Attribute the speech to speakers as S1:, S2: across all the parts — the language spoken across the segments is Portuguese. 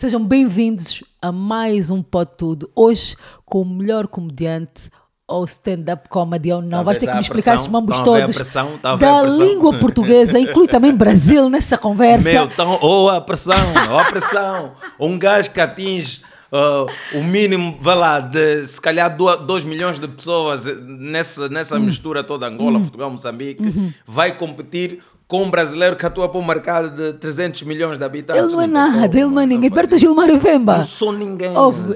S1: Sejam bem-vindos a mais um Pode Tudo. Hoje com o melhor comediante ou stand-up comedy ou não. Vais ter que me explicar esses mambos todos
S2: pressão?
S1: Da língua portuguesa. Inclui também Brasil nessa conversa.
S2: Meu, então, ou a pressão, ou a pressão. Um gajo que atinge ah, o mínimo, vai lá, de se calhar 2 milhões de pessoas nessa, nessa
S1: Hum.
S2: mistura toda, Angola, Portugal, Moçambique, vai competir com um brasileiro que atua para um mercado de 300 milhões de habitantes.
S1: Ele não é nada, ele não é ninguém. Perto do. Gilmário Vemba.
S2: Não sou ninguém.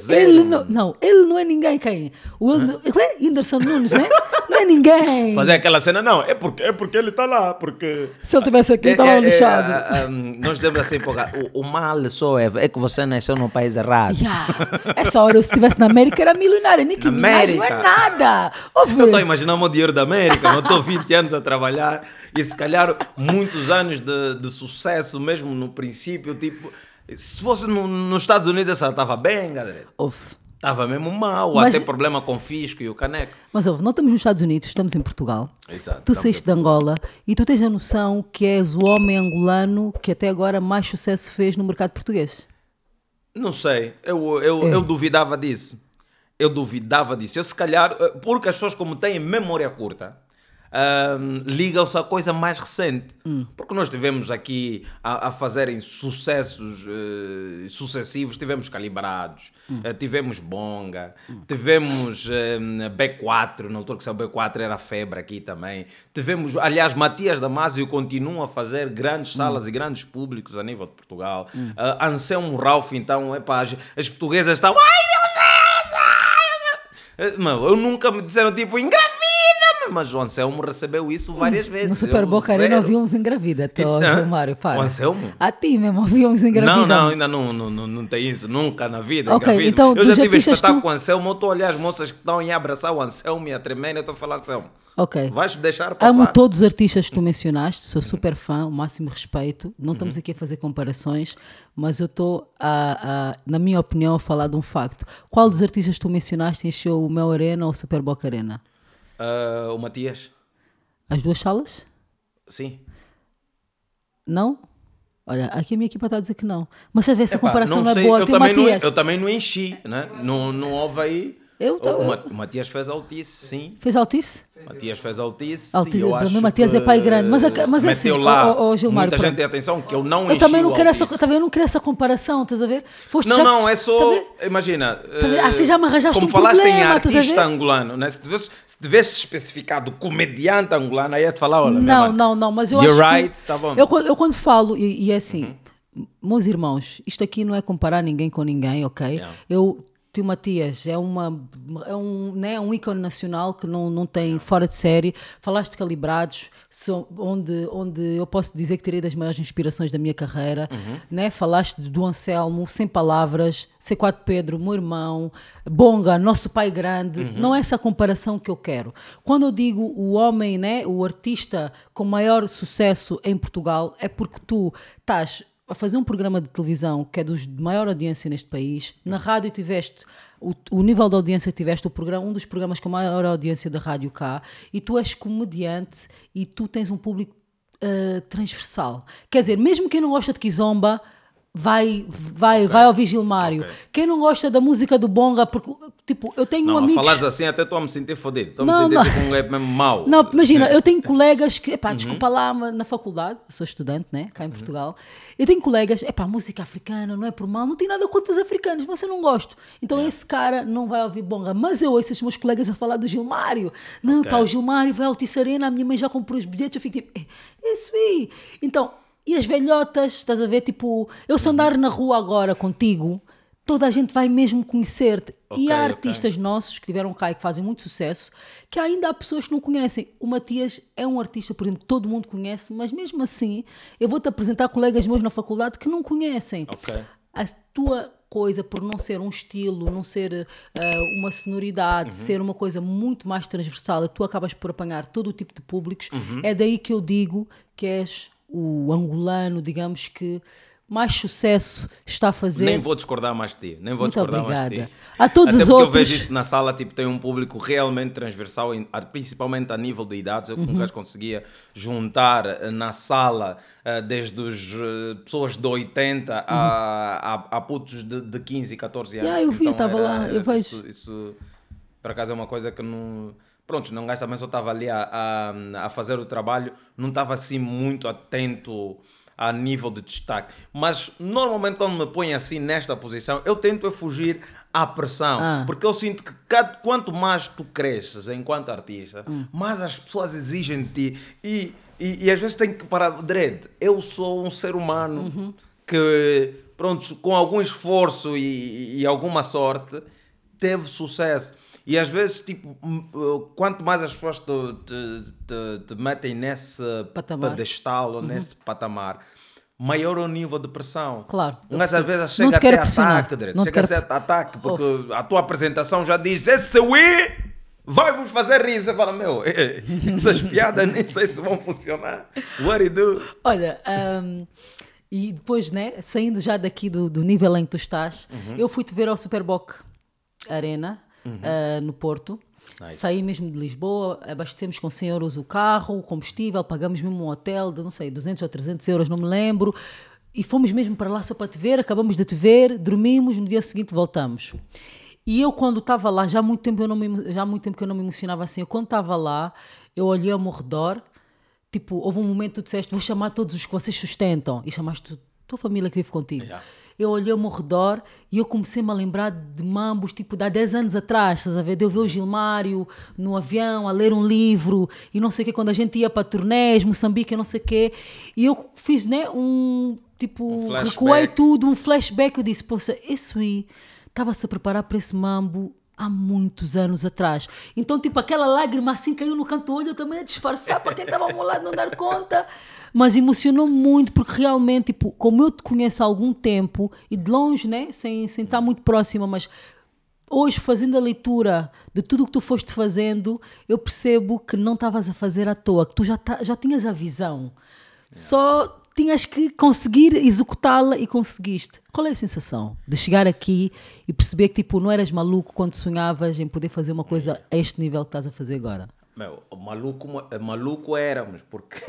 S1: Ele não, não, ele não é ninguém quem? O Ele, é Whindersson Nunes, né? Não é ninguém.
S2: Fazer aquela cena, não, é porque, é porque ele está lá, porque...
S1: Se ele tivesse aqui,
S2: É,
S1: estava
S2: é, é,
S1: lixado.
S2: ah, ah, nós dizemos assim, porra, o, o mal só é, é que você nasceu num país errado.
S1: Yeah. Essa hora, eu, se estivesse na América, era milionária. Nicki
S2: Na
S1: Minaj não é nada.
S2: Eu estou a imaginar o dinheiro da América, não estou 20 anos a trabalhar e se calhar muitos anos de, de sucesso, mesmo no princípio, tipo, se fosse no- nos Estados Unidos essa estava bem, galera.
S1: Ouve.
S2: Estava mesmo mal,
S1: Mas-
S2: até problema com o fisco e o caneco.
S1: Mas ouve, não estamos nos Estados Unidos, estamos em Portugal.
S2: Exato,
S1: Tu saíste de Angola e tu tens a noção que és o homem angolano que até agora mais sucesso fez no mercado português.
S2: Não sei, eu, eu,
S1: É.
S2: eu duvidava disso. Eu duvidava disso. Eu se calhar, eh, porque as pessoas como têm memória curta, ahm, ligam-se a coisa mais recente.
S1: Hum.
S2: Porque nós tivemos aqui a, a fazerem sucessos eh, sucessivos, tivemos Calibrados,
S1: Hum.
S2: eh, tivemos Bonga, tivemos eh, B4, na altura que saiu B4 era febre aqui também. Tivemos, aliás, Matias Damasio continua a fazer grandes
S1: Hum.
S2: salas e grandes públicos a nível de Portugal. Ah, Anselmo Ralph, então, epá, as, as portuguesas estavam. Ai meu Deus! Ai, eu-" Mano, eu nunca me disseram tipo engravida, mas o Anselmo recebeu isso várias vezes.
S1: No Super Boca Arena
S2: zero.
S1: ouvi uns engravida, tô? Gilmário, para.
S2: O Anselmo?
S1: A ti mesmo, ouvi uns engravida.
S2: Não, não, ainda não, não, não, não tem isso, nunca na vida.
S1: Ok,
S2: engravida.
S1: então,
S2: eu já tive espetáculo
S1: tu-
S2: com o Anselmo, eu estou a olhar as moças que estão a abraçar o Anselmo e a tremer, eu estou a falar Anselmo.
S1: Ok.
S2: Vais deixar passar.
S1: Amo todos os artistas que tu mencionaste, sou super fã, o máximo respeito. Não estamos aqui a fazer comparações, mas eu estou, na minha opinião, a falar de um facto. Qual dos artistas que tu mencionaste encheu o Mel Arena ou o Super Boca Arena?
S2: Ah, o Matias?
S1: As duas salas?
S2: Sim.
S1: Não? Olha, aqui a minha equipa está a dizer que não. Mas se ver essa
S2: Epá,
S1: comparação não, é
S2: sei,
S1: boa,
S2: eu também, não,
S1: Matias.
S2: eu também não enchi, né? não, não houve aí.
S1: Eu
S2: o, o Matias fez Altice, sim.
S1: Fez Altice?
S2: Matias fez e eu acho
S1: Matias
S2: que
S1: é pai grande, mas a- mas é assim,
S2: lá.
S1: ó, ó, Gilmário,
S2: Muita
S1: pronto.
S2: gente tem atenção que eu não
S1: Eu também não, quero essa, também não quero essa comparação, estás a ver? Foste
S2: Não,
S1: já-
S2: não, é só. Imagina.
S1: a ver?
S2: eh,
S1: Assim já me arranjaste
S2: Como
S1: um
S2: falaste
S1: problema,
S2: em artista angolano, né? Se tivesse, se tivesse especificado comediante angolano, aí ia te falar: olha,
S1: Não, não, não, mas eu
S2: You're
S1: acho
S2: right,
S1: que...
S2: tá bom. Uhum.
S1: Eu, quando- eu quando falo, e, e é assim, meus irmãos, isto aqui não é comparar ninguém com ninguém, ok?
S2: Yeah.
S1: Eu, Tio Matias, é, uma, é um, né, um ícone nacional que não, não tem fora de série. Falaste de Calibrados, onde, onde eu posso dizer que tirei das maiores inspirações da minha carreira.
S2: Uhum.
S1: Né? Falaste do Anselmo, Sem Palavras, C4 Pedro, meu irmão, Bonga, Nosso Pai Grande.
S2: Uhum.
S1: Não é essa comparação que eu quero. Quando eu digo o homem, né, o artista com maior sucesso em Portugal, é porque tu estás a fazer um programa de televisão que é dos de maior audiência neste país. Na rádio tiveste o, o nível de audiência que tiveste, o programa, um dos programas com maior audiência da rádio cá, e tu és comediante e tu tens um público uh, transversal. Quer dizer, mesmo quem não gosta de Kizomba vai, vai, vai ouvir Gilmário.
S2: Ok.
S1: Quem não gosta da música do Bonga, porque, tipo, eu tenho
S2: Não,
S1: amigos...
S2: falares assim até estou a me sentir fodido. Estou a me
S1: Não,
S2: sentir
S1: não.
S2: tipo um rap mesmo mau.
S1: Não, imagina, eu tenho colegas que,
S2: Uhum.
S1: epá, desculpa lá, na faculdade, sou estudante, né, cá em Portugal, eu tenho colegas, epá, música africana não é por mal, não tem nada contra os africanos, mas eu não gosto. Então
S2: É.
S1: esse cara não vai ouvir bonga. Mas eu ouço os meus colegas a falar do Gilmário. Não, pá, o Gilmário vai ao Altice Arena, a minha mãe já comprou os bilhetes, eu fico tipo, "É, isso aí. Então, e as velhotas, estás a ver, tipo, eu se andar na rua agora contigo, toda a gente vai mesmo conhecer-te. e
S2: Ok,
S1: há artistas nossos que tiveram cá e que fazem muito sucesso, que ainda há pessoas que não conhecem. O Matias é um artista, por exemplo, que todo mundo conhece, mas mesmo assim, eu vou-te apresentar colegas meus na faculdade que não conhecem.
S2: Ok.
S1: A tua coisa, por não ser um estilo, não ser eh, uma sonoridade,
S2: Uhum.
S1: ser uma coisa muito mais transversal, e tu acabas por apanhar todo o tipo de públicos,
S2: Uhum.
S1: é daí que eu digo que és o angolano, digamos que mais sucesso está a fazer.
S2: Nem vou discordar mais de ti. Nem vou
S1: Muito
S2: discordar mais de
S1: obrigada.
S2: ti.
S1: A todos
S2: Até
S1: os outros-
S2: eu vejo isso na sala, tipo, tem um público realmente transversal, principalmente a nível de idades. Eu
S1: Uhum.
S2: nunca conseguia juntar eh, na sala eh, desde os eh, pessoas de 80 a, a, a putos de, de 15 e 14 anos.
S1: Uhum. Yeah, eu vi, eu
S2: Então,
S1: lá, eu vejo.
S2: Isso, isso, por acaso, é uma coisa que não. Pronto, não gajo também só estava ali a, a, a fazer o trabalho, não estava assim muito atento a nível de destaque. Mas normalmente quando me põe assim nesta posição, eu tento é fugir à pressão.
S1: Ah.
S2: Porque eu sinto que cada- quanto mais tu cresces enquanto artista,
S1: Hum.
S2: mais as pessoas exigem de ti. E, e, e às vezes tem que parar. Dread, eu sou um ser humano
S1: Uhum.
S2: que, pronto, com algum esforço e, e alguma sorte, teve sucesso. E às vezes, tipo, quanto mais as pessoas te, te, te, te metem nesse
S1: Patamar. Uhum.
S2: pedestal ou nesse patamar, maior o nível de pressão.
S1: Claro,
S2: Um gajo às vezes chega até ataque,
S1: te
S2: chega a
S1: quero-
S2: ser ataque, porque a tua apresentação já diz esse I vai-vos fazer rir. Você fala, meu, essas piadas nem sei se vão funcionar. What do you do?
S1: Olha, ahm, e depois, né, saindo já daqui do, do nível em que tu estás,
S2: Uhum.
S1: eu fui-te ver ao Superboc Arena, ah, no Porto.
S2: Nice.
S1: Saí mesmo de Lisboa, abastecemos com 100 euros o carro, o combustível, pagamos mesmo um hotel de, não sei, 200 ou 300 euros, não me lembro. E fomos mesmo para lá só para te ver, acabamos de te ver, dormimos, no dia seguinte voltamos. E eu quando estava lá, já há muito tempo eu não me, já muito tempo que eu não me emocionava assim. Eu quando estava lá, eu olhei ao meu redor, tipo, houve um momento que tu disseste, vou chamar todos os que vocês sustentam. E chamaste tu- tua família que vive contigo.
S2: Yeah.
S1: Eu olhei ao meu redor e eu comecei-me a lembrar de mambos, tipo, de há 10 anos atrás, estás a ver? De eu ver o Gilmário no avião, a ler um livro e não sei o quê, quando a gente ia para turnés, Moçambique, não sei o quê. E eu fiz, né, um, tipo,
S2: Um
S1: recuei tudo, um flashback. Eu disse, poxa, esse aí estava-se a preparar para esse mambo há muitos anos atrás. Então, tipo, aquela lágrima assim caiu no canto do olho, eu também a disfarçar para quem estava ao meu lado não dar conta. Mas emocionou muito, porque realmente, tipo, como eu te conheço há algum tempo, e de longe, né, sem, sem estar muito próxima, mas hoje, fazendo a leitura de tudo o que tu foste fazendo, eu percebo que não estavas a fazer à toa, que tu já, ta- já tinhas a visão. Só tinhas que conseguir executá-la e conseguiste. Qual é a sensação de chegar aqui e perceber que tipo, não eras maluco quando sonhavas em poder fazer uma coisa a este nível que estás a fazer agora?
S2: Meu, maluco, maluco éramos, porque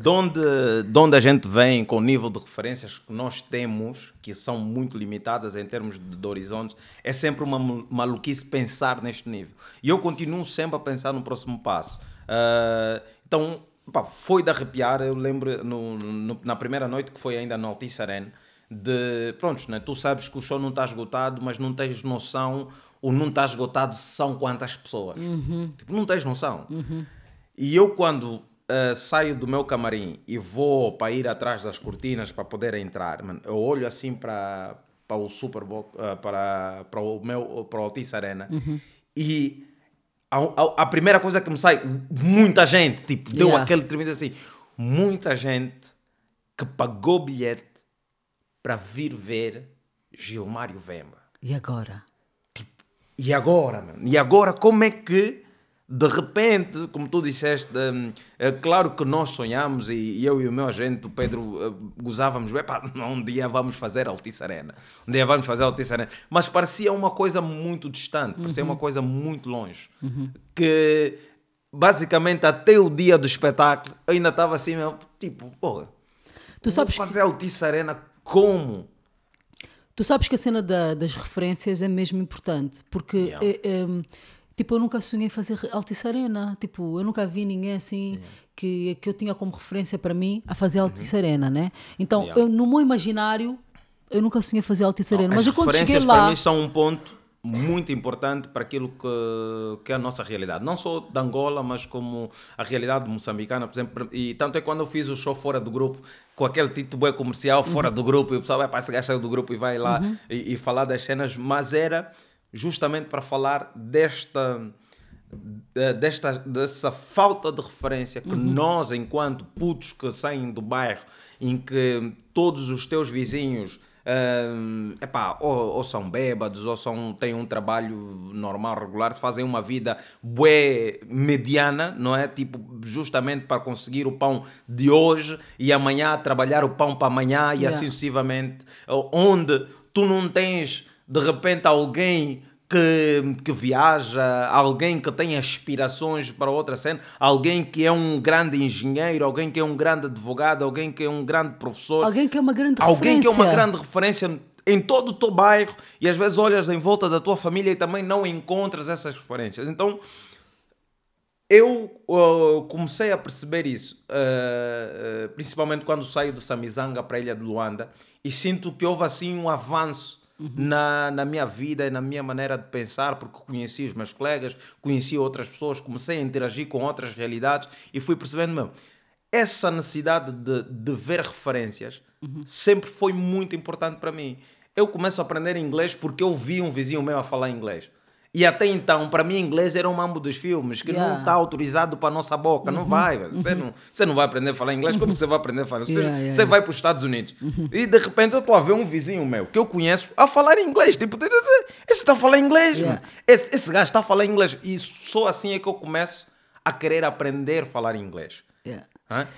S2: de onde, de onde a gente vem com o nível de referências que nós temos, que são muito limitadas em termos de, de horizontes, é sempre uma mal- maluquice pensar neste nível. E eu continuo sempre a pensar no próximo passo. Ah, então, pá, foi de arrepiar. Eu lembro no- no- na primeira noite, que foi ainda no Altice Arena, de pronto, né? tu sabes que o show não está esgotado, mas não tens noção, o não está esgotado são quantas pessoas. Tipo, não tens noção. E eu, quando ah, saio do meu camarim e vou para ir atrás das cortinas para poder entrar, mano, eu olho assim para, para o Super Bowl, ah, para, para o meu para o Altice Arena e a, a- a primeira coisa que me sai, muita gente, tipo, deu
S1: Yeah.
S2: aquele tremendo assim, muita gente que pagou bilhete para vir ver Gilmário Vemba.
S1: E agora?
S2: E agora, mano? E agora como é que, de repente, como tu disseste, hum, é claro que nós sonhamos e, eu e o meu agente, o Pedro, eh, gozávamos, "Epá, um dia vamos fazer Altice Arena, um dia vamos fazer Altice Arena, mas parecia uma coisa muito distante, parecia uma coisa muito longe, que basicamente até o dia do espetáculo eu ainda estava assim, tipo, porra,
S1: Tu sabes
S2: vou
S1: que-
S2: fazer Altice Arena como?
S1: Tu sabes que a cena da- das referências é mesmo importante, porque
S2: Yeah.
S1: eh, em, tipo, eu nunca sonhei fazer Altice Arena, tipo, eu nunca vi ninguém assim que, que eu tinha como referência para mim a fazer Altice Arena, né? Então,
S2: Uhum. Yeah.
S1: eu, no meu imaginário, eu nunca sonhei fazer Altice Arena, mas
S2: As
S1: eu quando cheguei
S2: referências para
S1: lá,
S2: mim são um ponto muito importante para aquilo que, que é a nossa realidade. Não só de Angola, mas como a realidade moçambicana, por exemplo. E tanto é quando eu fiz o show fora do grupo, com aquele título bué comercial, fora
S1: Uhum.
S2: do grupo, e o pessoal vai para esse gajo do grupo e vai lá e, e falar das cenas, mas era justamente para falar desta de- desta, dessa falta de referência que nós, enquanto putos que saem do bairro, em que todos os teus vizinhos Uh, epá, ou, ou são bêbados, ou são, têm um trabalho normal, regular, fazem uma vida bué mediana, não é? Tipo, justamente para conseguir o pão de hoje e amanhã trabalhar o pão para amanhã e
S1: Yeah.
S2: assim sucessivamente. Onde tu não tens de repente alguém que, que viaja, alguém que tem aspirações para outra cena, alguém que é um grande engenheiro, alguém que é um grande advogado, alguém que é um grande professor,
S1: Alguém que é uma grande
S2: alguém que é uma
S1: referência.
S2: grande referência em todo o teu bairro e às vezes olhas em volta da tua família e também não encontras essas referências. Então eu uh, comecei a perceber isso, uh, uh, principalmente quando saio do Samizanga para a ilha de Luanda e sinto que houve assim um avanço na, na minha vida e na minha maneira de pensar, porque conheci os meus colegas, conheci outras pessoas, comecei a interagir com outras realidades e fui percebendo mesmo. Essa necessidade de, de ver referências sempre foi muito importante para mim. Eu começo a aprender inglês porque eu vi um vizinho meu a falar inglês. E até então, para mim, inglês era um mambo dos filmes, que não
S1: Yeah.
S2: está autorizado para a nossa boca. Não vai. Você, não, você não vai aprender a falar inglês. Como você vai aprender a falar? Você,
S1: Yeah, yeah,
S2: você vai para os Estados Unidos. E de repente eu estou a ver um vizinho meu que eu conheço a falar inglês. Tipo, esse está a falar inglês. Esse, esse gajo está a falar inglês. E só assim é que eu começo a querer aprender a falar inglês.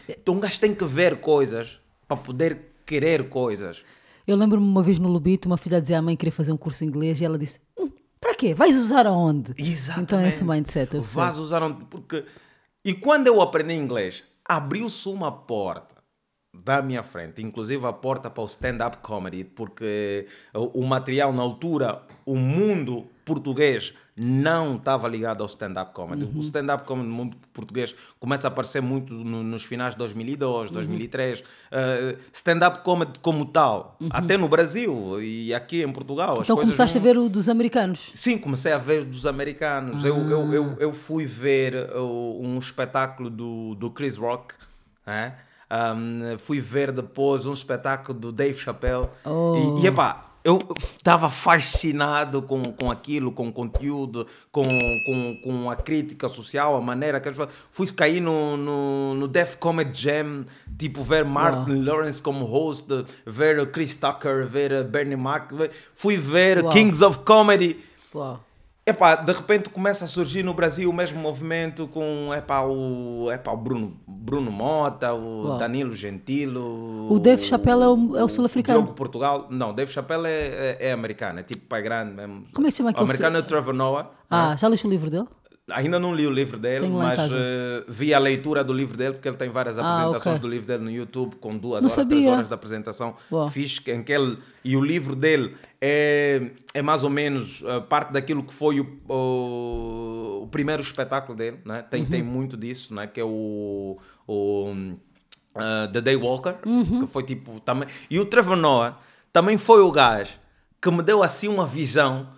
S2: Então um gajo tem que ver coisas para poder querer coisas.
S1: Eu lembro-me uma vez no Lubito, uma filha dizia à mãe que queria fazer um curso de inglês e ela disse: "Hum, para quê? Vais usar aonde?
S2: Exatamente.
S1: Então é esse mindset. Eu.
S2: Vás usar onde- porque E quando eu aprendi inglês, abriu-se uma porta da minha frente, inclusive a porta para o stand-up comedy, porque o material na altura, o mundo português não estava ligado ao stand-up comedy. O stand-up comedy no mundo português começa a aparecer muito no- nos finais de 2002, 2003. Uh, stand-up comedy como tal, até no Brasil e aqui em Portugal.
S1: Então começaste
S2: não-
S1: a ver o dos americanos.
S2: Sim, comecei a ver dos americanos. Eu, eu, eu, eu fui ver um espetáculo do, do Chris Rock. né? Um, fui ver depois um espetáculo do Dave Chappelle.
S1: Oh.
S2: E, e epá, eu estava fascinado com, com aquilo, com o conteúdo, com, com, com a crítica social, a maneira que eles falam. Fui cair no, no, no Def Comedy Jam, tipo, ver Martin Lawrence como host, ver Chris Tucker, ver Bernie Mac. ver- Fui ver
S1: Uau.
S2: Kings of Comedy.
S1: Uau.
S2: Epá, de repente começa a surgir no Brasil o mesmo movimento com epá, o, epá, o Bruno, Bruno Mota, o
S1: Uau.
S2: Danilo Gentilo.
S1: O Dave Chappelle é o- é o sul-africano.
S2: Diogo Portugal. Não, Dave Chappelle é, é, é americano, é tipo pai grande mesmo.
S1: Como é que chama
S2: O
S1: aquele
S2: americano é o Trevor Noah.
S1: Ah,
S2: né?
S1: já leste o livro dele?
S2: Ainda não li o livro dele, mas eh, vi a leitura do livro dele, porque ele tem várias
S1: Ah,
S2: apresentações
S1: ok.
S2: do livro dele no YouTube, com duas
S1: Não
S2: horas, três
S1: sabia.
S2: horas de apresentação.
S1: Uau.
S2: Fiz em que ele, e o livro dele é, é mais ou menos eh, parte daquilo que foi o, o, o primeiro espetáculo dele, né? tem,
S1: Uhum.
S2: tem muito disso, né? que é o, o eh, The Day Walker,
S1: Uhum.
S2: que foi tipo também. E o Trevor Noah também foi o gajo que me deu assim uma visão.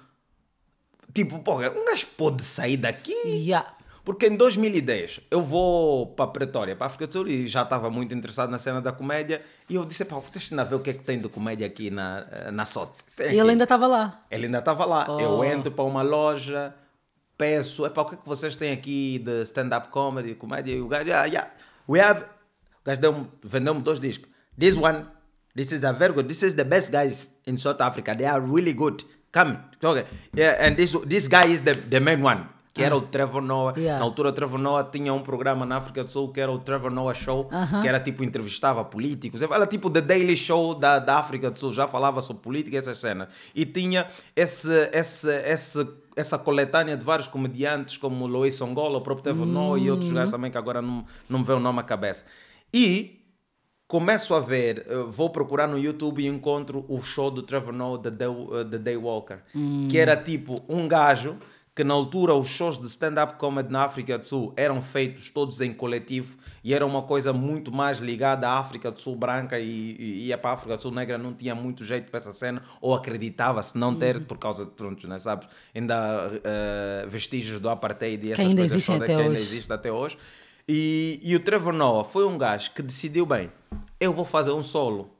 S2: Tipo, pô, um gajo pode sair daqui
S1: Yeah.
S2: Porque em 2010 eu vou para Pretória, para a África do Sul, e já estava muito interessado na cena da comédia. E eu disse: pá, deixa eu ver o que é que tem de comédia aqui na, na SOT.
S1: E ele ainda estava lá.
S2: Ele ainda estava lá.
S1: Oh.
S2: Eu entro para uma loja, peço: epá, o que é que vocês têm aqui de stand-up comedy, comédia? E o gajo: yeah, yeah, we have. O gajo deu-me- vendeu-me dois discos. This one, this is a very good. This is the best guys in South Africa. They are really good. Come, okay. Yeah, and this, this guy is the, the main one. Que era o Trevor Noah.
S1: Yeah.
S2: Na altura, o Trevor Noah tinha um programa na África do Sul que era o Trevor Noah Show,
S1: Aham.
S2: que era tipo, entrevistava políticos. Era tipo The Daily Show da, da África do Sul, já falava sobre política e essas cenas. E tinha esse, esse, esse, essa coletânea de vários comediantes, como Luís Songola, o próprio Trevor Noah e outros gajos também que agora não, não me vê o nome à cabeça. E começo a ver, eh, vou procurar no YouTube e encontro o show do Trevor Noah, The Day, eh, The Day Walker, que era tipo um gajo que na altura os shows de stand-up comedy na África do Sul eram feitos todos em coletivo e era uma coisa muito mais ligada à África do Sul branca e ia para a África do Sul negra, não tinha muito jeito para essa cena ou acreditava-se não ter por causa de, pronto, né, sabes, ainda eh, vestígios do apartheid e essas
S1: ainda
S2: coisas todas que ainda
S1: hoje.
S2: existe existe até hoje. E, e o Trevor Noah foi um gajo que decidiu bem, eu vou fazer um solo.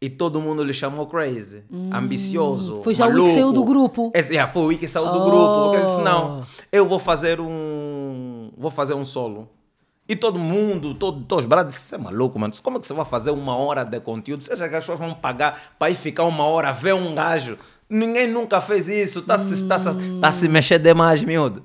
S2: E todo mundo lhe chamou crazy, ambicioso,
S1: Hum, foi já o Wiki
S2: maluco.
S1: saiu do grupo.
S2: Yeah, foi o Wiki que saiu do
S1: Oh.
S2: grupo. Porque ele disse, não, eu vou fazer um vou fazer um solo. E todo mundo, todo, todos os brados, você é maluco, mano. Como é que você vai fazer uma hora de conteúdo? Você acha que as pessoas vão pagar para ir ficar uma hora ver um gajo? Ninguém nunca fez isso. Está se, tá se, tá se mexer demais, miúdo.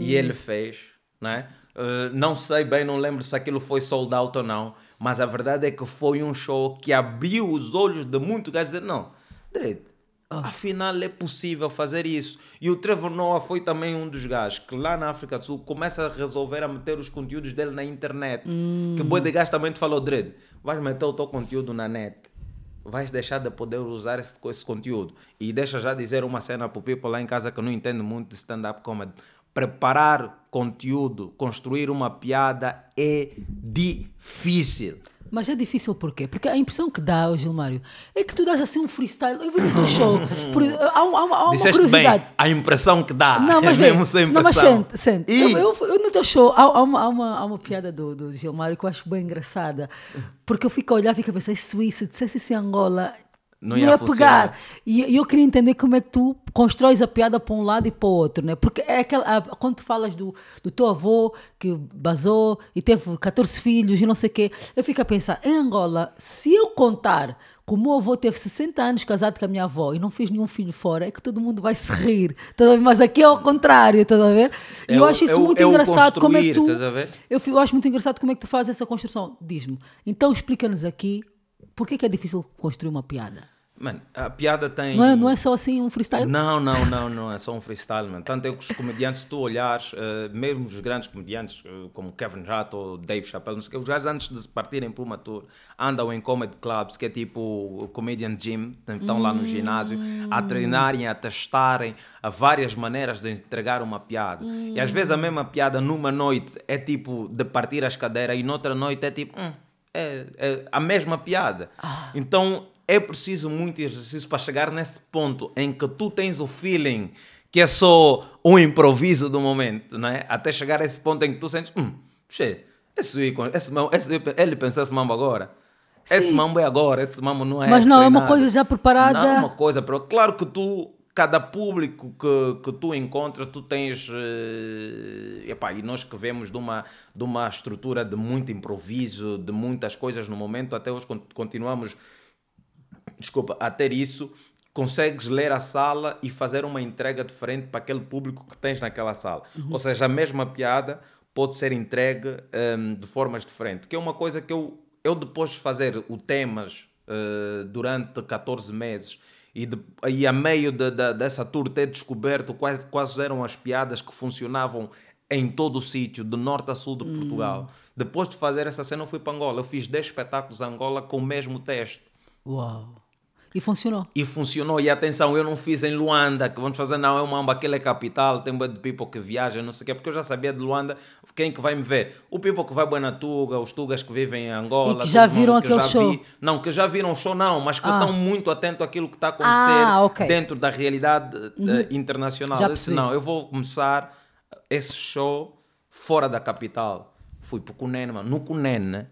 S2: E ele fez, né? Uh, não sei bem, não lembro se aquilo foi sold out ou não. Mas a verdade é que foi um show que abriu os olhos de muitos gajos dizer, não, direito. Afinal é possível fazer isso. E o Trevor Noah foi também um dos gajos que lá na África do Sul começa a resolver a meter os conteúdos dele na internet. Que boi de gás também te falou, Dredd, vais meter o teu conteúdo na net. Vais deixar de poder usar esse, esse conteúdo. E deixa já dizer uma cena para o people lá em casa que não entende muito de stand-up comedy. Preparar conteúdo, construir uma piada é difícil.
S1: Mas é difícil porquê? Porque a impressão que dá, Gilmário, é que tu dás assim um freestyle. Eu vi no teu show. Por, há, uma- há uma,
S2: Disseste
S1: curiosidade.
S2: bem, a impressão que dá.
S1: Não, mas
S2: é
S1: vê,
S2: mesmo sem
S1: não, mas sente, sente.
S2: E-
S1: Eu, eu- eu no teu show, há, há uma, há, uma, há uma piada do, do Gilmário que eu acho bem engraçada. Porque eu fico a olhar e fico a pensar, isso, isso, se dissesse isso em Angola,
S2: Não
S1: não
S2: ia
S1: ia, pegar. E, eu queria entender como é que tu constróis a piada para um lado e para o outro, né? Porque é aquela, quando tu falas do, do teu avô que basou e teve 14 filhos e não sei o quê, eu fico a pensar, em Angola, se eu contar que o meu avô teve 60 anos casado com a minha avó e não fez nenhum filho fora, é que todo mundo vai se rir. Ver? Mas aqui é ao contrário, estás a ver? E
S2: É
S1: eu acho isso
S2: é
S1: muito
S2: é
S1: engraçado como é que tu. Eu, eu acho muito engraçado como é que tu fazes essa construção. Diz-me, então explica-nos aqui por que é difícil construir uma piada.
S2: Mano, a piada tem.
S1: Não é, não é só assim um freestyle?
S2: Não, não, não, não, é só um freestyle, mano. Tanto é que os comediantes, se tu olhares, eh, mesmo os grandes comediantes, eh, como Kevin Hart ou Dave Chappelle, não sei o quê, os gajos antes de partirem para uma tour, andam em comedy clubs, que é tipo o Comedian Gym, estão lá no ginásio, a treinarem, a testarem, a várias maneiras de entregar uma piada. E às vezes a mesma piada numa noite é tipo de partir as cadeiras e noutra noite é tipo, hum, é, é a mesma piada. Então é preciso muito exercício para chegar nesse ponto em que tu tens o feeling que é só um improviso do momento, não é? Até chegar a esse ponto em que tu sentes, hum, che, esse, ícone- esse, esse, ele pensou esse mambo agora. Esse
S1: Sim.
S2: mambo é agora, esse mambo não é.
S1: Mas não, é uma
S2: treinado.
S1: coisa já preparada.
S2: Não é uma coisa, claro que tu, cada público que, que tu encontras, tu tens. eh, epá, e nós que vemos de uma, de uma estrutura de muito improviso, de muitas coisas no momento, até hoje con- continuamos desculpa, a ter isso, consegues ler a sala e fazer uma entrega diferente para aquele público que tens naquela sala. Ou seja, a mesma piada pode ser entregue hum, de formas diferentes. Que é uma coisa que eu, eu depois de fazer o temas eh, durante 14 meses e, de, e a meio de, de- dessa tour ter descoberto quais, quais eram as piadas que funcionavam em todo o sítio, de norte a sul de Portugal. Depois de fazer essa cena, eu fui para Angola. Eu fiz 10 espetáculos em Angola com o mesmo texto.
S1: Uau. E funcionou.
S2: E funcionou. E atenção, eu não fiz em Luanda, que vamos fazer, não, é uma aquele é capital, tem bué de people que viaja, não sei o quê, porque eu já sabia de Luanda, quem que vai me ver? O people que vai na Tuga, os Tugas que vivem em Angola.
S1: E que já
S2: mundo
S1: viram
S2: que
S1: aquele
S2: já
S1: show.
S2: vi. Não, que já viram o show não, mas que
S1: Ah.
S2: estão muito atentos àquilo que está a acontecer
S1: Ah, ok. Uhum.
S2: dentro da realidade eh, internacional.
S1: Já
S2: eu disse, não, eu vou começar esse show fora da capital. Fui para o Cunene, mano. No Cunene,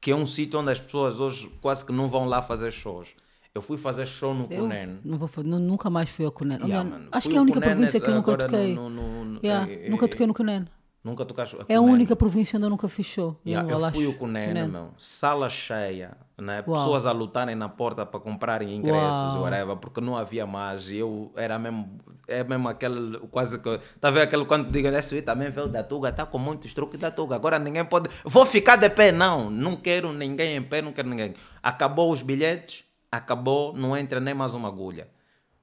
S2: que é um sítio onde as pessoas hoje quase que não vão lá fazer shows. Eu fui fazer show no
S1: Eu
S2: Cunene.
S1: não vou, nunca mais fui ao Cunene.
S2: Yeah.
S1: Acho que é a
S2: ao
S1: única província que eu nunca toquei.
S2: no- no- no-
S1: Yeah,
S2: eh,
S1: nunca
S2: eh,
S1: toquei no Cunene.
S2: Nunca tocaste
S1: É a única província onde eu nunca fiz show.
S2: Yeah,
S1: Angola,
S2: eu fui
S1: acho.
S2: o Cunene,
S1: Cunene.
S2: meu. Sala cheia, né?
S1: Uau.
S2: Pessoas a lutarem na porta para comprarem ingressos,
S1: Uau.
S2: whatever, porque não havia mais. E eu era mesmo, é mesmo aquele, quase que. Tá vendo aquele quando digam, esse aí também veio da Tuga, tá com muitos truques da Tuga. Agora ninguém pode. Vou ficar de pé, não. Não quero ninguém em pé, não quero ninguém. Acabou os bilhetes, acabou, não entra nem mais uma agulha.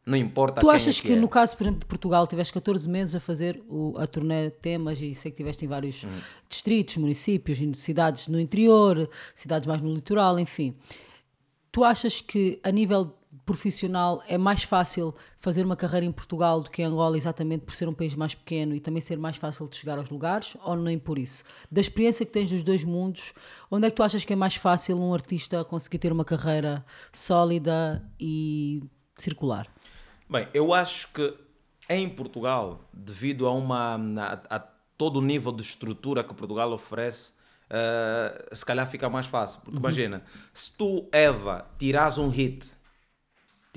S2: Não importa
S1: Tu
S2: quem
S1: achas
S2: é
S1: que,
S2: é.
S1: no caso, por exemplo, de Portugal, tiveste 14 meses a fazer o, a turnê de temas e sei que tiveste em vários
S2: Hum.
S1: distritos, municípios, cidades no interior, cidades mais no litoral, enfim. Tu achas que, a nível profissional, é mais fácil fazer uma carreira em Portugal do que em Angola, exatamente por ser um país mais pequeno e também ser mais fácil de chegar aos lugares, ou nem por isso? Da experiência que tens dos dois mundos, onde é que tu achas que é mais fácil um artista conseguir ter uma carreira sólida e circular?
S2: Bem, eu acho que em Portugal, devido a uma a, a todo o nível de estrutura que Portugal oferece, eh, se calhar fica mais fácil. Porque imagina, se tu, Eva, tiras um hit,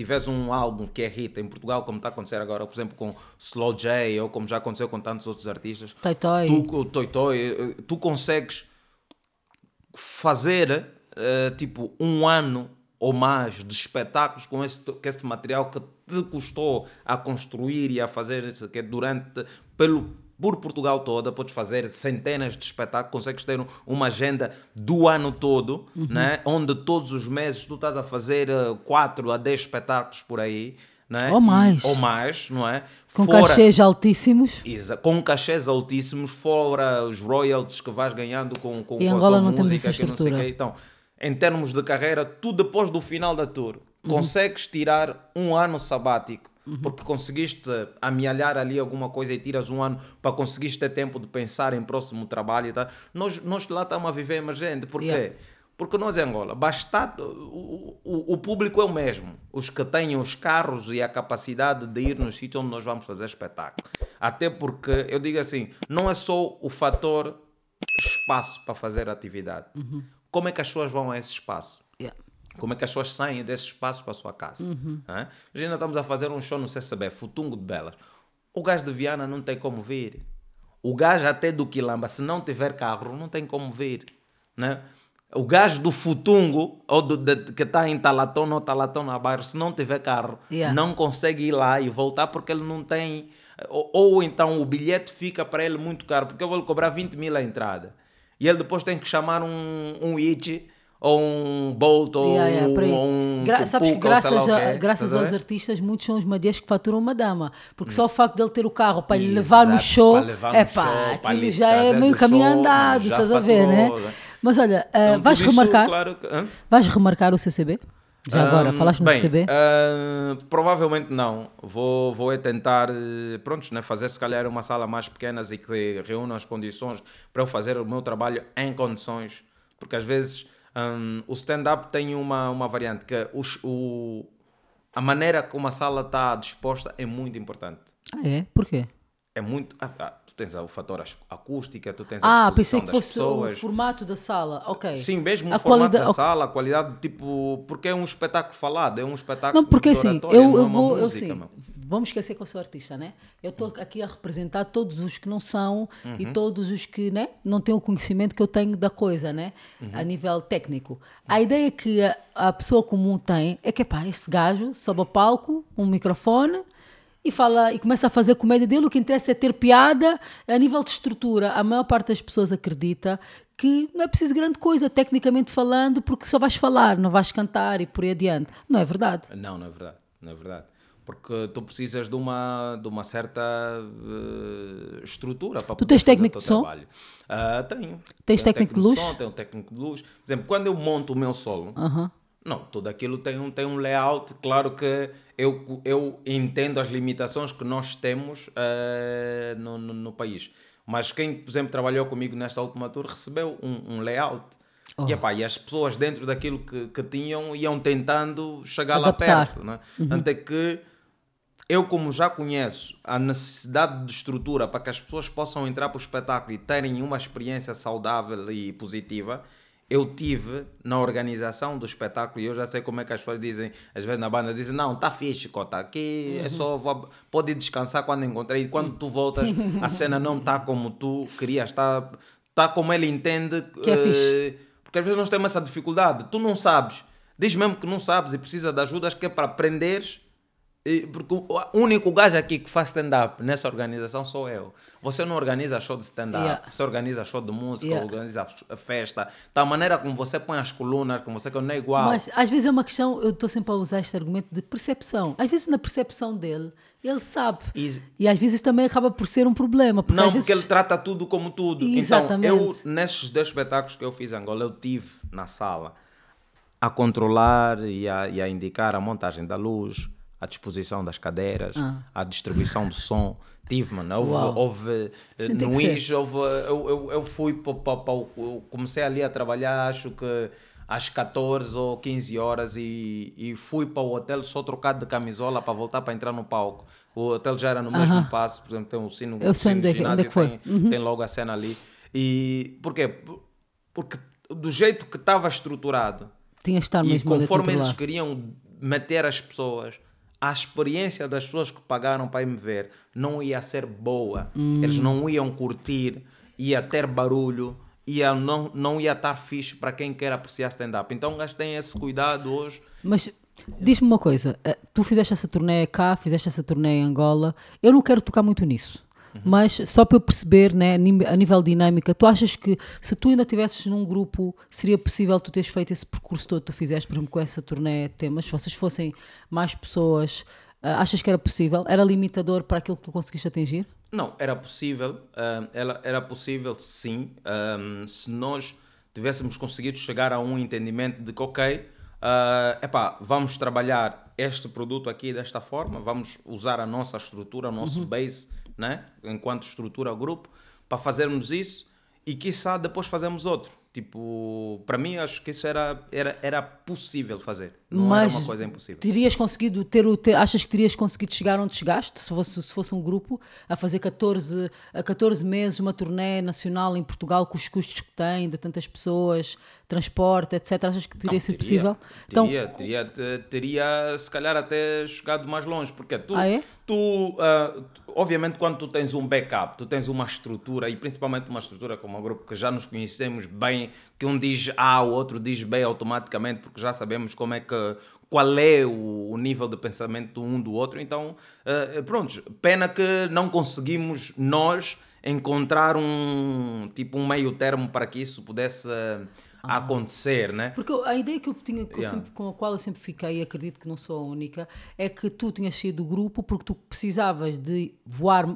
S2: tiveres um álbum que é hit em Portugal, como está a acontecer agora, por exemplo, com Slow J, ou como já aconteceu com tantos outros artistas,
S1: Toy Toy.
S2: tu, o Toy Toy, eh, tu consegues fazer eh, tipo um ano ou mais de espetáculos com esse, com esse material que te custou a construir e a fazer isso, que é durante pelo por Portugal toda, podes fazer centenas de espetáculos, consegues ter um- uma agenda do ano todo, né? onde todos os meses tu estás a fazer 4 a 10 espetáculos por aí. Né?
S1: Ou mais.
S2: E- ou mais, não é?
S1: Com
S2: Fora-
S1: cachês altíssimos.
S2: Exa- com cachês altíssimos, fora os royalties que vais ganhando com, com,
S1: Em
S2: com a
S1: Angola
S2: tua
S1: não
S2: música,
S1: essa
S2: que não sei quê. Então, em termos de carreira, tu depois do final da tour consegues tirar um ano sabático. Porque conseguiste amealhar ali alguma coisa e tiras um ano para conseguires ter tempo de pensar em próximo trabalho e tal. Nós, nós lá estamos a viver emergente. Por quê?
S1: Yeah.
S2: Porque nós em Angola, o, o, o público é o mesmo. Os que têm os carros e a capacidade de ir nos sítios onde nós vamos fazer espetáculo. Até porque, eu digo assim, não é só o fator espaço para fazer atividade. Como é que as pessoas vão a esse espaço? Como é que as pessoas saem desse espaço para a sua casa? Hã? Imagina, estamos a fazer um show no CCB, Futungo de Belas. O gajo de Viana não tem como vir. O gajo até do Quilamba, se não tiver carro, não tem como vir. Né? O gajo do Futungo, ou do, de- que está em Talatona ou Talatona bairro, se não tiver carro,
S1: Yeah.
S2: não consegue ir lá e voltar porque ele não tem. Ou, ou então o bilhete fica para ele muito caro, porque eu vou lhe cobrar 20 mil a entrada. E ele depois tem que chamar um, um Itch, ou um Bolt, ou,
S1: Yeah, yeah,
S2: um.
S1: Gra- sabes que graças, a- graças aos artistas, muitos são os madeias que faturam uma dama. Porque só o facto de ele ter o carro para lhe levar no show, é pá, aquilo já é meio caminho andado, estás a ver, né?
S2: faturou, né?
S1: Mas olha, ah,
S2: Então,
S1: vais
S2: isso,
S1: remarcar,
S2: claro
S1: vais remarcar o CCB? Já agora,
S2: Ahm,
S1: falaste no
S2: bem,
S1: CCB?
S2: ahm, provavelmente não. Vou, vou é tentar, eh, pronto, né, fazer se calhar uma sala mais pequena e que reúna as condições para eu fazer o meu trabalho em condições. Porque às vezes ahm, o stand-up tem uma, uma variante que os, o, a maneira como a sala está disposta é muito importante.
S1: Ah, é? Porquê?
S2: É muito. ah, ah, tu tens o fator ac- acústica, tu tens a
S1: Ah,
S2: disposição
S1: pensei que
S2: das
S1: fosse
S2: pessoas.
S1: o formato da sala, ok.
S2: Sim, mesmo
S1: a
S2: o formato da
S1: ok.
S2: sala, a qualidade, tipo, porque é um espetáculo falado, é um espetáculo
S1: Não, porque assim, eu,
S2: é
S1: eu vou, eu
S2: música,
S1: assim,
S2: meu.
S1: vamos esquecer que eu sou artista, né? Eu estou aqui a representar todos os que não são e
S2: Uhum.
S1: todos os que, né, não têm o conhecimento que eu tenho da coisa, né?
S2: Uhum.
S1: A nível técnico. A ideia que a, a pessoa comum tem é que, pá, este gajo sobe ao palco, um microfone e fala e começa a fazer comédia dele, o que interessa é ter piada a nível de estrutura. A maior parte das pessoas acredita que não é preciso grande coisa, tecnicamente falando, porque só vais falar, não vais cantar e por aí adiante. Não é verdade.
S2: Não, não é verdade, não é verdade. Porque tu precisas de uma, de uma certa eh, estrutura para
S1: Tu
S2: poder
S1: tens
S2: fazer
S1: técnico de som?
S2: trabalho. Ah, tenho.
S1: Tens
S2: Tenho um
S1: técnico de luz?
S2: som, tenho técnico de luz. Por exemplo, quando eu monto o meu solo, não, tudo aquilo tem um, tem um layout. Claro que eu, eu entendo as limitações que nós temos eh, no, no, no país. Mas quem, por exemplo, trabalhou comigo nesta última tour recebeu um, um layout.
S1: Oh.
S2: E, epá, e as pessoas dentro daquilo que, que tinham iam tentando chegar
S1: Adaptar.
S2: lá perto. Né? Até que eu, como já conheço a necessidade de estrutura para que as pessoas possam entrar para o espetáculo e terem uma experiência saudável e positiva, eu tive na organização do espetáculo e eu já sei como é que as pessoas dizem, às vezes na banda dizem, não, tá fixe, Cota, aqui é só, vou- pode descansar quando encontrar e quando tu voltas a cena não está como tu querias, está tá como ele entende.
S1: Que é
S2: eh,
S1: fixe.
S2: porque às vezes nós temos essa dificuldade. Tu não sabes. Diz mesmo que não sabes e precisa de ajuda, acho que é para aprenderes. Porque o único gajo aqui que faz stand-up nessa organização sou eu. Você não organiza show de stand-up,
S1: Yeah.
S2: você organiza show de música,
S1: Yeah.
S2: organiza a festa. Da maneira como você põe as colunas, como você não é igual.
S1: Mas às vezes é uma questão, eu estou sempre a usar este argumento de percepção. Às vezes na percepção dele, ele sabe.
S2: E-
S1: E às vezes também acaba por ser um problema. Porque
S2: não,
S1: vezes...
S2: porque ele trata tudo como tudo.
S1: Exatamente.
S2: Então, eu, nesses dois espetáculos que eu fiz em Angola, eu tive na sala a controlar e a, e a indicar a montagem da luz, a disposição das cadeiras, a distribuição do som. Tive, mano. Houve,
S1: Ah. Uau.
S2: houve eh,
S1: Sim,
S2: no. IS, houve, eu, eu, eu fui para, eu comecei ali a trabalhar, acho que às 14 ou 15 horas e, e fui para o hotel só trocar de camisola para voltar para entrar no palco. O hotel já era no mesmo passo, por exemplo, tem um sino,
S1: Eu
S2: sino
S1: onde é
S2: de
S1: que- onde é
S2: ginásio,
S1: foi.
S2: tem, tem logo a cena ali. E porquê? Por- Porque do jeito que estava estruturado
S1: Tinha estar
S2: e conforme eles queriam meter as pessoas, a experiência das pessoas que pagaram para ir me ver não ia ser boa. Eles não iam curtir, ia ter barulho, ia, não, não ia estar fixe para quem quer apreciar stand-up. Então, gajo tem esse cuidado hoje.
S1: Mas diz-me uma coisa, eh, tu fizeste essa turnê cá, fizeste essa turnê em Angola, eu não quero tocar muito nisso. Mas só para eu perceber, né, a nível dinâmica, tu achas que se tu ainda estivesses num grupo, seria possível tu teres feito esse percurso todo que tu fizeste, por exemplo, com essa turnê temas? Se vocês fossem mais pessoas, ah, achas que era possível? Era limitador para aquilo que tu conseguiste atingir?
S2: Não, era possível, ah, ela, era possível sim, ah, se nós tivéssemos conseguido chegar a um entendimento de que, ok, ah, epá, vamos trabalhar este produto aqui desta forma, vamos usar a nossa estrutura, o nosso base, né, enquanto estrutura grupo, para fazermos isso e, quiçá, depois fazemos outro. Tipo, para mim, acho que isso era, era, era possível fazer. Não
S1: Mas
S2: uma coisa impossível.
S1: terias conseguido ter o. ter- achas que terias conseguido chegar onde chegaste se fosse, se fosse um grupo a fazer 14, a 14 meses uma turnê nacional em Portugal com os custos que tem, de tantas pessoas, transporte, etc. Achas que teria
S2: Não,
S1: sido
S2: teria,
S1: possível?
S2: Teria, teria, te- teria, se calhar até chegado mais longe, porque tu,
S1: Ah, é?
S2: tu, ah, tu- obviamente quando tu tens um backup, tu tens uma estrutura, e principalmente uma estrutura como um grupo que já nos conhecemos bem, que um diz A, o outro diz B automaticamente, porque já sabemos como é que, qual é o, o nível de pensamento do um do outro, então, ah, pronto, pena que não conseguimos nós encontrar um, tipo, um meio termo para que isso pudesse ah, acontecer, né?
S1: Porque a ideia que eu tinha, que eu
S2: Yeah.
S1: sempre- com a qual eu sempre fiquei, e acredito que não sou a única, é que tu tinhas sido do grupo porque tu precisavas de voar,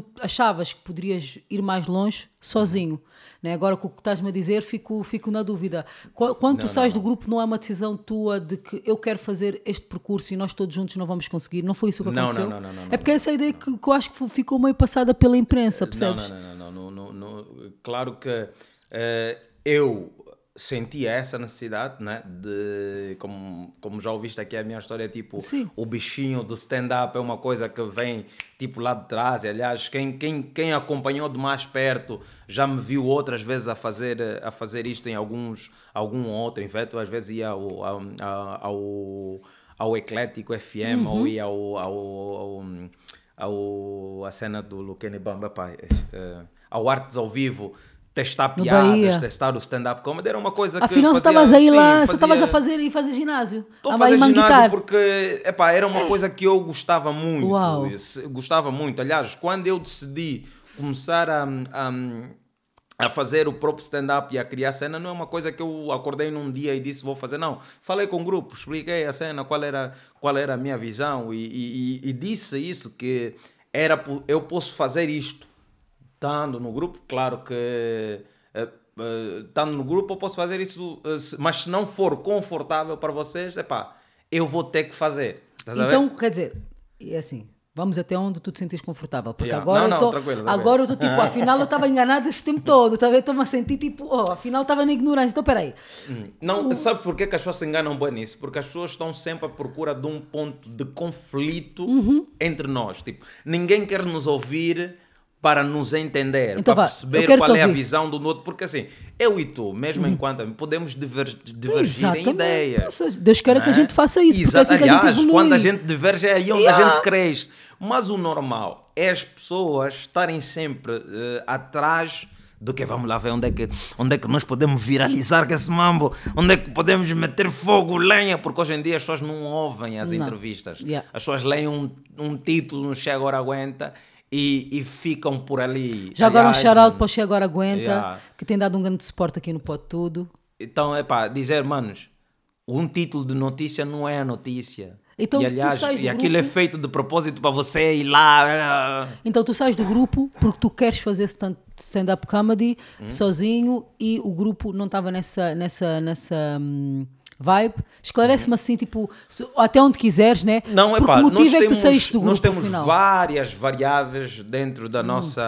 S1: tu achavas que poderias ir mais longe sozinho. Né? Agora, com o que estás-me a dizer, fico, fico na dúvida. Qu- Quando tu
S2: Não,
S1: sais
S2: não,
S1: do grupo, não é uma decisão tua de que eu quero fazer este percurso e nós todos juntos não vamos conseguir? Não foi isso que
S2: Não, não,
S1: aconteceu?
S2: não, não, não,
S1: é
S2: não,
S1: porque essa ideia que, que eu acho que ficou meio passada pela imprensa, percebes?
S2: Não, não, não, não, não, não, não. Claro que eh, eu sentia essa necessidade, né? De, como, como já ouviste aqui a minha história, tipo,
S1: Sim.
S2: o bichinho do stand-up é uma coisa que vem, tipo, lá de trás. E, aliás, quem, quem, quem acompanhou de mais perto já me viu outras vezes a fazer, a fazer isto em alguns, algum outro evento. Às vezes ia ao, ao, ao, ao Eclético FM ou ia ao, ao, ao, ao, a cena do Luquene Bamba, pá, eh, ao Artes ao Vivo, testar
S1: No
S2: piadas,
S1: Bahia.
S2: testar o stand-up comedy, era uma coisa que
S1: Afinal,
S2: fazia,
S1: estavas aí
S2: sim,
S1: lá, só
S2: fazia-
S1: estavas a fazer e fazer ginásio.
S2: Estou a fazer ginásio
S1: manguitar.
S2: porque epá, era uma coisa que eu gostava muito.
S1: Uau.
S2: Gostava muito. Aliás, quando eu decidi começar a, a, a fazer o próprio stand-up e a criar cena, não é uma coisa que eu acordei num dia e disse vou fazer. Não. Falei com o grupo, expliquei a cena, qual era, qual era a minha visão e, e- e- disse isso, que era, eu posso fazer isto estando no grupo, claro que eh, eh, estando no grupo eu posso fazer isso, eh, mas se não for confortável para vocês, epá, eu vou ter que fazer.
S1: Então, quer dizer, é assim, vamos até onde tu te sentes confortável. Porque
S2: Yeah.
S1: agora
S2: Não,
S1: eu
S2: não,
S1: estou.
S2: tranquilo, tranquilo.
S1: Agora eu estou tipo, afinal eu estava enganado esse tempo todo. tá? Estou-me a sentir tipo, oh, afinal estava na ignorância. Então, peraí.
S2: Não, sabe por que que as pessoas se enganam bem nisso? Porque as pessoas estão sempre à procura de um ponto de conflito
S1: Uhum.
S2: entre nós. Tipo, ninguém quer nos ouvir para nos entender,
S1: Então
S2: para
S1: vá,
S2: perceber qual é a visão do outro. Porque assim, eu e tu, mesmo enquanto podemos diver- divergir em ideias.
S1: Ou seja, Deus queira que a
S2: Não é?
S1: gente faça isso, porque é
S2: Exato.
S1: assim que a gente
S2: Aliás,
S1: evolui.
S2: quando a gente diverge é aí onde a
S1: Yeah.
S2: gente cresce. Mas o normal é as pessoas estarem sempre eh, atrás do que vamos lá ver onde é, que, onde é que nós podemos viralizar com esse mambo, onde é que podemos meter fogo, lenha, porque hoje em dia as pessoas não ouvem as
S1: Não.
S2: entrevistas.
S1: Yeah.
S2: As pessoas leem um, um título no Chega Agora Aguenta e, e ficam por ali.
S1: Já agora um shout-out para o Che Agora Aguenta,
S2: Yeah.
S1: que tem dado um grande suporte aqui no Pode Tudo.
S2: Então, é pá, dizer, manos, um título de notícia não é a notícia.
S1: Então,
S2: e aliás, e aquilo é
S1: grupo-
S2: feito de propósito para você ir lá.
S1: Então tu sais do grupo porque tu queres fazer stand- stand-up comedy
S2: Hum?
S1: sozinho e o grupo não estava nessa, nessa, nessa hum, vibe. Esclarece-me assim, tipo, se- até onde quiseres, né?
S2: Uhum. Não, é
S1: porque
S2: pá,
S1: motivo é que tu saíste do grupo
S2: nós temos
S1: afinal? Hum.
S2: várias variáveis dentro da, nossa,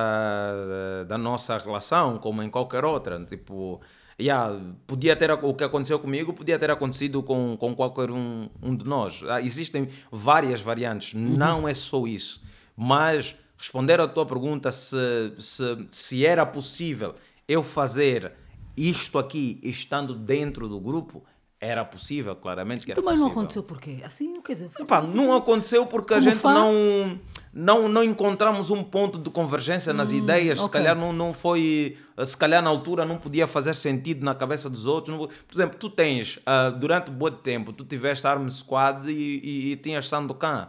S2: da nossa relação, como em qualquer outra. Tipo, yeah, podia ter o que aconteceu comigo, podia ter acontecido com, com qualquer um, um de nós. Ah, Existem várias variantes,
S1: Uhum.
S2: não é só isso. Mas responder à tua pergunta se, se, se era possível eu fazer isto aqui estando dentro do grupo, Era possível, claramente que era
S1: mas não aconteceu porquê? Assim, quer dizer, foi-
S2: Epá, não aconteceu porque a gente
S1: fã?
S2: não, não, não encontramos um ponto de convergência nas ideias. Se
S1: Hum, ok.
S2: calhar não, não foi. Se calhar na altura não podia fazer sentido na cabeça dos outros. Por exemplo, tu tens, ah, durante um bom tempo, tu tiveste Arm Squad e, e, e tinhas Sandokan.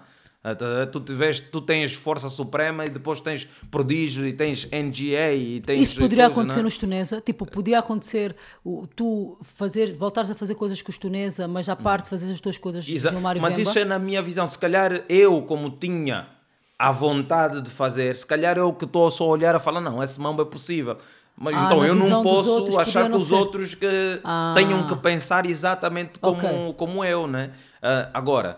S2: Ah, tu- Tu, tu tens Força Suprema e depois tens Prodígio e tens NGA e tens.
S1: Isso poderia
S2: coisa,
S1: acontecer
S2: né?
S1: nos Tunesa? Tipo, podia acontecer o- tu fazer, voltares a fazer coisas com os Tunesa, mas à parte fazer as tuas coisas
S2: Exa-
S1: Gilmar e
S2: Mas
S1: Vemba?
S2: isso é na minha visão. Se calhar eu, como tinha a vontade de fazer, se calhar eu que estou só a olhar a falar, não, esse mambo é possível. Mas
S1: Ah,
S2: então eu não posso achar que
S1: não
S2: os
S1: ser.
S2: outros que
S1: Ah.
S2: tenham que pensar exatamente como,
S1: Ok.
S2: como eu, né? Ah, agora,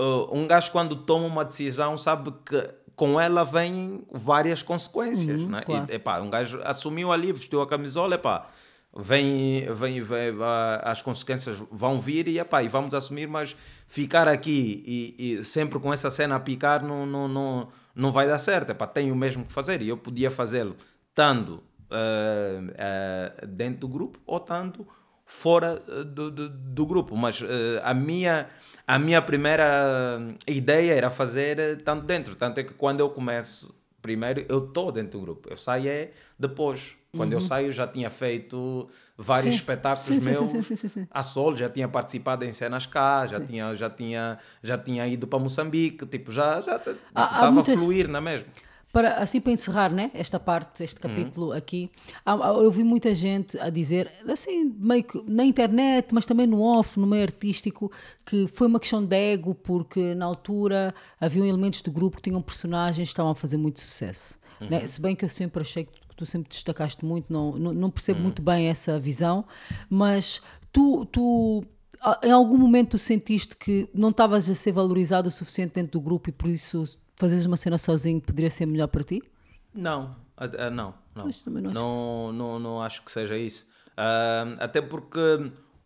S2: ah, um gajo quando toma uma decisão sabe que com ela vêm várias consequências, né?
S1: claro.
S2: E, epá, um gajo assumiu ali, vestiu a camisola, epá, vem, vem, vem, as consequências vão vir e, epá, e vamos assumir, mas ficar aqui e, e sempre com essa cena a picar não, não, não, não vai dar certo, epá, tenho mesmo que fazer e eu podia fazê-lo estando ah, ah, dentro do grupo ou estando fora ah, do, do, do grupo, mas ah, a minha a minha primeira ideia era fazer eh, tanto dentro, tanto é que quando eu começo primeiro eu estou dentro do grupo, eu saio é depois. Quando eu saio já tinha feito vários
S1: Uhum. Sim.
S2: espetáculos
S1: Sim,
S2: meus
S1: sim,
S2: a solo, já tinha participado em cenas cá, já tinha já tinha já tinha ido para Moçambique, tipo já já
S1: Há- há
S2: estava
S1: muitas-
S2: a fluir, não é mesmo?
S1: Para, assim, para encerrar né, esta parte, este capítulo aqui, há- há- eu vi muita gente a dizer, assim, meio que na internet, mas também no off, no meio artístico, que foi uma questão de ego, porque na altura haviam elementos do grupo que tinham personagens que estavam a fazer muito sucesso. né? Se bem que eu sempre achei que tu sempre destacaste muito, não, não, não percebo muito bem essa visão, mas tu, tu em algum momento tu sentiste que não estavas a ser valorizado o suficiente dentro do grupo e por isso fazeres uma cena sozinho poderia ser melhor para ti?
S2: Não, a- não, não.
S1: Pois, não acho.
S2: não, não, não acho que seja isso. Ah, até porque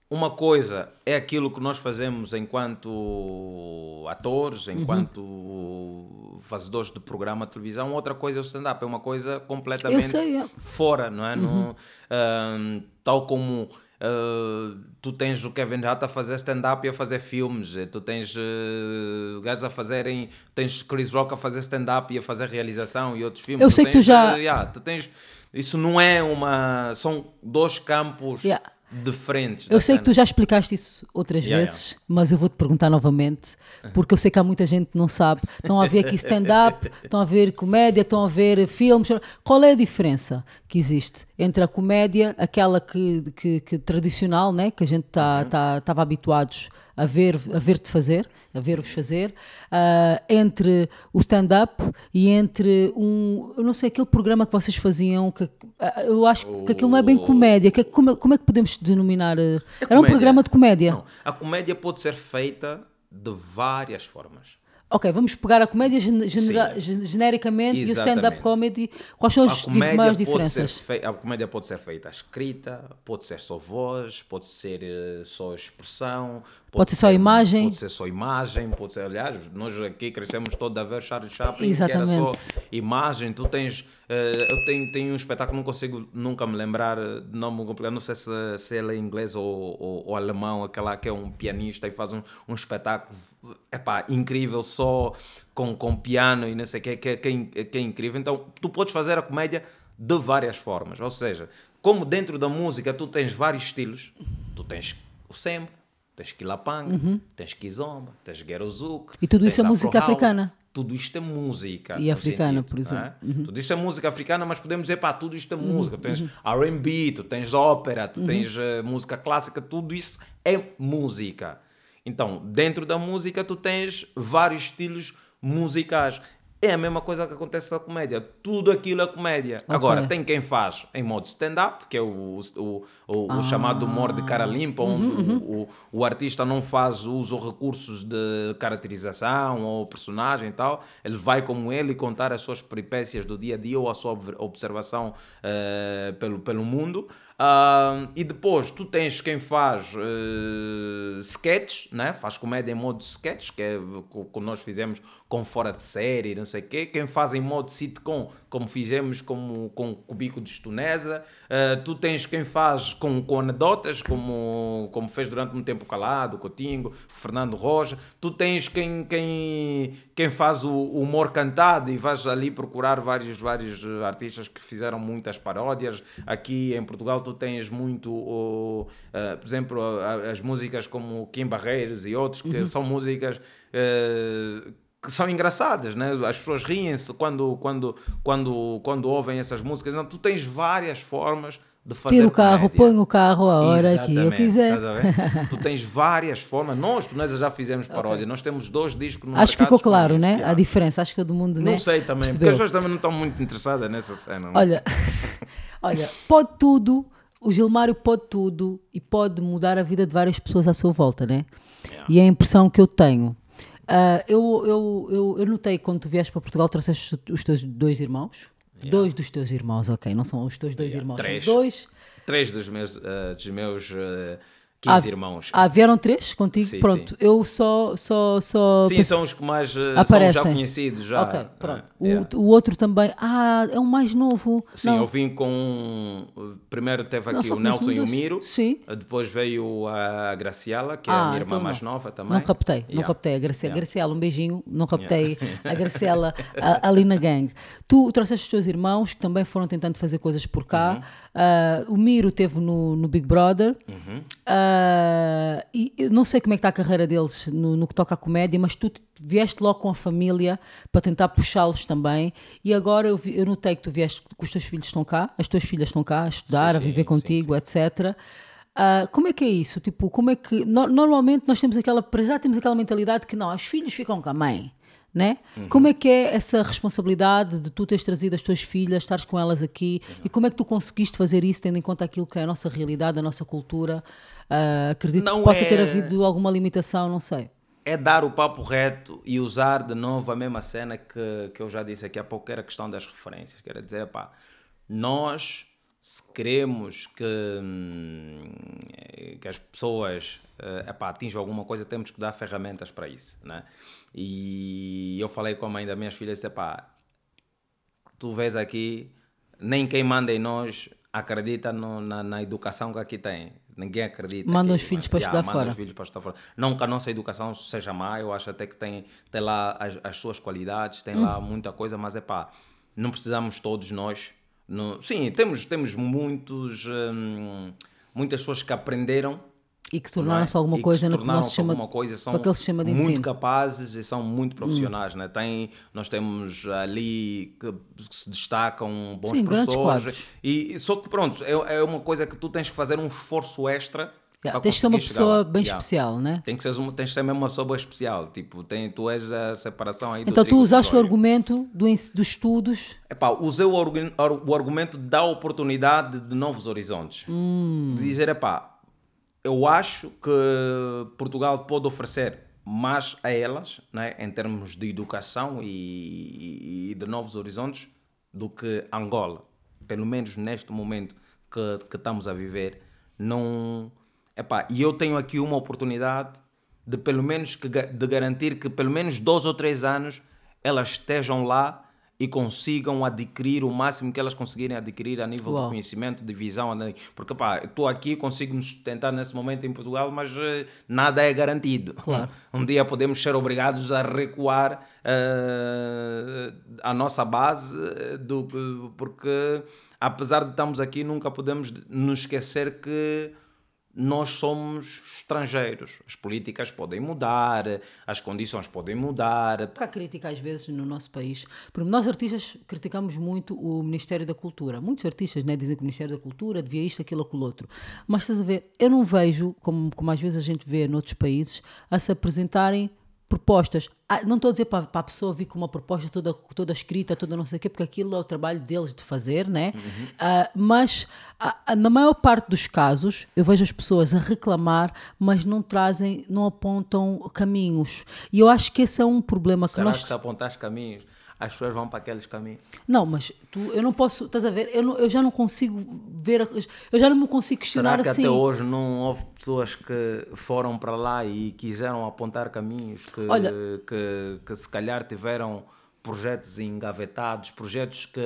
S2: uma coisa é aquilo que nós fazemos enquanto atores,
S1: Uhum.
S2: enquanto fazedores de programa de televisão, outra coisa é o stand-up, é uma coisa completamente
S1: sei, é.
S2: fora, não é? Não, ah, tal como ah, tu tens o Kevin Hart a fazer stand-up e a fazer filmes, eh, tu tens uh, gajos a fazerem, tens Chris Rock a fazer stand-up e a fazer realização e outros filmes.
S1: Eu sei que tu
S2: tens,
S1: já-
S2: eh, yeah, tu tens, isso não é uma. São dois campos
S1: Yeah.
S2: Diferentes.
S1: Eu sei que
S2: cena.
S1: tu já explicaste isso outras
S2: Yeah,
S1: vezes, mas eu vou-te perguntar novamente, porque eu sei que há muita gente que não sabe. Estão a ver aqui stand-up, estão a ver comédia, estão a ver filmes. Qual é a diferença que existe entre a comédia, aquela que, que, que tradicional, né, que a gente estava tá, tava habituados a ver a ver-te fazer, a ver-vos fazer, ah, entre o stand-up e entre um, eu não sei, aquele programa que vocês faziam, que ah, eu acho que aquilo não é bem comédia, que, como, é- como é que podemos denominar? eh, Era um programa de comédia.
S2: Não, a comédia pode ser feita de várias formas.
S1: Ok, vamos pegar a comédia gen- genera-
S2: Sim.
S1: genericamente e o
S2: Exatamente.
S1: stand-up comedy. Quais são as maiores
S2: pode ser
S1: diferenças?
S2: a comédia pode ser feita escrita, pode ser só voz, pode ser eh, só expressão,
S1: Pode ser só imagem.
S2: Pode ser só imagem, pode ser, aliás, nós aqui crescemos todos a ver Charlie Chaplin,
S1: Exatamente.
S2: que era só imagem. Tu tens, eu tenho, tenho um espetáculo, não consigo nunca me lembrar eh, de nome complicado, não sei se, se ele é inglês ou, ou, ou alemão, aquela que é um pianista e faz um, um espetáculo, epá, incrível, só com, com piano e não sei o que, que, é- que, que é incrível. Então, tu podes fazer a comédia de várias formas, ou seja, como dentro da música tu tens vários estilos, tu tens o samba, tens Quilapanga, tens Kizomba, tens Gerozuk.
S1: Uhum. E tudo isso é música
S2: House.
S1: africana.
S2: Tudo isto é música.
S1: E africana,
S2: sentido,
S1: por exemplo. Uhum.
S2: não é? Tudo isto é música africana, mas podemos dizer, pá, tudo isto é música. Tu tens R&B, tu tens ópera,
S1: Uhum.
S2: tu tens eh, música clássica, tudo isso é música. Então, dentro da música, tu tens vários estilos musicais. É a mesma coisa que acontece na comédia. Tudo aquilo é comédia. Agora, tem quem faz em modo stand-up, que é o, o, o,
S1: Ah.
S2: o chamado humor de cara limpa, onde
S1: Uhum,
S2: o, o, o artista não faz uso ou recursos de caracterização ou personagem e tal. Ele vai como ele contar as suas peripécias do dia a dia ou a sua ob- observação eh, pelo, pelo mundo. E depois tu tens quem faz uh, sketches, né? faz comédia em modo sketch, que é o que nós fizemos com fora de série, não sei o quê. Quem faz em modo sitcom, como fizemos com, com o Cubico de Estunesa. Uh, tu tens quem faz com, com anedotas, como, como fez durante um tempo calado, o Cotingo, o Fernando Roja. Tu tens quem, quem, quem faz o humor cantado e vais ali procurar vários, vários artistas que fizeram muitas paródias. Aqui em Portugal tu tens muito, uh, por exemplo, as músicas como Kim Barreiros e outros, que uhum. são músicas uh, que são engraçadas, né? as pessoas riem-se quando, quando, quando, quando ouvem essas músicas. Não, tu tens várias formas de fazer
S1: Tira o carro, comédia. põe o carro a hora Exatamente, que eu quiser.
S2: tu tens várias formas. Nós, tu, nós já fizemos paródia. Okay. Nós temos dois discos no
S1: Acho que ficou claro, né? A diferença. Acho que é do mundo,
S2: Não
S1: né?
S2: sei também, Percebeu. porque as pessoas também não estão muito interessadas nessa cena. Não?
S1: É? Olha, olha, pode tudo. O Gilmário pode tudo e pode mudar a vida de várias pessoas à sua volta, né? Yeah. E é a impressão que eu tenho. Uh, eu, eu, eu, eu notei quando tu vieste para Portugal, trouxeste os teus dois irmãos. Yeah. Dois dos teus irmãos, ok, não são os teus dois yeah. irmãos,
S2: Três.
S1: são dois.
S2: Três dos meus, uh, dos meus uh, 15 ah, irmãos.
S1: Ah, vieram três contigo? Sim, Pronto, sim. eu só, só, só.
S2: Sim, são os que mais uh, Aparecem. são já conhecidos. Já.
S1: Ok, pronto. Uh, yeah. o, o, outro também. Ah, é o mais novo.
S2: Sim, Não. eu vim com. Primeiro teve aqui Não, o Nelson e o Miro.
S1: Sim.
S2: Depois veio a Graciela, que é a minha irmã então mais nova também.
S1: Não captei, yeah. não captei. A Graciela, yeah. Graciela, um beijinho. Não captei a Graciela ali na gang. Tu trouxeste os teus irmãos que também foram tentando fazer coisas por cá. Uhum. Uh, o Miro teve no, no Big Brother. Uhum. Uh, e eu não sei como é que está a carreira deles no, no, que toca à comédia, mas tu vieste logo com a família para tentar puxá-los também. E agora eu, vi, eu notei que tu vieste, que os teus filhos estão cá, as tuas filhas estão cá a estudar, sim, a viver sim, contigo, sim, etc. Uh, como é que é isso? Tipo, como é que. No, normalmente nós temos aquela. Para já temos aquela mentalidade que não, os filhos ficam com a mãe né? Uhum. Como é que é essa responsabilidade de tu teres trazido as tuas filhas, estares com elas aqui uhum. e como é que tu conseguiste fazer isso tendo em conta aquilo que é a nossa realidade, a nossa cultura? Uh, acredito não que possa é... ter havido alguma limitação, não sei.
S2: É dar o papo reto e usar de novo a mesma cena que, que eu já disse aqui há pouco, que era a questão das referências. Quer dizer, pá, nós, se queremos que, hum, que as pessoas uh, epá, atinjam alguma coisa, temos que dar ferramentas para isso, né? E eu falei com a mãe das minhas filhas, disse, pá, tu vês aqui, nem quem manda em nós acredita no, na, na, educação que aqui tem. Ninguém acredita.
S1: Manda os filhos para estudar fora.
S2: os filhos para estudar fora. Não que a nossa educação seja má, eu acho até que tem, tem lá as, as suas qualidades, tem hum. lá muita coisa, mas é pá, não precisamos todos nós. No, sim, temos, temos muitos, hum, muitas pessoas que aprenderam
S1: e que tornaram-se é? alguma coisa no que nós chama, alguma
S2: coisa, são que chama de muito capazes e são muito profissionais, hum. né? Tem, nós temos ali que se destacam bons Sim, professores e só que pronto, é, é uma coisa que tu tens que fazer um esforço extra
S1: Yeah, tens de ser uma pessoa bem yeah. especial, né?
S2: Tem que ser uma, tens de ser mesmo uma pessoa bem especial. Tipo, tem, tu és a separação aí
S1: Então tu usaste o argumento do, dos estudos.
S2: Epá, usei o, o argumento da oportunidade de novos horizontes.
S1: Hum.
S2: De dizer, epá, eu acho que Portugal pode oferecer mais a elas, né, em termos de educação e, e, de novos horizontes, do que Angola. Pelo menos neste momento que, que estamos a viver. Não, epá, e eu tenho aqui uma oportunidade de pelo menos que, de garantir que pelo menos dois ou três anos elas estejam lá e consigam adquirir o máximo que elas conseguirem adquirir a nível Uau. de conhecimento, de visão. Porque, pá, estou aqui, consigo me sustentar nesse momento em Portugal, mas uh, nada é garantido.
S1: Claro.
S2: Um dia podemos ser obrigados a recuar uh, a nossa base, eh, do, porque apesar de estarmos aqui, nunca podemos nos esquecer que nós somos estrangeiros. As políticas podem mudar, as condições podem mudar.
S1: Há crítica às vezes no nosso país. Porque nós artistas criticamos muito o Ministério da Cultura. Muitos artistas né, dizem que o Ministério da Cultura devia isto, aquilo, aquilo outro. Mas estás a ver, eu não vejo, como, como às vezes a gente vê noutros países, a se apresentarem propostas. Ah, não estou a dizer para, para, a pessoa vir com uma proposta toda, toda escrita, toda não sei o quê, porque aquilo é o trabalho deles de fazer, né? Uhum. Uh, mas uh, na maior parte dos casos eu vejo as pessoas a reclamar, mas não trazem, não apontam caminhos. E eu acho que esse é um problema
S2: Será
S1: que nós.
S2: que se apontaste caminhos? As pessoas vão para aqueles caminhos.
S1: Não, mas tu, eu não posso, estás a ver? Eu, não- eu já não consigo ver, eu já não me consigo questionar
S2: Será que
S1: assim.
S2: até hoje não houve pessoas que foram para lá e quiseram apontar caminhos que,
S1: Olha-
S2: que, que se calhar tiveram projetos engavetados, projetos que,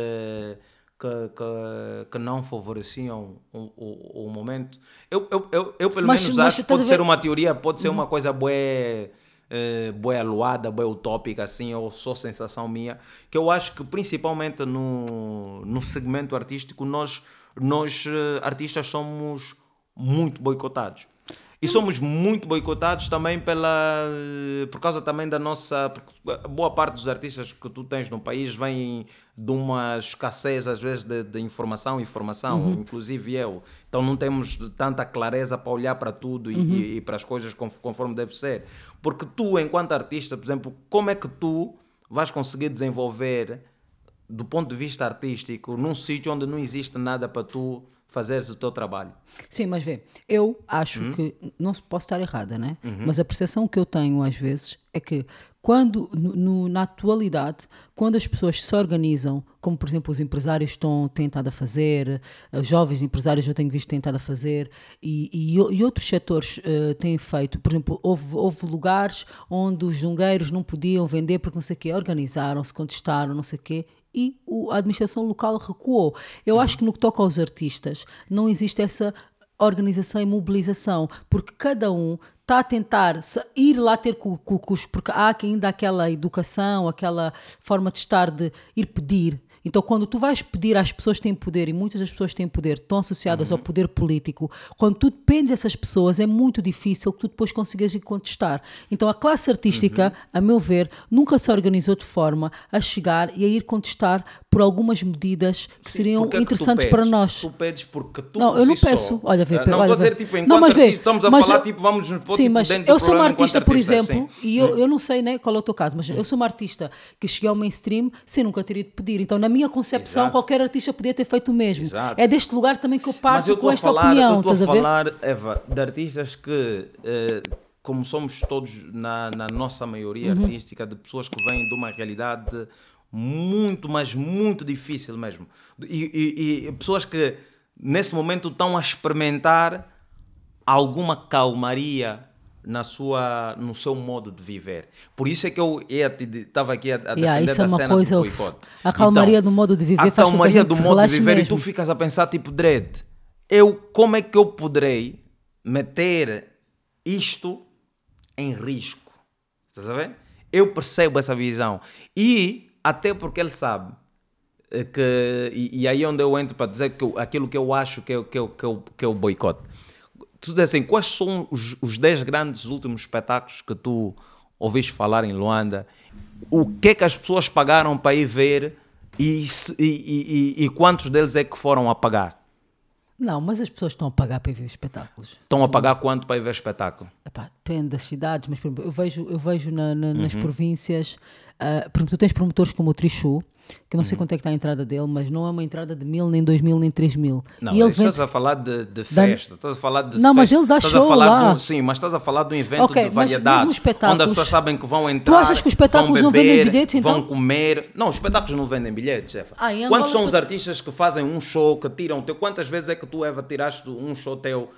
S2: que, que, que não favoreciam o, o, o momento? Eu, eu, eu, eu pelo
S1: Mas-
S2: menos
S1: mas
S2: acho que pode ser uma teoria, pode ser uma coisa bué, eh, bué aluada, bué utópica, assim, ou só sensação minha, que eu acho que principalmente no, no segmento artístico nós, nós eh, artistas somos muito boicotados. E somos muito boicotados também pela, por causa também da nossa. Boa parte dos artistas que tu tens no país vem de uma escassez, às vezes, de, de informação, informação, inclusive eu. Então não temos tanta clareza para olhar para tudo e, e- e para as coisas conf- conforme deve ser. Porque tu, enquanto artista, por exemplo, como é que tu vais conseguir desenvolver do ponto de vista artístico num sítio onde não existe nada para tu fazeres o teu trabalho?
S1: Sim, mas vê, eu acho
S2: Hum?
S1: que, não posso estar errada, né?
S2: Uhum.
S1: Mas a percepção que eu tenho às vezes é que quando, no- na atualidade, quando as pessoas se organizam, como por exemplo os empresários estão tentado a fazer, jovens empresários eu tenho visto tentado a fazer, e, e, e outros setores eh, têm feito, por exemplo, houve, houve lugares onde os jungueiros não podiam vender porque não sei o quê, organizaram-se, contestaram, não sei o quê, e a administração local recuou. Eu acho que no que toca aos artistas, não existe essa organização e mobilização, porque cada um está a tentar ir lá ter com, com, com os. Porque há ainda aquela educação, aquela forma de estar, de ir pedir. Então, quando tu vais pedir às pessoas que têm poder, e muitas das pessoas que têm poder estão associadas ao poder político, quando tu dependes dessas pessoas, é muito difícil que tu depois consigas ir contestar. Então, a classe artística, a meu ver, nunca se organizou de forma a chegar e a ir contestar por algumas medidas que seriam
S2: Porque é que
S1: interessantes para nós.
S2: Tu pedes porque tu
S1: Não, eu não
S2: si só-
S1: peço. Olha, vê,
S2: Ah,
S1: pe-
S2: Não
S1: olha,
S2: estou a dizer
S1: vê.
S2: tipo,
S1: Não, mas vê,
S2: artista, estamos a
S1: mas
S2: falar,
S1: eu-
S2: tipo, vamos nos pôr
S1: Sim,
S2: tipo,
S1: mas eu sou uma artista, por
S2: artistas,
S1: exemplo,
S2: sim.
S1: e eu, eu não sei né, qual é o teu caso, mas eu sou uma artista que cheguei ao mainstream sem nunca ter ido pedir. Então, na minha concepção,
S2: Exato.
S1: qualquer artista podia ter feito o mesmo.
S2: Exato.
S1: É deste lugar também que eu parto
S2: eu
S1: com esta
S2: falar,
S1: opinião.
S2: eu estou a
S1: ver?
S2: falar, Eva, de artistas que, eh, como somos todos na, na nossa maioria
S1: Uhum.
S2: artística, de pessoas que vêm de uma realidade muito, mas muito difícil mesmo. E, e- e pessoas que nesse momento estão a experimentar alguma calmaria na sua, no seu modo de viver. Por isso é que eu estava aqui a, a defender
S1: Yeah, isso é uma
S2: cena
S1: coisa,
S2: do boicote.
S1: a calmaria
S2: Então,
S1: do modo de viver
S2: a
S1: faz a
S2: calmaria do modo de viver e
S1: mesmo.
S2: tu ficas a pensar tipo, Dredd, eu, como é que eu poderei meter isto em risco? Estás a ver? Eu percebo essa visão. E até porque ele sabe eh, que... E, e aí é onde eu entro para dizer que eu- aquilo que eu acho que é, que é, que é, o- que é o boicote. Tu diz assim, quais são os, os 10 grandes últimos espetáculos que tu ouviste falar em Luanda? O que é que as pessoas pagaram para ir ver e, e, e- e- quantos deles é que foram a pagar?
S1: Não, mas as pessoas estão a pagar para ir ver os espetáculos.
S2: Estão a pagar quanto para ir ver espetáculo?
S1: Epá, depende das cidades, mas por exemplo, eu vejo, eu vejo na- na- nas
S2: Uhum.
S1: províncias, ah, por exemplo, tu tens promotores como o Trichu, que não sei
S2: Uhum.
S1: quanto é que está a entrada dele, mas não é uma entrada de mil, nem dois mil, nem três mil.
S2: Não,
S1: e ele
S2: estás
S1: vende...
S2: a falar de, de festa, estás a falar de
S1: Não, mas
S2: festa,
S1: ele dá
S2: estás
S1: show lá.
S2: Um, sim, mas estás a falar de um evento
S1: Ok,
S2: de
S1: mas espetáculos-
S2: onde as pessoas sabem que vão entrar,
S1: achas que os espetáculos
S2: vão
S1: não vendem
S2: beber,
S1: bilhetes, então?
S2: vão comer. Não, os espetáculos não vendem bilhetes, Eva.
S1: Ah,
S2: Quantos são
S1: os
S2: artistas que fazem um show, que tiram o teu? Quantas vezes é que tu, Eva, tiraste um show teu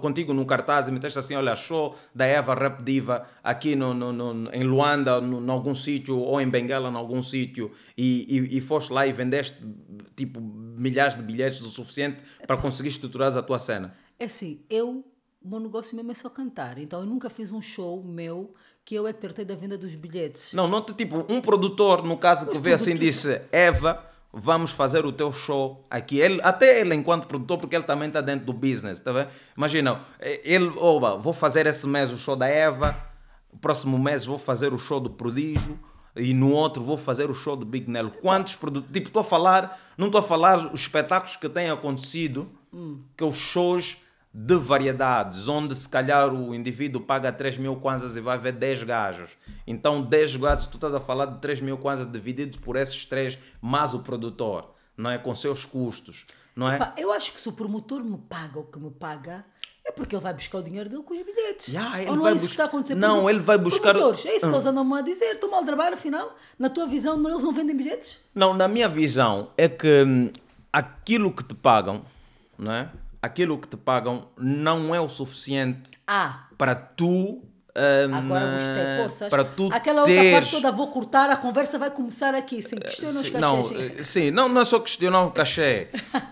S2: contigo no cartaz e meteste assim, olha, show da Eva Rap Diva aqui no, no- no- em Luanda, em algum sítio, ou em Benguela, em algum sítio, e, e, e foste lá e vendeste tipo milhares de bilhetes o suficiente para conseguir estruturar a tua cena.
S1: É assim, eu, o meu negócio mesmo é só cantar, então eu nunca fiz um show meu que eu é que tratei da venda dos bilhetes.
S2: Não, não tipo, um produtor, no caso, que vê assim, disse, Eva, vamos fazer o teu show aqui. Ele, até ele, enquanto produtor, porque ele também está dentro do business, tá vendo? Imagina, ele, oba, vou fazer esse mês o show da Eva, o próximo mês vou fazer o show do Prodígio, e no outro vou fazer o show do Big Nelo. Quantos produtos? Tipo, estou a falar, não estou a falar os espetáculos que têm acontecido, que os shows de variedades, onde se calhar o indivíduo paga 3 mil kwanzas e vai ver 10 gajos. Então 10 gajos, tu estás a falar de 3 mil kwanzas divididos por esses 3, mais o produtor, não é? Com seus custos, não é?
S1: Pá, eu acho que se o promotor me paga o que me paga, É porque ele vai buscar o dinheiro dele com os bilhetes.
S2: Yeah, ele
S1: Ou não
S2: vai
S1: é isso que
S2: bus-
S1: está a acontecer?
S2: Não, ele vai buscar-
S1: Promotores, é isso que
S2: Ah.
S1: eles andam a dizer. Estou mal de trabalho, afinal. Na tua visão, eles não vendem bilhetes?
S2: Não, na minha visão é que hum, aquilo que te pagam, não é? Aquilo que te pagam não é o suficiente
S1: Ah,
S2: para tu. hum,
S1: agora gostei. Poças.
S2: para tu
S1: Aquela outra
S2: teres...
S1: parte toda vou cortar, a conversa vai começar aqui. Os
S2: Sim, não,
S1: cachês.
S2: eh, sim, não, não é só questionar o cachê.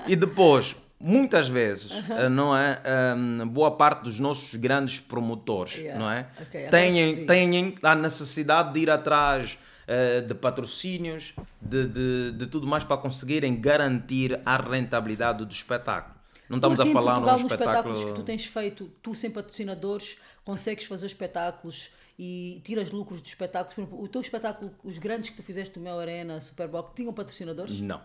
S2: e depois, muitas vezes, eh, não é? Hum, boa parte dos nossos grandes promotores,
S1: Yeah.
S2: não é?
S1: Ok, agora
S2: têm, têm a necessidade de ir atrás eh, de patrocínios, de, de, de tudo mais para conseguirem garantir a rentabilidade do espetáculo. Não estamos
S1: Porque
S2: a falar
S1: em Portugal, nos
S2: espetáculo.
S1: espetáculos que tu tens feito, tu sem patrocinadores, consegues fazer espetáculos e tiras lucros dos espetáculos. Por exemplo, o teu espetáculo, os grandes que tu fizeste, o Mel Arena, Superboc, tinham patrocinadores?
S2: Não.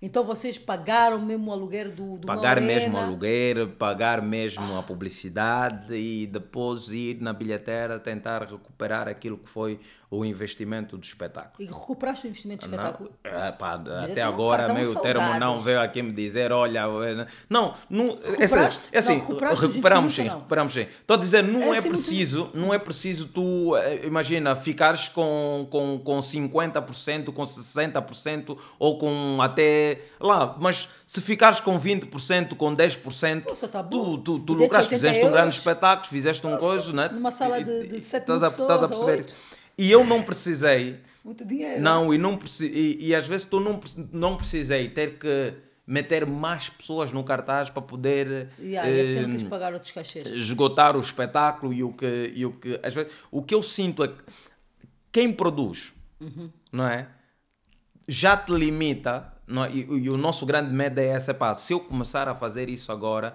S1: Então vocês pagaram mesmo o aluguer do, do
S2: Pagar mesmo o aluguer, pagar mesmo a publicidade e depois ir na bilheteira tentar recuperar aquilo que foi o investimento do espetáculo.
S1: E recuperaste o investimento do
S2: Não,
S1: espetáculo?
S2: é, pá, até
S1: não,
S2: agora meio termo não veio aqui me dizer, olha, eh, não, não é assim,
S1: Recuperaste?
S2: é assim,
S1: Não,
S2: recuperamos sim,
S1: não?
S2: recuperamos sim. Estou a dizer, não
S1: É
S2: é,
S1: assim
S2: preciso, não é preciso tu, eh, imagina, ficares com, com, com 50%, com 60% ou com até lá, mas se ficares com 20%, com 10%,
S1: Poxa, tá
S2: tu, tu, tu lucraste,
S1: 80
S2: fizeste um grande
S1: euros.
S2: espetáculo, fizeste um coisa, né?
S1: numa sala
S2: E-
S1: de- de
S2: e-
S1: sete
S2: estás
S1: mil
S2: a- estás a
S1: pessoas ou
S2: perceber isso. E eu não precisei
S1: Muito dinheiro.
S2: não, e, não e, e às vezes tu não, não precisei ter que meter mais pessoas no cartaz para poder
S1: Yeah, e assim
S2: eh,
S1: tens de pagar outros cachês.
S2: esgotar o espetáculo e o que, e o que às vezes o que eu sinto é que quem produz não é já te limita não e, e o nosso grande medo é essa epá, se eu começar a fazer isso agora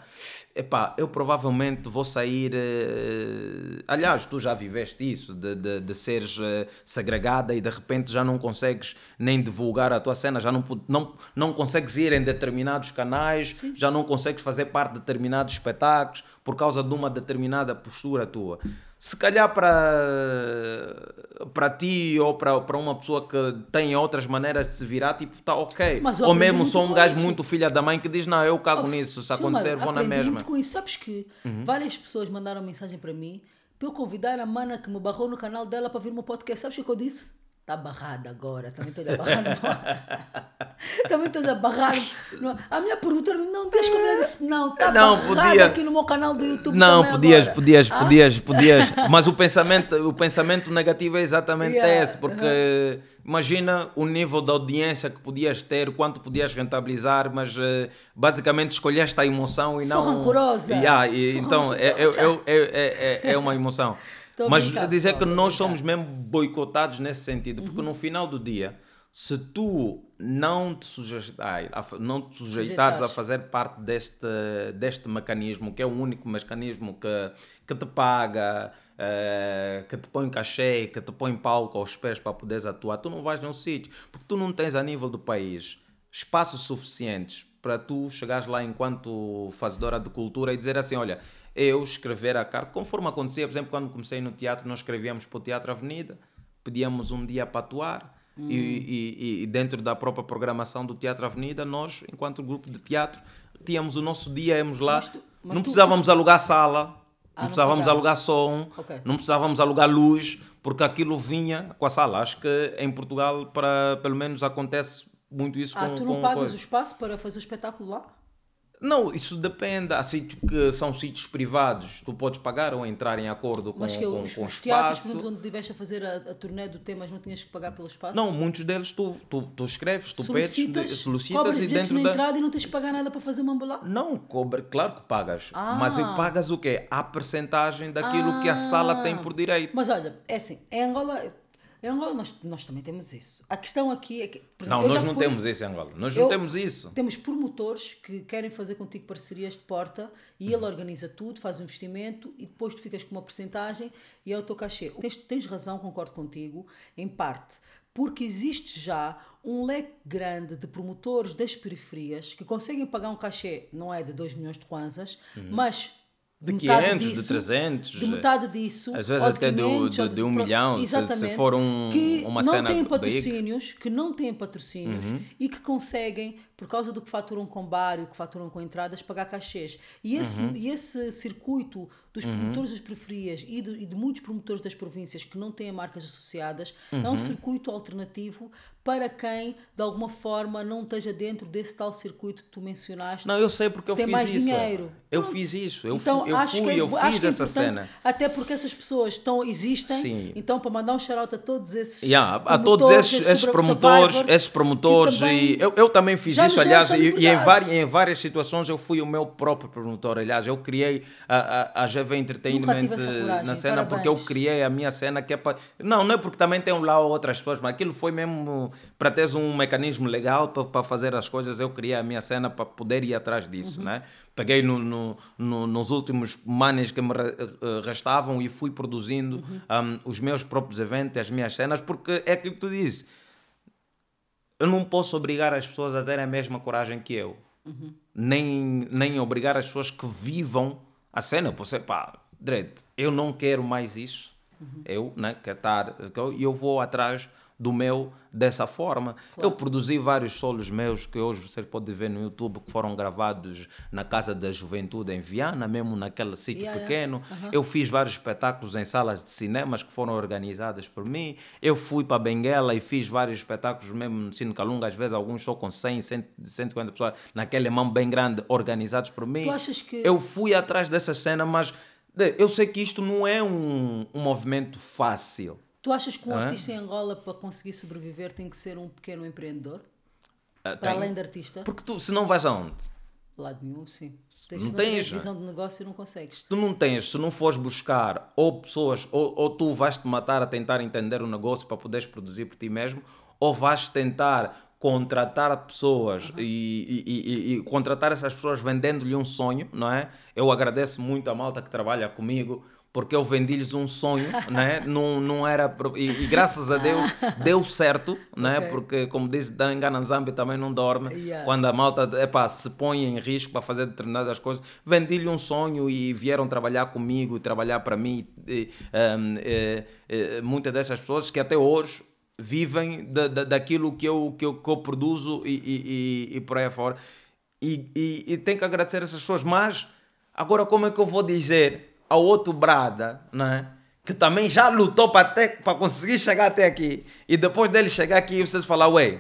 S2: epá, eu provavelmente vou sair eh, aliás tu já viveste isso de, de, de seres eh, segregada e de repente já não consegues nem divulgar a tua cena já não, não, não consegues ir em determinados canais já não consegues fazer parte de determinados espetáculos por causa de uma determinada postura tua se calhar para para ti ou para, para uma pessoa que tem outras maneiras de se virar, tipo, tá ok.
S1: Mas
S2: ou mesmo sou um gajo
S1: isso.
S2: muito filha da mãe que diz, não, eu cago nisso, se acontecer vou na mesma. Uhum.
S1: muito com isso. Sabes que várias pessoas mandaram mensagem para mim para eu convidar a mana que me barrou no canal dela para vir o meu podcast. Sabes o que eu disse? Está barrada agora, também toda barrada. também toda barrada. A minha produtora não deixa como eu disse, não, está
S2: Não,
S1: barrada
S2: podia-
S1: aqui no meu canal do YouTube.
S2: Não, podias,
S1: agora.
S2: podias,
S1: Ah?
S2: podias, podias. Mas o pensamento, o pensamento negativo é exatamente
S1: Yeah,
S2: esse, porque imagina o nível de audiência que podias ter, quanto podias rentabilizar, mas eh, basicamente escolheste a emoção e
S1: Sou
S2: não.
S1: rancorosa.
S2: Yeah, e
S1: Sou
S2: então é, é,
S1: rancorosa.
S2: é, é, é, é uma emoção.
S1: Tô
S2: mas dizer que nós.
S1: Uhum.
S2: somos mesmo boicotados nesse sentido, porque no final do dia, se tu não te, sujeitares, ai, a fa- não te sujeitares a fazer parte deste, deste mecanismo, que é o único mecanismo que, que te paga, eh, que te põe cachê, que te põe palco aos pés para poderes atuar, tu não vais num sítio, porque tu não tens a nível do país espaços suficientes para tu chegares lá enquanto fazedora de cultura e dizer assim, olha, eu escrever a carta, conforme acontecia, por exemplo, quando comecei no teatro, nós escrevíamos para o Teatro Avenida, pedíamos um dia para atuar, e, e- e dentro da própria programação do Teatro Avenida, nós, enquanto grupo de teatro, tínhamos o nosso dia, íamos lá,
S1: Mas tu- mas
S2: não
S1: tu-
S2: precisávamos alugar sala,
S1: Ah,
S2: não
S1: não
S2: precisávamos
S1: pagava.
S2: alugar som,
S1: Ok.
S2: não precisávamos alugar luz, porque aquilo vinha com a sala. Acho que em Portugal, para, pelo menos, acontece muito isso
S1: Ah,
S2: com,
S1: tu não
S2: com
S1: pagas
S2: coisa.
S1: o espaço para fazer o espetáculo lá?
S2: Não, isso depende. Há sítios que são sítios privados, tu podes pagar ou entrar em acordo com,
S1: Mas que
S2: com,
S1: os,
S2: com
S1: os teatros,
S2: espaço.
S1: onde estiveste a fazer a, a turnê do Temas, não tinhas que pagar pelo espaço?
S2: Não, muitos deles tu, tu, tu escreves, tu pedes,
S1: solicitas,
S2: de- solicitas e dentro
S1: na
S2: da...
S1: entrada e não tens que pagar nada para fazer uma ambulância?
S2: Não, cobra, claro que pagas.
S1: Ah.
S2: Mas pagas o quê? A percentagem daquilo que a sala tem por direito.
S1: Mas olha, é assim, em Angola, em Angola nós, nós também temos isso. A questão aqui é que.
S2: Não, nós não
S1: fui-
S2: temos isso em Angola. Nós
S1: eu-
S2: não temos isso.
S1: Temos promotores que querem fazer contigo parcerias de porta e ele organiza tudo, faz o investimento e depois tu ficas com uma porcentagem e é o teu cachê. Tens, tens razão, concordo contigo, em parte, porque existe já um leque grande de promotores das periferias que conseguem pagar um cachê, não é de 2 milhões de kwanzas, mas
S2: De
S1: metade
S2: 500, de
S1: disso,
S2: 300,
S1: de metade disso,
S2: às vezes até de-
S1: 500,
S2: de-
S1: ou
S2: de um
S1: pro-
S2: milhão, se- se for um-
S1: que
S2: uma
S1: não
S2: cena
S1: têm patrocínios, que não têm patrocínios
S2: Uhum.
S1: e que conseguem, por causa do que faturam com bar e que faturam com entradas, pagar cachês. E esse,
S2: Uhum.
S1: e esse circuito dos promotores das periferias e de, e de muitos promotores das províncias que não têm marcas associadas é
S2: Uhum.
S1: um circuito alternativo para quem, de alguma forma, não esteja dentro desse tal circuito que tu mencionaste.
S2: Não, eu sei porque eu
S1: Tem
S2: fiz
S1: mais
S2: isso.
S1: dinheiro.
S2: Eu
S1: Pronto.
S2: fiz isso. Eu
S1: então,
S2: fui, eu,
S1: acho
S2: fui,
S1: que é,
S2: eu fiz
S1: é
S2: essa cena.
S1: Até porque essas pessoas estão, existem.
S2: Sim.
S1: Então, para mandar um shout a todos esses.
S2: Yeah, a todos
S1: promotores,
S2: esses, esses
S1: sobre-
S2: promotores, esses promotores
S1: também
S2: e eu, eu também fiz isso, aliás, e, e em, várias, em várias situações eu fui o meu próprio promotor, aliás, eu criei a, a, a GV Entertainment
S1: coragem,
S2: na cena porque eu
S1: parabéns.
S2: criei a minha cena que é para... Não, não é porque também tem lá outras pessoas, mas aquilo foi mesmo para teres um mecanismo legal para, fazer as coisas, eu criei a minha cena para poder ir atrás disso,
S1: Uhum.
S2: né? Peguei no, no, no- nos últimos manes que me re- eh, restavam e fui produzindo
S1: Uhum.
S2: um, os meus próprios eventos, as minhas cenas, porque é aquilo que tu dizes. Eu não posso obrigar as pessoas a terem a mesma coragem que eu. Nem, nem obrigar as pessoas que vivam a cena. Eu posso ser, pá, direito, eu não quero mais isso. Eu, né, estar... E eu vou atrás do meu dessa forma. Eu produzi vários solos meus que hoje vocês podem ver no YouTube que foram gravados na Casa da Juventude em Viana, mesmo naquele sítio
S1: Yeah, yeah.
S2: pequeno. Eu fiz vários espetáculos em salas de cinemas que foram organizadas por mim. Eu fui para Benguela e fiz vários espetáculos mesmo no Cine Calunga, às vezes alguns só com 100, 100 150 pessoas, naquele mão bem grande, organizados por mim.
S1: Tu achas que-
S2: Eu fui atrás dessa cena, mas eu sei que isto não é um, um movimento fácil.
S1: Tu achas que um
S2: Hã?
S1: artista em Angola, para conseguir sobreviver, tem que ser um pequeno empreendedor?
S2: Ah,
S1: Para
S2: tem-
S1: além de artista?
S2: Porque tu, se não vais aonde?
S1: Lado nenhum, sim. Se tens,
S2: Não tens, não é?
S1: visão de negócio, não consegues.
S2: se tu não tens, se não fores buscar ou pessoas, ou, ou tu vais te matar a tentar entender o negócio para poderes produzir por ti mesmo, ou vais tentar contratar pessoas e, e- e- e contratar essas pessoas vendendo-lhe um sonho, não é? Eu agradeço muito a malta que trabalha comigo. Porque eu vendi-lhes um sonho, né? não, não era. E, e graças a Deus deu certo, né?
S1: Ok.
S2: Porque, como diz Dan Gananzambi, também não dorme.
S1: Yeah.
S2: Quando a malta epá, se põe em risco para fazer determinadas coisas, vendi-lhe um sonho e vieram trabalhar comigo, trabalhar para mim. E, um, eh, eh, muitas dessas pessoas que até hoje vivem da, da, daquilo que eu, que eu, que eu produzo e, e, e, e por aí fora. E, e, e tenho que agradecer essas pessoas. Mas agora, como é que eu vou dizer ao outro Brada, né? Que também já lutou para conseguir chegar até aqui. E depois dele chegar aqui, vocês falam, ué,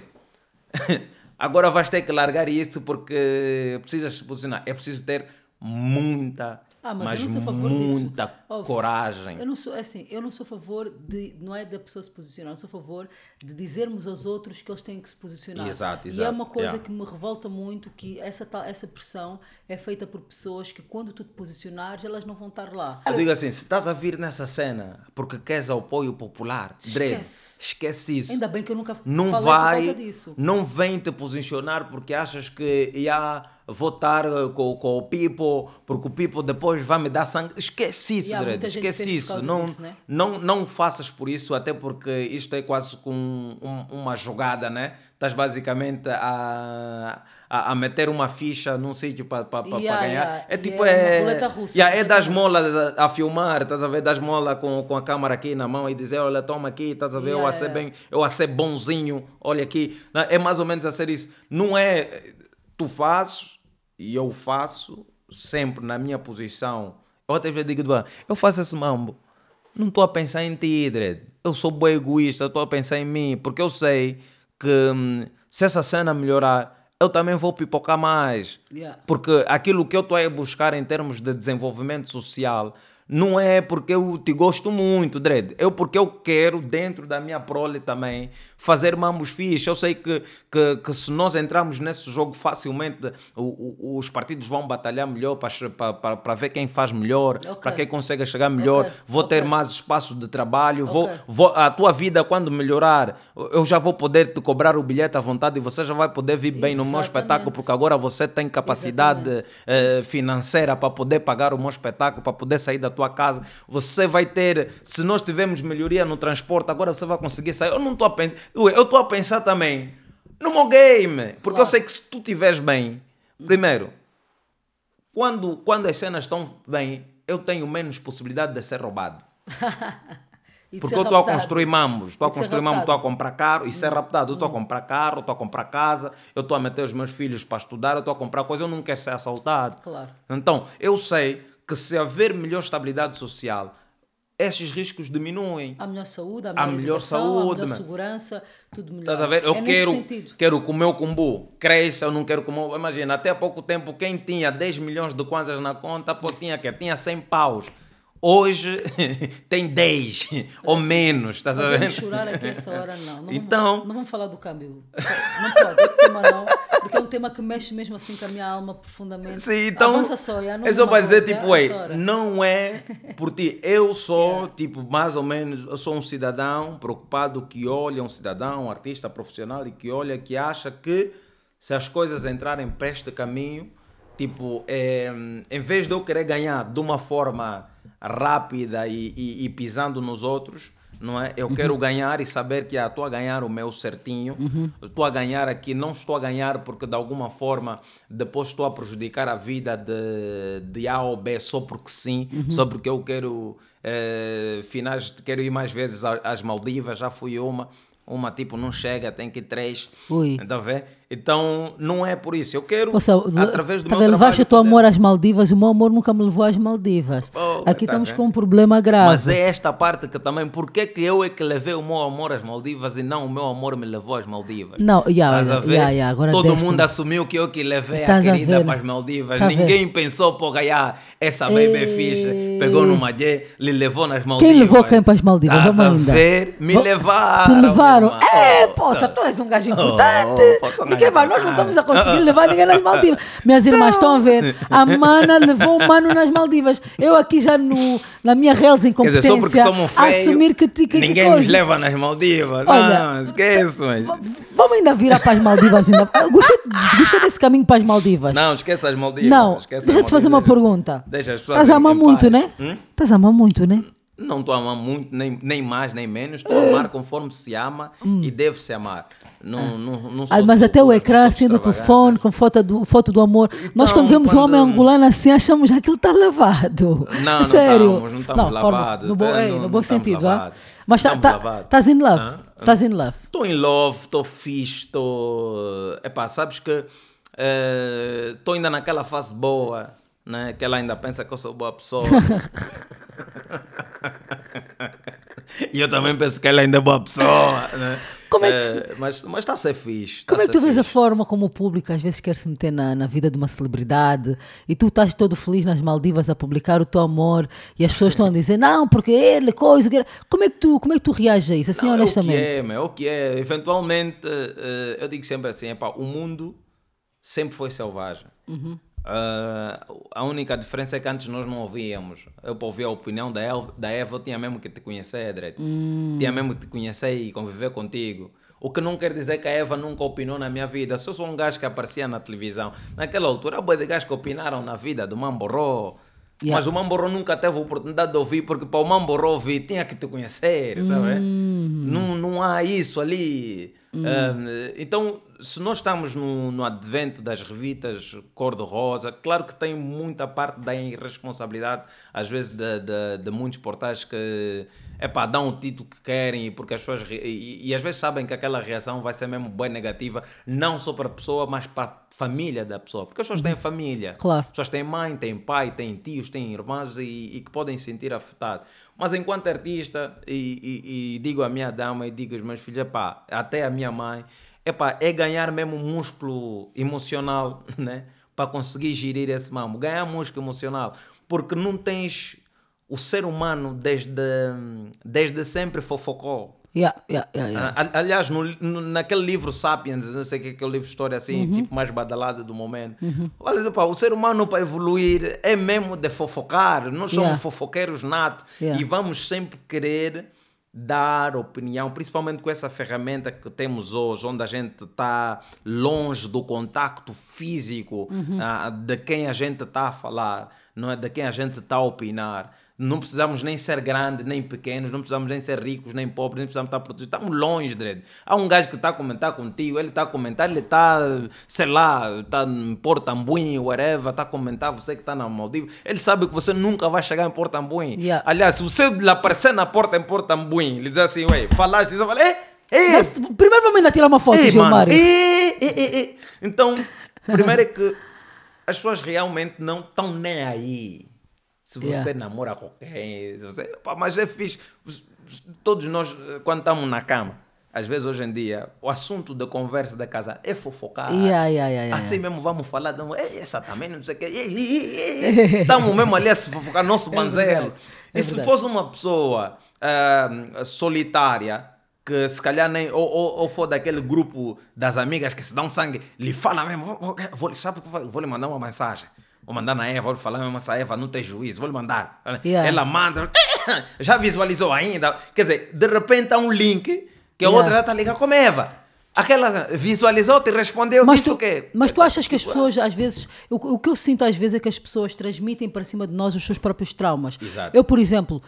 S2: agora vais ter que largar isso porque precisas se posicionar. É preciso ter muita,
S1: Ah, mas,
S2: mas, muita
S1: Óbvio.
S2: coragem.
S1: Eu não sou, é assim, eu não sou a favor de, não é da pessoa se posicionar, eu sou a favor de dizermos aos outros que eles têm que se posicionar.
S2: Exato,
S1: E é
S2: exato,
S1: uma coisa
S2: yeah.
S1: que me revolta muito que essa, tal- essa pressão é feita por pessoas que quando tu te posicionares, elas não vão estar lá.
S2: Eu digo assim, se estás a vir nessa cena porque queres apoio popular, Dredd,
S1: Esquece.
S2: esquece isso.
S1: Ainda bem que eu nunca
S2: não vai,
S1: por causa disso.
S2: não vem te posicionar porque achas que ia votar eh, com, com o Pipo, porque o Pipo depois vai me dar sangue. Esquece isso,
S1: Yeah,
S2: Esquece isso. Não,
S1: disso, né?
S2: não, não faças por isso, até porque isto é quase com um- uma jogada, né? Estás basicamente a, a, a meter uma ficha num sítio para
S1: Yeah,
S2: ganhar.
S1: yeah.
S2: É tipo,
S1: é uma
S2: é.
S1: roleta russa,
S2: yeah, é das
S1: completamente.
S2: molas a, a filmar, estás a ver? Das molas com, com a câmera aqui na mão e dizer: Olha, toma aqui, estás a ver? eu
S1: Yeah,
S2: a ser
S1: yeah.
S2: bem, eu a ser bonzinho, olha aqui. Não, É mais ou menos a ser isso. Não é. Tu fazes e eu faço sempre na minha posição. Eu até vezes digo: "Bah, Eu faço esse mambo. Não estou a pensar em ti, Dredd. Eu sou bem egoísta, estou a pensar em mim, porque eu sei que hum, se essa cena melhorar, eu também vou pipocar mais.
S1: Yeah.
S2: Porque aquilo que eu estou a buscar em termos de desenvolvimento social não é porque eu te gosto muito, Dredd. É porque eu quero, dentro da minha prole também, fazer mambos fixos. Eu sei que, que, que se nós entrarmos nesse jogo facilmente, o- o- os partidos vão batalhar melhor para ver quem faz melhor,
S1: Ok.
S2: para quem consegue chegar melhor.
S1: Ok,
S2: Vou ter
S1: ok.
S2: mais espaço de trabalho. Vou, vou- a tua vida, quando melhorar, eu já vou poder te cobrar o bilhete à vontade e você já vai poder vir bem no meu
S1: Exatamente.
S2: espetáculo, porque agora você tem capacidade
S1: Exatamente.
S2: eh, financeira para poder pagar o meu espetáculo, para poder sair da tua casa. Você vai ter, se nós tivermos melhoria no transporte, agora você vai conseguir sair. Eu não estou a pensar, eu estou a pensar também no meu game, porque eu
S1: Claro.
S2: sei que se tu estiveres bem, primeiro, quando, quando as cenas estão bem, eu tenho menos possibilidade de ser roubado. Porque eu estou a construir mamos, estou a construir mamos, estou a comprar carro e ser raptado. Eu estou a comprar carro, estou a comprar casa, eu estou a meter os meus filhos para estudar, eu estou a comprar coisa, eu não quero ser assaltado.
S1: Claro.
S2: Então, eu sei que se haver melhor estabilidade social, esses riscos diminuem.
S1: Há melhor saúde, há
S2: Há
S1: melhor,
S2: melhor
S1: há
S2: saúde,
S1: melhor
S2: man.
S1: segurança, tudo melhor.
S2: Estás a ver? Eu
S1: é
S2: quero, quero que o meu combo cresça, eu não quero que o meu... Imagina, até há pouco tempo, quem tinha 10 milhões de kwanzas na conta, pô, tinha que Tinha 100 paus. Hoje tem 10 ou menos, estás a ver?
S1: chorar aqui essa hora, não. não
S2: Então-
S1: Vamos, não vamos falar do câmbio. Não pode, esse tema não. Porque é um tema que mexe mesmo assim com a minha alma profundamente.
S2: Sim, então.
S1: Avança só, já, não
S2: é só para dizer, tipo, ei, não é por ti. Eu sou, tipo, mais ou menos, eu sou um cidadão preocupado que olha, um cidadão, um artista profissional e que olha, que acha que se as coisas entrarem para este caminho, tipo, é, em vez de eu querer ganhar de uma forma rápida e, e- e pisando nos outros, não é? Eu quero ganhar e saber que ah, estou a ganhar o meu certinho, estou a ganhar aqui, não estou a ganhar porque de alguma forma depois estou a prejudicar a vida de, de A ou B só porque sim, só porque eu quero eh, finais, quero ir mais vezes às Maldivas, já fui uma. Uma tipo não chega, tem que ir três.
S1: Ui.
S2: Então, vê? Então não é por isso. Eu quero,
S1: Poxa,
S2: através do
S1: tá
S2: meu
S1: vendo? Levaste o teu amor às Maldivas, o meu amor nunca me levou às Maldivas.
S2: Oh,
S1: Aqui
S2: tá
S1: estamos
S2: vendo?
S1: com um problema grave.
S2: Mas é esta parte que também, por que que eu é que levei o meu amor às Maldivas e não o meu amor me levou às Maldivas?
S1: Não,
S2: Estás a ver?
S1: já, já, agora
S2: Todo
S1: deste-me.
S2: mundo assumiu que eu que levei
S1: Estás
S2: a
S1: a
S2: querida
S1: ver?
S2: para as Maldivas.
S1: Tá a ver?
S2: Ninguém pensou, pô, ganhar essa baby
S1: Ei.
S2: fish, pegou numa J, lhe levou nas Maldivas.
S1: Quem levou quem para as Maldivas?
S2: Estás
S1: Vamos
S2: a
S1: ainda.
S2: ver? Me
S1: Va-
S2: levaram.
S1: Te levaram. É,
S2: Oh,
S1: poxa, tu és um gajo importante.
S2: Oh, posso
S1: Pá, nós não estamos a conseguir levar ninguém nas Maldivas. Minhas irmãs estão a ver. A mana levou o mano nas Maldivas. Eu aqui já no, na minha reles
S2: Quer
S1: incompetência
S2: dizer, só porque somos feios,
S1: assumir que, que, que
S2: ninguém nos leva nas Maldivas.
S1: Olha,
S2: não, esquece, mas...
S1: Vamos ainda virar para as Maldivas ainda. Gostei, gostei desse caminho para as Maldivas.
S2: Não, esquece as Maldivas.
S1: Não,
S2: esquece as
S1: deixa eu te fazer uma pergunta.
S2: Deixa as pessoas
S1: Estás a amar muito,
S2: paz.
S1: né?
S2: Hum?
S1: Estás a amar muito, né?
S2: Não estou a amar muito, nem, nem mais, nem menos. Estou a amar conforme se ama e deve se amar. Não, não, não sou
S1: Hum. Ah, mas
S2: do-
S1: até o
S2: não
S1: ecrã assim do telefone com foto do, foto do amor. Nós
S2: Então,
S1: quando vemos um
S2: quando-
S1: homem angolano assim, achamos já que ele está lavado.
S2: Não, não
S1: Sério.
S2: não estamos
S1: forma-
S2: lavados,
S1: No,
S2: tá? Não-
S1: no
S2: não
S1: bom
S2: estamos
S1: sentido, ah? Mas estás
S2: lavados.
S1: in love. Estás in love.
S2: Estou em love, estou fixe, estou. Epá, sabes que estou ainda naquela fase boa, né? Que ela ainda pensa que eu sou boa pessoa. e eu também penso que ela ainda é boa pessoa, né?
S1: Como é
S2: Eh, mas mas está a ser fixe.
S1: Como é que tu vês a
S2: fixe.
S1: forma como o público às vezes quer se meter na, na vida de uma celebridade e tu estás todo feliz nas Maldivas a publicar o teu amor e as pessoas estão a dizer não, porque ele, coisa. que- Como é que tu, como é que tu reages a isso, assim
S2: Não,
S1: honestamente?
S2: É o que é, meu, é o que é. Eventualmente, eh, eu digo sempre assim, epá, o mundo sempre foi selvagem.
S1: Uhum.
S2: Ah, a única diferença é que antes nós não ouvíamos. Eu para ouvir a opinião da, El, da Eva, eu tinha mesmo que te conhecer, direito.
S1: Hum.
S2: Tinha mesmo que te conhecer e conviver contigo. O que não quer dizer que a Eva nunca opinou na minha vida. Se eu sou um gajo que aparecia na televisão, naquela altura, há de gajos que opinaram na vida do Mamboró.
S1: Yeah.
S2: Mas o Mamboró nunca teve a oportunidade de ouvir, porque para o Mamboró ouvir tinha que te conhecer, tá vendo? Não, não há isso ali. Ah, então, se nós estamos no, no advento das revistas cor-de-rosa, claro que tem muita parte da irresponsabilidade, às vezes, de, de, de muitos portais que epá, dão o título que querem, porque as pessoas. E, e às vezes sabem que aquela reação vai ser mesmo bem negativa, não só para a pessoa, mas para a família da pessoa. Porque as pessoas têm família.
S1: Claro.
S2: As pessoas têm mãe, têm pai, têm tios, têm irmãos e, e que podem se sentir afetados. Mas enquanto artista, e, e- digo à minha dama e digo aos meus filhos, epá, até à minha mãe, epá, é ganhar mesmo músculo emocional, né? Para conseguir gerir esse mamo. Ganhar músculo emocional. Porque não tens... O ser humano desde, desde sempre fofocou.
S1: Yeah, yeah, yeah, yeah.
S2: Ah, ali- Aliás, no, no- naquele livro Sapiens, não sei o que é aquele livro de história assim,
S1: Uhum.
S2: tipo mais badalado do momento. Olha, pá, o ser humano para evoluir é mesmo de fofocar. Nós somos fofoqueiros
S1: Yeah.
S2: e vamos sempre querer dar opinião, principalmente com essa ferramenta que temos hoje, onde a gente está longe do contacto físico
S1: Uhum.
S2: ah, de quem a gente está a falar, não é de quem a gente está a opinar. Não precisamos nem ser grandes, nem pequenos, não precisamos nem ser ricos, nem pobres, nem precisamos estar protegidos. Estamos longe, Dredd. Há um gajo que está a comentar contigo, ele está a comentar, ele está, sei lá, está em Porto Ambuim, whatever, está a comentar, você que está na Maldiva. Ele sabe que você nunca vai chegar em Porto Ambuim.
S1: Yeah.
S2: Aliás, se você lhe aparecer na porta em Porto Ambuim, ele diz assim, ué, falaste isso, eu falei, ei,
S1: Mas, primeiro vamos ainda tirar uma foto,
S2: Ei, mano,
S1: Gilmário.
S2: ei, ei, ei, ei. Então, primeiro é que as pessoas realmente não estão nem aí. Se você
S1: Yeah.
S2: namora com quem, você, pá, mas é fixe. Todos nós, eh, quando estamos na cama, às vezes hoje em dia, o assunto da conversa da casa é fofocar.
S1: Yeah, yeah,
S2: assim mesmo vamos falar, "Ei, essa também, não sei o quê. ei, ei, ei, ei." Estamos mesmo ali a se fofocar, nosso banzelo.
S1: verdade, é
S2: e se fosse uma pessoa ah, solitária, que se calhar nem. Ou, ou, ou for daquele grupo das amigas que se dão sangue, lhe fala mesmo, vou, vou? Vou lhe mandar uma mensagem. Vou mandar na Eva, vou lhe falar mesmo, essa Eva não tem juízo, vou lhe mandar.
S1: Yeah.
S2: Ela manda, já visualizou ainda. Quer dizer, de repente há um link que a
S1: Yeah.
S2: outra já está ligada como Eva. Aquela visualizou, te respondeu,
S1: Mas
S2: disse
S1: tu,
S2: o quê?
S1: mas tu achas que as pessoas, às vezes, o, o que eu sinto às vezes é que as pessoas transmitem para cima de nós os seus próprios traumas.
S2: Exato.
S1: Eu, por exemplo,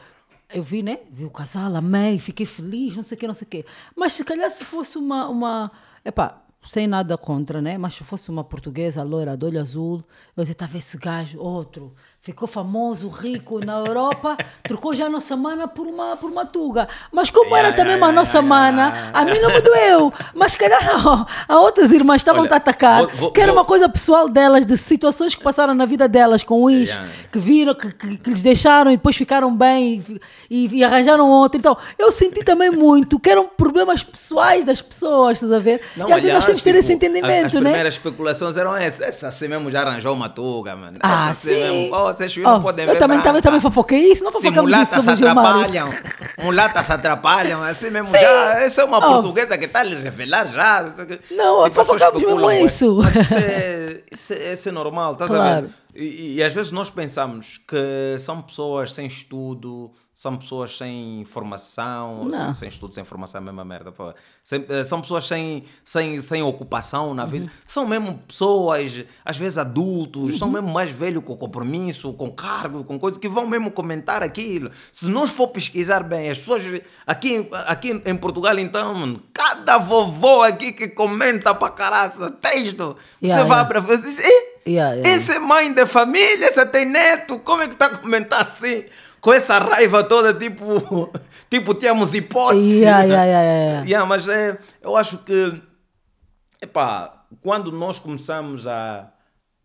S1: eu vi, né? Vi o casal, amei, fiquei feliz, não sei o quê, não sei o quê. Mas se calhar se fosse uma. uma epá, sem nada contra, né? Mas se fosse uma portuguesa loira de olho azul, eu dizia, estava esse gajo, outro, ficou famoso, rico na Europa, trocou já a nossa mana por uma, por uma tuga. Mas como
S2: Yeah,
S1: era também
S2: yeah,
S1: uma
S2: yeah,
S1: nossa
S2: yeah,
S1: mana,
S2: yeah.
S1: a mim não me doeu. Mas calhar a outras irmãs estavam
S2: Olha,
S1: a atacar,
S2: vou- vou-
S1: que era
S2: vou-
S1: uma coisa pessoal delas, de situações que passaram na vida delas com isso,
S2: Yeah.
S1: que viram, que, que, que lhes deixaram e depois ficaram bem e, e- e arranjaram outro. Então, eu senti também muito que eram problemas pessoais das pessoas, estás a ver? e às vezes nós temos que ter esse
S2: tipo,
S1: entendimento,
S2: as
S1: né?
S2: primeiras especulações eram essas. Essa assim mesmo já arranjou uma tuga, mano.
S1: Ah,
S2: Essa assim
S1: sim.
S2: mesmo, oh, vocês
S1: Oh,
S2: não podem ver.
S1: eu também, também,
S2: branca.
S1: também fofoquei isso, não fofocamos isso
S2: mulatas se
S1: sobre
S2: atrapalham, mulatas se atrapalham, assim mesmo
S1: Sim.
S2: já. Essa é uma
S1: Oh.
S2: portuguesa que está a lhe revelar já.
S1: Não, fofocamos mesmo isso.
S2: Mas isso é, isso é, isso é normal, estás a
S1: Claro.
S2: ver? E, e às vezes nós pensamos que são pessoas sem estudo, são pessoas sem formação, sem, sem estudo, sem formação, é a mesma merda. pô. Sem- eh, são pessoas sem, sem, sem ocupação na
S1: Uhum.
S2: vida. São mesmo pessoas, às vezes adultos,
S1: Uhum.
S2: são mesmo mais velhos com compromisso, com cargo, com coisas que vão mesmo comentar aquilo. Se nós for pesquisar bem, as pessoas aqui, aqui em Portugal, então, cada vovô aqui que comenta pra caraça, texto, você
S1: Yeah,
S2: vai
S1: yeah.
S2: para você diz, "Eh,
S1: Yeah, yeah.
S2: esse é mãe de família, esse tem neto, como é que está a comentar assim? Com essa raiva toda, tipo, tipo tínhamos hipótese.
S1: Yeah, yeah, yeah, yeah, yeah.
S2: Mas é, eu acho que, epá, quando nós começamos a,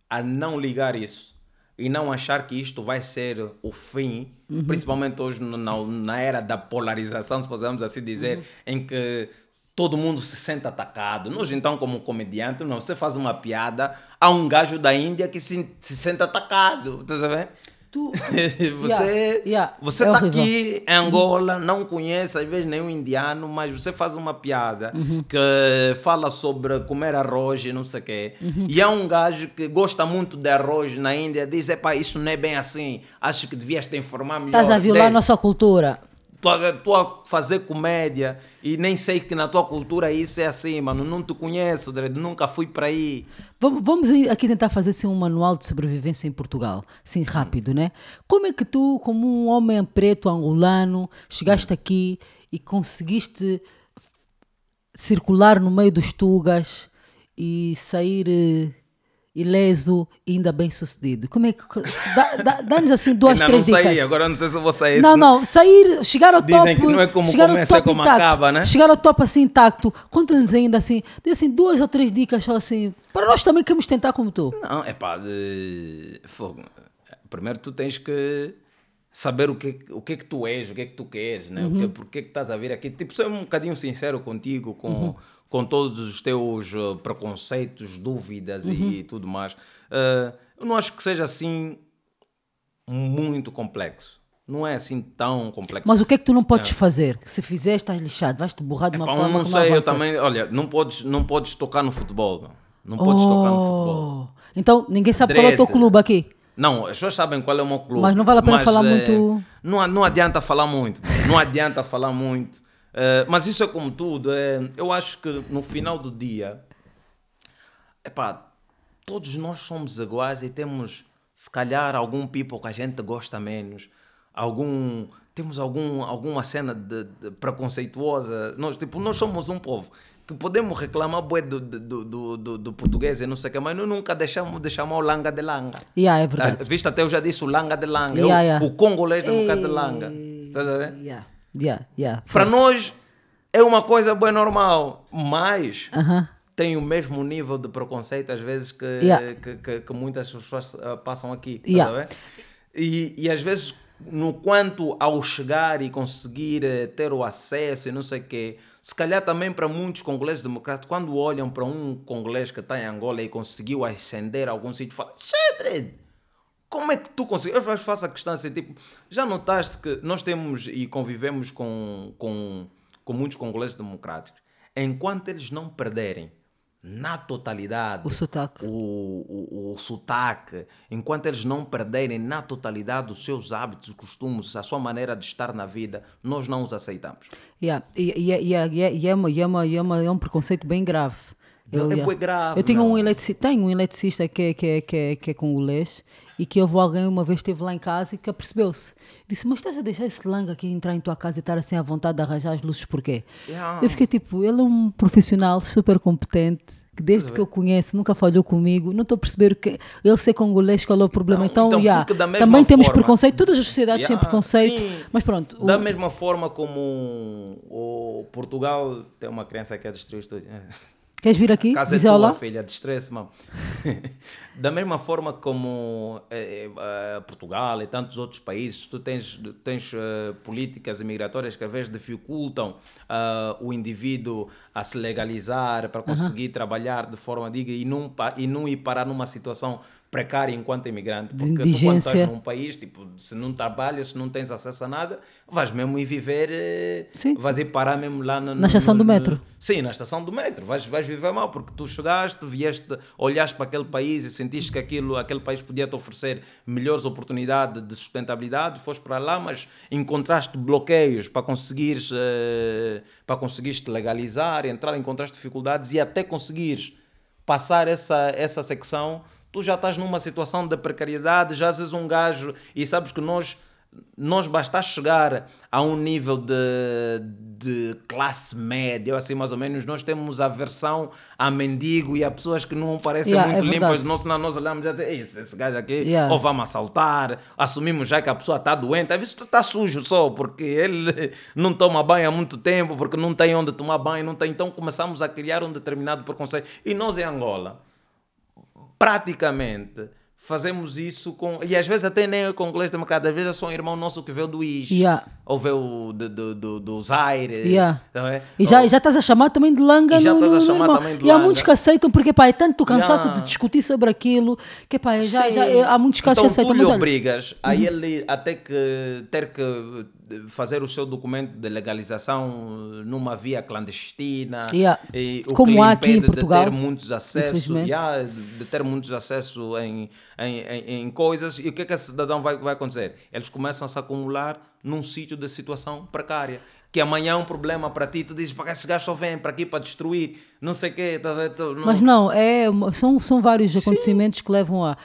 S2: a não ligar isso e não achar que isto vai ser o fim,
S1: Uhum.
S2: principalmente hoje na, na era da polarização, se podemos assim dizer,
S1: Uhum.
S2: em que todo mundo se sente atacado. Nós, então, como comediante, não, você faz uma piada, há um gajo da Índia que se, se sente atacado, tá sabendo?
S1: Tu-
S2: você
S1: Yeah,
S2: você
S1: é
S2: tá aqui em Angola, não conhece às vezes nenhum indiano, mas você faz uma piada
S1: Uhum.
S2: que fala sobre comer arroz e não sei o quê.
S1: Uhum.
S2: E há um gajo que gosta muito de arroz na Índia, diz: Epá, isso não é bem assim. Acho que devias te informar melhor.
S1: Estás a violar a
S2: dele."
S1: nossa cultura.
S2: Tu a, fazer comédia e nem sei que na tua cultura isso é assim, mano. Não te conheço, nunca fui para aí.
S1: Vamos, vamos aqui tentar fazer assim, um manual de sobrevivência em Portugal, assim rápido, né? Como é que tu, como um homem preto angolano, chegaste aqui e conseguiste circular no meio dos tugas e sair eh, ileso e ainda bem sucedido? Como é que dá- dá- dá-nos assim duas, três
S2: não saí,
S1: dicas?
S2: agora não sei se vou sair.
S1: Não, não, sair, chegar ao
S2: Dizem
S1: top.
S2: que não é como
S1: chegar ao
S2: começa, é como
S1: intacto,
S2: acaba, né?
S1: Chegar ao top assim intacto. Conta-nos ainda assim, diz assim duas ou três dicas só assim. Para nós também queremos tentar como tu.
S2: Não, é pá, de... fogo. Primeiro tu tens que saber o que, o que é que tu és, o que é que tu queres, né? O que, por que é que estás a vir aqui. Tipo, ser um bocadinho sincero contigo, com, com todos os teus uh, preconceitos, dúvidas e tudo mais. Uh, eu não acho que seja assim muito complexo. Não é assim tão complexo.
S1: Mas o que é que tu não podes fazer? Que se fizer, estás lixado, vais-te borrar de uma
S2: eu
S1: forma
S2: não sei, eu também, olha, não podes, não podes tocar no futebol. Não, não podes tocar no futebol.
S1: Oh, Então, ninguém sabe qual é o teu
S2: Dread.
S1: clube aqui.
S2: Não, as pessoas sabem qual é o meu clube.
S1: Mas não vale a pena falar
S2: eh,
S1: muito-
S2: Não, não adianta falar muito. Não adianta falar muito. Eh, mas isso é como tudo. eh, eu acho que no final do dia, epá, todos nós somos iguais e temos, se calhar, algum people que a gente gosta menos. algum temos algum, alguma cena de, de preconceituosa. Nós, tipo, nós somos um povo que podemos reclamar bué do, do, do, do, do português e não sei o que, mas nós nunca deixamos de chamar o langa de langa.
S1: Yeah, é verdade.
S2: Ah, Viste, até eu já disse o langa de langa.
S1: Yeah,
S2: o,
S1: yeah.
S2: o congolês é um bocado de langa. Estás a ver?
S1: Yeah, yeah, yeah.
S2: Para nós é uma coisa bem normal, mas
S1: Aham.
S2: tem o mesmo nível de preconceito às vezes que,
S1: Yeah.
S2: que, que- que muitas pessoas ah, passam aqui. estás
S1: Yeah.
S2: E, e às vezes, no quanto ao chegar e conseguir eh, ter o acesso e não sei o quê, se calhar também para muitos congoleses democráticos, quando olham para um congolês que está em Angola e conseguiu ascender a algum sítio, falam: "Xadre, como é que tu consegues? Eu faço a questão assim, tipo, já notaste que nós temos e convivemos com, com, com muitos congoleses democráticos, enquanto eles não perderem na totalidade
S1: O sotaque.
S2: o, o, o sotaque, enquanto eles não perderem na totalidade os seus hábitos, os costumes, a sua maneira de estar na vida, nós não os aceitamos.
S1: Yeah. E, é uma, é uma, é uma- é um preconceito bem grave.
S2: É bué grave,
S1: Eu tenho um
S2: meu.
S1: eletricista, tenho um eletricista que é, que, é, que, é, que é congolês e que houve alguém uma vez esteve lá em casa e que apercebeu-se. Disse, mas estás a deixar esse langa aqui entrar em tua casa e estar assim à vontade de arranjar as luzes porquê?
S2: Yeah.
S1: Eu fiquei tipo, ele é um profissional super competente que desde que eu conheço nunca falhou comigo, não estou a perceber que ele ser congolês, qual é o problema.
S2: Não,
S1: Então,
S2: então,
S1: yeah, também temos
S2: forma-
S1: preconceito, todas as sociedades têm
S2: Yeah,
S1: preconceito,
S2: sim.
S1: mas pronto. o-
S2: Da mesma forma como o Portugal tem uma criança que é destruir tudo.
S1: Queres vir aqui
S2: Casa é
S1: dizer
S2: tua,
S1: olá?
S2: filha, de estresse, mano. da mesma forma como eh, eh, Portugal e tantos outros países, tu tens, tens eh, políticas imigratórias que às vezes dificultam ah, o indivíduo a se legalizar para conseguir trabalhar de forma digna e não, e não ir parar numa situação precária enquanto imigrante. Porque tu, quando estás num país, tipo, se não trabalhas, se não tens acesso a nada, vais mesmo ir viver, eh,
S1: Sim.
S2: vais ir parar mesmo lá no,
S1: Na estação
S2: no-
S1: do
S2: no-
S1: metro.
S2: Sim, na estação do metro. Vais, vais viver mal porque tu chegaste, vieste, olhaste para aquele país e sentiste que aquilo, aquele país podia te oferecer melhores oportunidades de sustentabilidade. Foste para lá, mas encontraste bloqueios para conseguires, eh, para conseguires te legalizar, entrar, encontraste dificuldades e até conseguires passar essa, essa secção, tu já estás numa situação de precariedade, já és um gajo e sabes que nós nós basta chegar a um nível de, de classe média, assim mais ou menos, nós temos aversão a mendigo e a pessoas que não parecem
S1: Yeah,
S2: muito
S1: é
S2: limpas. Nós, nós olhamos e dizemos, "Ei, esse, gajo aqui,
S1: Yeah.
S2: ou vamos assaltar, assumimos já que a pessoa está doente, às vezes está sujo só, porque ele não toma banho há muito tempo, porque não tem onde tomar banho, não tem. Então começamos a criar um determinado preconceito. E nós em Angola, praticamente fazemos isso com. E às vezes até nem é com inglês democrata, às vezes é só um irmão nosso que veio do IS.
S1: Yeah.
S2: Ou veio do, do, do, do Zaire.
S1: Yeah.
S2: é?
S1: E já,
S2: Ou-
S1: já estás a chamar também de langa
S2: E já
S1: no,
S2: estás a chamar também de
S1: E há
S2: langa.
S1: muitos que aceitam, porque pá, é tanto cansaço
S2: Yeah.
S1: de discutir sobre aquilo, que pá, já,
S2: Sim.
S1: já, é- há muitos casos
S2: então,
S1: que aceitam.
S2: tu
S1: Mas
S2: lhe
S1: olha,
S2: obrigas a ele até que ter que fazer o seu documento de legalização numa via clandestina.
S1: Yeah.
S2: E o
S1: Como há aqui em
S2: impede
S1: Portugal,
S2: de ter muitos acessos, yeah, de ter muitos acessos em, em, em, em coisas. E o que é que esse cidadão vai, vai acontecer? Eles começam a se acumular num sítio de situação precária. Que amanhã é um problema para ti, tu dizes, para esse gajo só vem para aqui para destruir, não sei o quê. Tá? Tu- não-
S1: Mas não, é, são, são vários acontecimentos que levam a.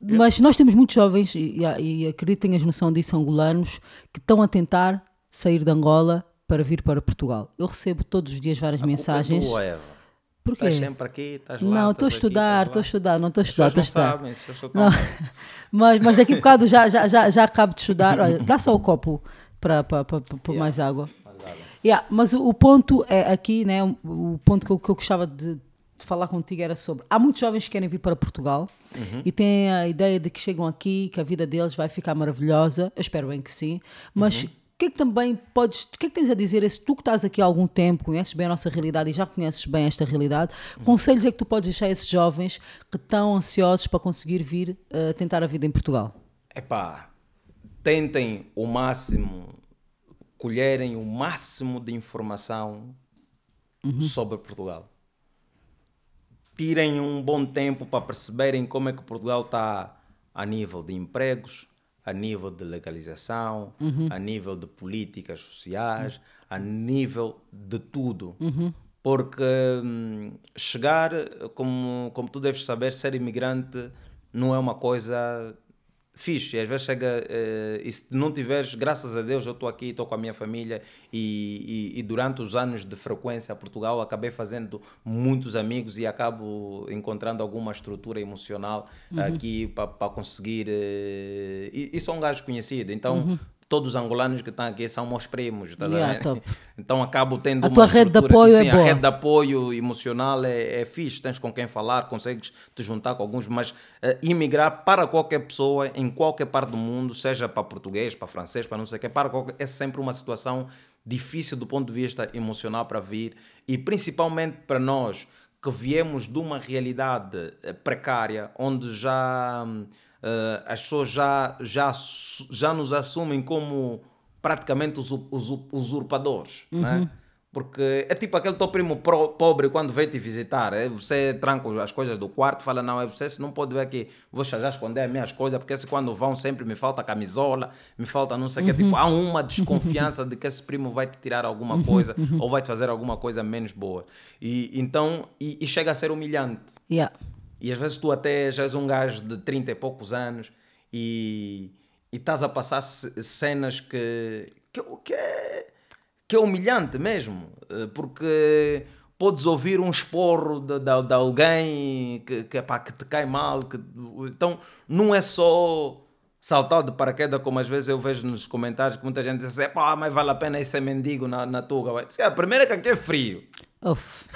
S1: Mas nós temos muitos jovens, e, e, e acredito que tenhas noção disso, angolanos, que estão a tentar sair de Angola para vir para Portugal. Eu recebo todos os dias várias
S2: A culpa é
S1: mensagens.
S2: tua, Eva.
S1: Porquê?
S2: Estás sempre aqui, estás lá.
S1: Não, estou a estudar, estou a estudar, não estou a estudar, estou a estudar.
S2: sabem,
S1: Não. Mas, mas daqui a bocado já, já, já, já acabo de estudar. Olha, dá só o copo para, para, para, para mais água. Yeah, mas o, o ponto é aqui, né, o, o ponto que eu, que eu gostava de, de falar contigo era sobre. Há muitos jovens que querem vir para Portugal e têm a ideia de que chegam aqui, que a vida deles vai ficar maravilhosa. Eu espero bem que sim. Mas o que é que também podes. O que é que tens a dizer? Se tu que estás aqui há algum tempo, conheces bem a nossa realidade e já conheces bem esta realidade, conselhos é que tu podes deixar a esses jovens que estão ansiosos para conseguir vir eh, tentar a vida em Portugal?
S2: Epá, tentem o máximo, colherem o máximo de informação sobre Portugal. Tirem um bom tempo para perceberem como é que Portugal está a nível de empregos, a nível de legalização, a nível de políticas sociais, a nível de tudo. Porque hum, chegar, como, como tu deves saber, ser imigrante não é uma coisa fixe. E às vezes chega, eh, e se não tiveres, graças a Deus, eu estou aqui, estou com a minha família e, e, e, durante os anos de frequência a Portugal acabei fazendo muitos amigos e acabo encontrando alguma estrutura emocional uhum. aqui para conseguir. Eh, e, e sou um gajo conhecido, então. Uhum todos os angolanos que estão aqui são meus primos, tá yeah, Então acabo tendo
S1: a tua rede de apoio
S2: sim,
S1: é
S2: boa. a rede de apoio emocional é, é fixe, tens com quem falar, consegues te juntar com alguns, mas uh, imigrar para qualquer pessoa em qualquer parte do mundo, seja para português, para francês, para não sei o que, para qualquer, é sempre uma situação difícil do ponto de vista emocional para vir e principalmente para nós que viemos de uma realidade eh, precária onde já uh, as pessoas já, já, já nos assumem como praticamente os, os usurpadores, uhum. né? Porque é tipo aquele teu primo pro, pobre quando vem te visitar. É, você tranca as coisas do quarto, fala: Não, é você não pode ver aqui, vou já esconder as minhas coisas, porque se quando vão sempre me falta camisola, me falta não sei o uhum. que. Tipo, há uma desconfiança de que esse primo vai te tirar alguma uhum. coisa uhum. ou vai te fazer alguma coisa menos boa. E então, e, e chega a ser humilhante.
S1: Yeah.
S2: E às vezes tu até já és um gajo de 30 e poucos anos e, e estás a passar cenas que, que, que, é, que é humilhante mesmo, eh, porque podes ouvir um esporro de, de, de alguém que, que, pá, que te cai mal. Que, então não é só saltar de paraquedas, como às vezes eu vejo nos comentários que muita gente diz: pá, mas vale a pena ir ser mendigo na, na Tuga. A primeira é que aqui é frio.
S1: Uf.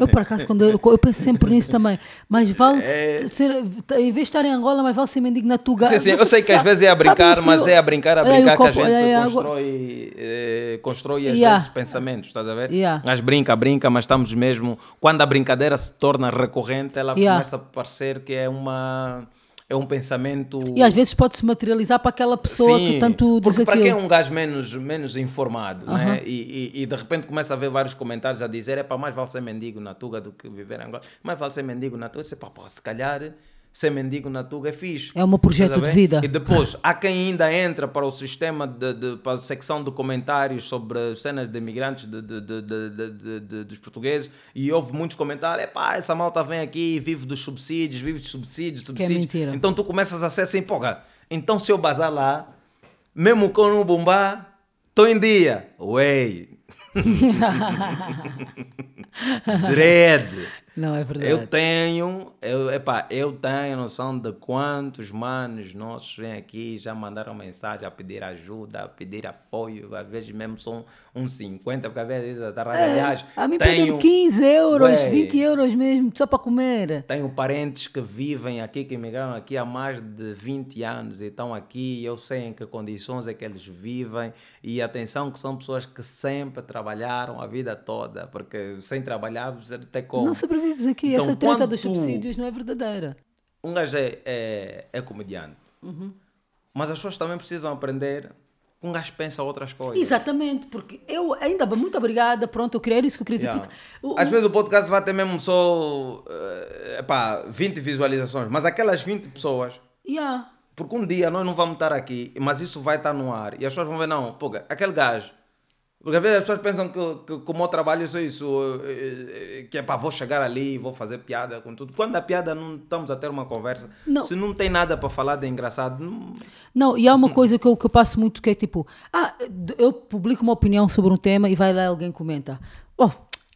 S1: Eu, por acaso, quando eu, eu, penso sempre nisso também. Mas vale, é... ser, em vez de estar em Angola, mas vale ser mendigo na Tuga.
S2: Sim, sim, eu sei que às vezes é a brincar, mas é a brincar, a brincar é, que a gente é, constrói, é, constrói às yeah. vezes pensamentos, estás a ver? Yeah. Mas brinca, brinca, mas estamos mesmo. Quando a brincadeira se torna recorrente, ela yeah. começa a parecer que é uma é um pensamento.
S1: E às vezes pode se materializar para aquela pessoa Sim, que tanto
S2: diz porque para quem é um gajo menos, menos informado uh -huh. né? E, e, e, de repente começa a ver vários comentários a dizer: é para mais vale ser mendigo na Tuga do que viver em Angola, mais vale ser mendigo na Tuga. Disse, pá, se calhar ser mendigo na Tuga é fixe.
S1: É um projeto de vida.
S2: E depois, há quem ainda entra para o sistema, de, de, para a secção de comentários sobre cenas de imigrantes de, de, dos portugueses e houve muitos comentários, pá, essa malta vem aqui vive dos subsídios, vive de subsídios, subsídios.
S1: Que é mentira.
S2: Então tu começas a ser assim, porra, então se eu bazar lá, mesmo com um bombar, estou em dia. Ué. Dread.
S1: Não, é verdade.
S2: Eu tenho, eu, epá, eu tenho noção de quantos manos nossos vêm aqui já mandaram mensagem a pedir ajuda, a pedir apoio, às vezes mesmo são uns 50, porque às vezes a
S1: é, A mim tenho 15 euros, ué, 20 euros mesmo, só para comer.
S2: Tenho parentes que vivem aqui, que emigraram aqui há mais de 20 anos e estão aqui, eu sei em que condições é que eles vivem e atenção que são pessoas que sempre trabalharam a vida toda, porque sem trabalhar você tem como.
S1: Não sobrevives aqui, então, essa treta dos subsídios não é verdadeira.
S2: Um gajo é, é, é comediante,
S1: uhum.
S2: mas as pessoas também precisam aprender um gajo pensa outras coisas.
S1: Exatamente, porque eu ainda muito obrigada, pronto, eu queria isso que eu queria dizer. Yeah.
S2: Porque, Às o, vezes o podcast vai ter mesmo só uh, epá, 20 visualizações, mas aquelas 20 pessoas.
S1: Yeah.
S2: Porque um dia nós não vamos estar aqui, mas isso vai estar no ar e as pessoas vão ver, não, pô, aquele gajo porque às vezes as pessoas pensam que, que, que o meu trabalho é isso, eh, eh, que é para vou chegar ali e vou fazer piada com tudo. Quando a piada não estamos a ter uma conversa, não. se não tem nada para falar de engraçado. Não,
S1: não e há uma coisa que eu, que eu passo muito que é tipo: ah, eu publico uma opinião sobre um tema e vai lá alguém comenta. Oh,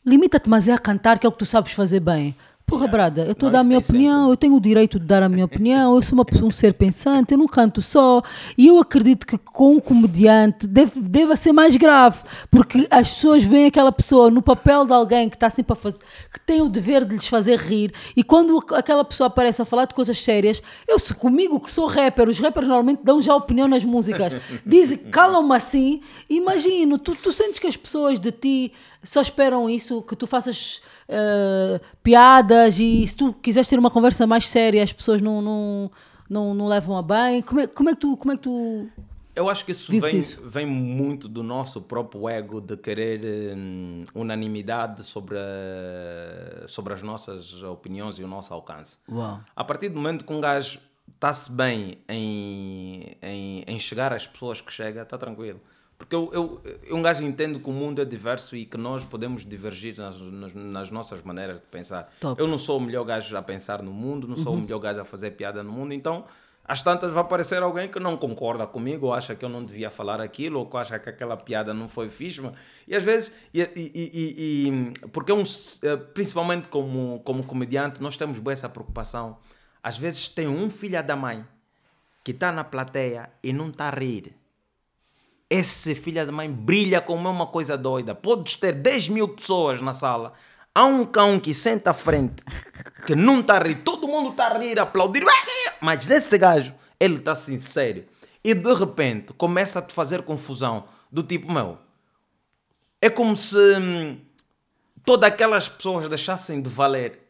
S1: limita-te, mas é a cantar, que é o que tu sabes fazer bem. Porra, brada, eu estou a dar a minha opinião, sempre. eu tenho o direito de dar a minha opinião, eu sou uma, um ser pensante, eu não canto só. E eu acredito que com um comediante deve, deva ser mais grave, porque as pessoas veem aquela pessoa no papel de alguém que está sempre a fazer, que tem o dever de lhes fazer rir, e quando aquela pessoa aparece a falar de coisas sérias, eu se comigo que sou rapper, os rappers normalmente dão já opinião nas músicas, dizem, calam-me assim, imagino, tu, tu sentes que as pessoas de ti só esperam isso, que tu faças uh, piadas e se tu quiseres ter uma conversa mais séria, as pessoas não, não, não, não levam a bem. Como é, como é que tu. Como é que tu
S2: eu acho que isso vem, isso vem, muito do nosso próprio ego de querer um, unanimidade sobre, a, sobre as nossas opiniões e o nosso alcance.
S1: Uau.
S2: A partir do momento que um gajo está-se bem em, em, em chegar às pessoas que chega, está tranquilo. Porque eu, eu, eu, um gajo entendo que o mundo é diverso e que nós podemos divergir nas, nas, nas nossas maneiras de pensar.
S1: Top.
S2: Eu não sou o melhor gajo a pensar no mundo, não sou uhum. o melhor gajo a fazer piada no mundo, então Às tantas vai aparecer alguém que não concorda comigo, ou acha que eu não devia falar aquilo, ou que acha que aquela piada não foi fixe. E às vezes, e, e, e, e porque é um, eh, principalmente como, como comediante, nós temos boa essa preocupação. Às vezes tem um filho da mãe que está na plateia e não está a rir. Esse filho da mãe brilha como uma coisa doida. Podes ter 10 mil pessoas na sala. Há um cão que senta à frente, que não está a rir. Todo mundo está a rir, a aplaudir. Mas esse gajo, ele está sincero. E de repente começa a te fazer confusão. Do tipo, meu, é como se hum, todas aquelas pessoas deixassem de valer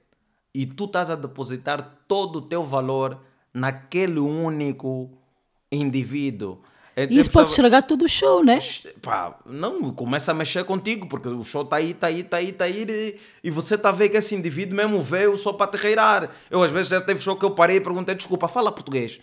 S2: e tu estás a depositar todo o teu valor naquele único indivíduo.
S1: É, e isso pode estragar todo o show, né?
S2: Pá, não, começa a mexer contigo, porque o show está aí, está aí, está aí, está aí, e, e você está a ver que esse indivíduo mesmo veio só para te reirar. Eu às vezes já teve show que eu parei e perguntei, desculpa, fala português.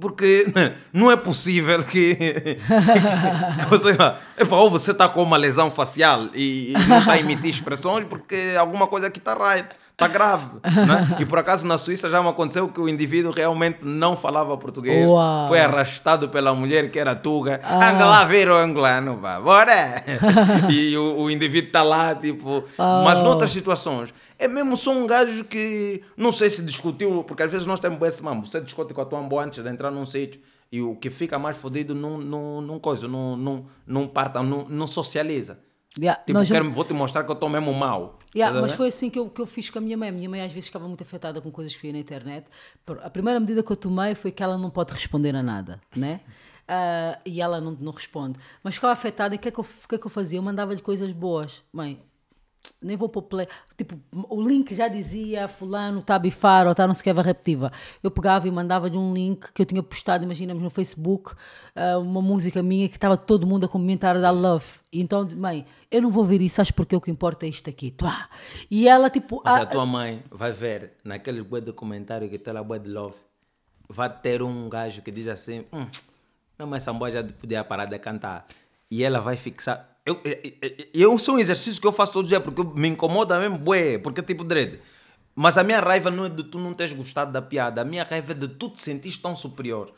S2: Porque não é possível que, que, que você, epa, ou você está com uma lesão facial e, e não está a emitir expressões porque alguma coisa aqui está right está grave. Né? E por acaso na Suíça já me aconteceu que o indivíduo realmente não falava português. Uau. Foi arrastado pela mulher que era tuga. Ah. Anda lá ver o angolano, vá, bora! e o, o indivíduo está lá, tipo. Oh. Mas noutras situações, é mesmo só um gajo que não sei se discutiu, porque às vezes nós temos esse mambo. Você discute com a tua ambo antes de entrar num sítio. E o que fica mais fodido não, não, não coisa, não, não, não, parta, não, não socializa. Yeah, tipo, nós quero, vou te mostrar que eu estou mesmo mal.
S1: Yeah, mas foi assim que eu, que eu fiz com a minha mãe. A minha mãe às vezes ficava muito afetada com coisas que via na internet. A primeira medida que eu tomei foi que ela não pode responder a nada, né? Uh, e ela não, não responde. Mas ficava afetada e o que, é que, eu, que é que eu fazia? Eu mandava-lhe coisas boas. Mãe, nem vou pôr play. Tipo, o link já dizia fulano a bifar ou está não sequer repetitiva. Eu pegava e mandava de um link que eu tinha postado, imaginamos, no Facebook, uh, uma música minha que estava todo mundo a comentar da Love. Então, mãe, eu não vou ver isso, sabes porque o que importa é isto aqui. Tuá. E ela, tipo...
S2: Mas a, a tua mãe vai ver, naquele bué de comentário que está lá, bué de Love, vai ter um gajo que diz assim, hum, não, essa boa já podia parar de cantar. E ela vai fixar eu, eu, eu sou um exercício que eu faço todo dia porque me incomoda mesmo, bué, porque é tipo dread. Mas a minha raiva não é de tu não teres gostado da piada, a minha raiva é de tu te sentires tão superior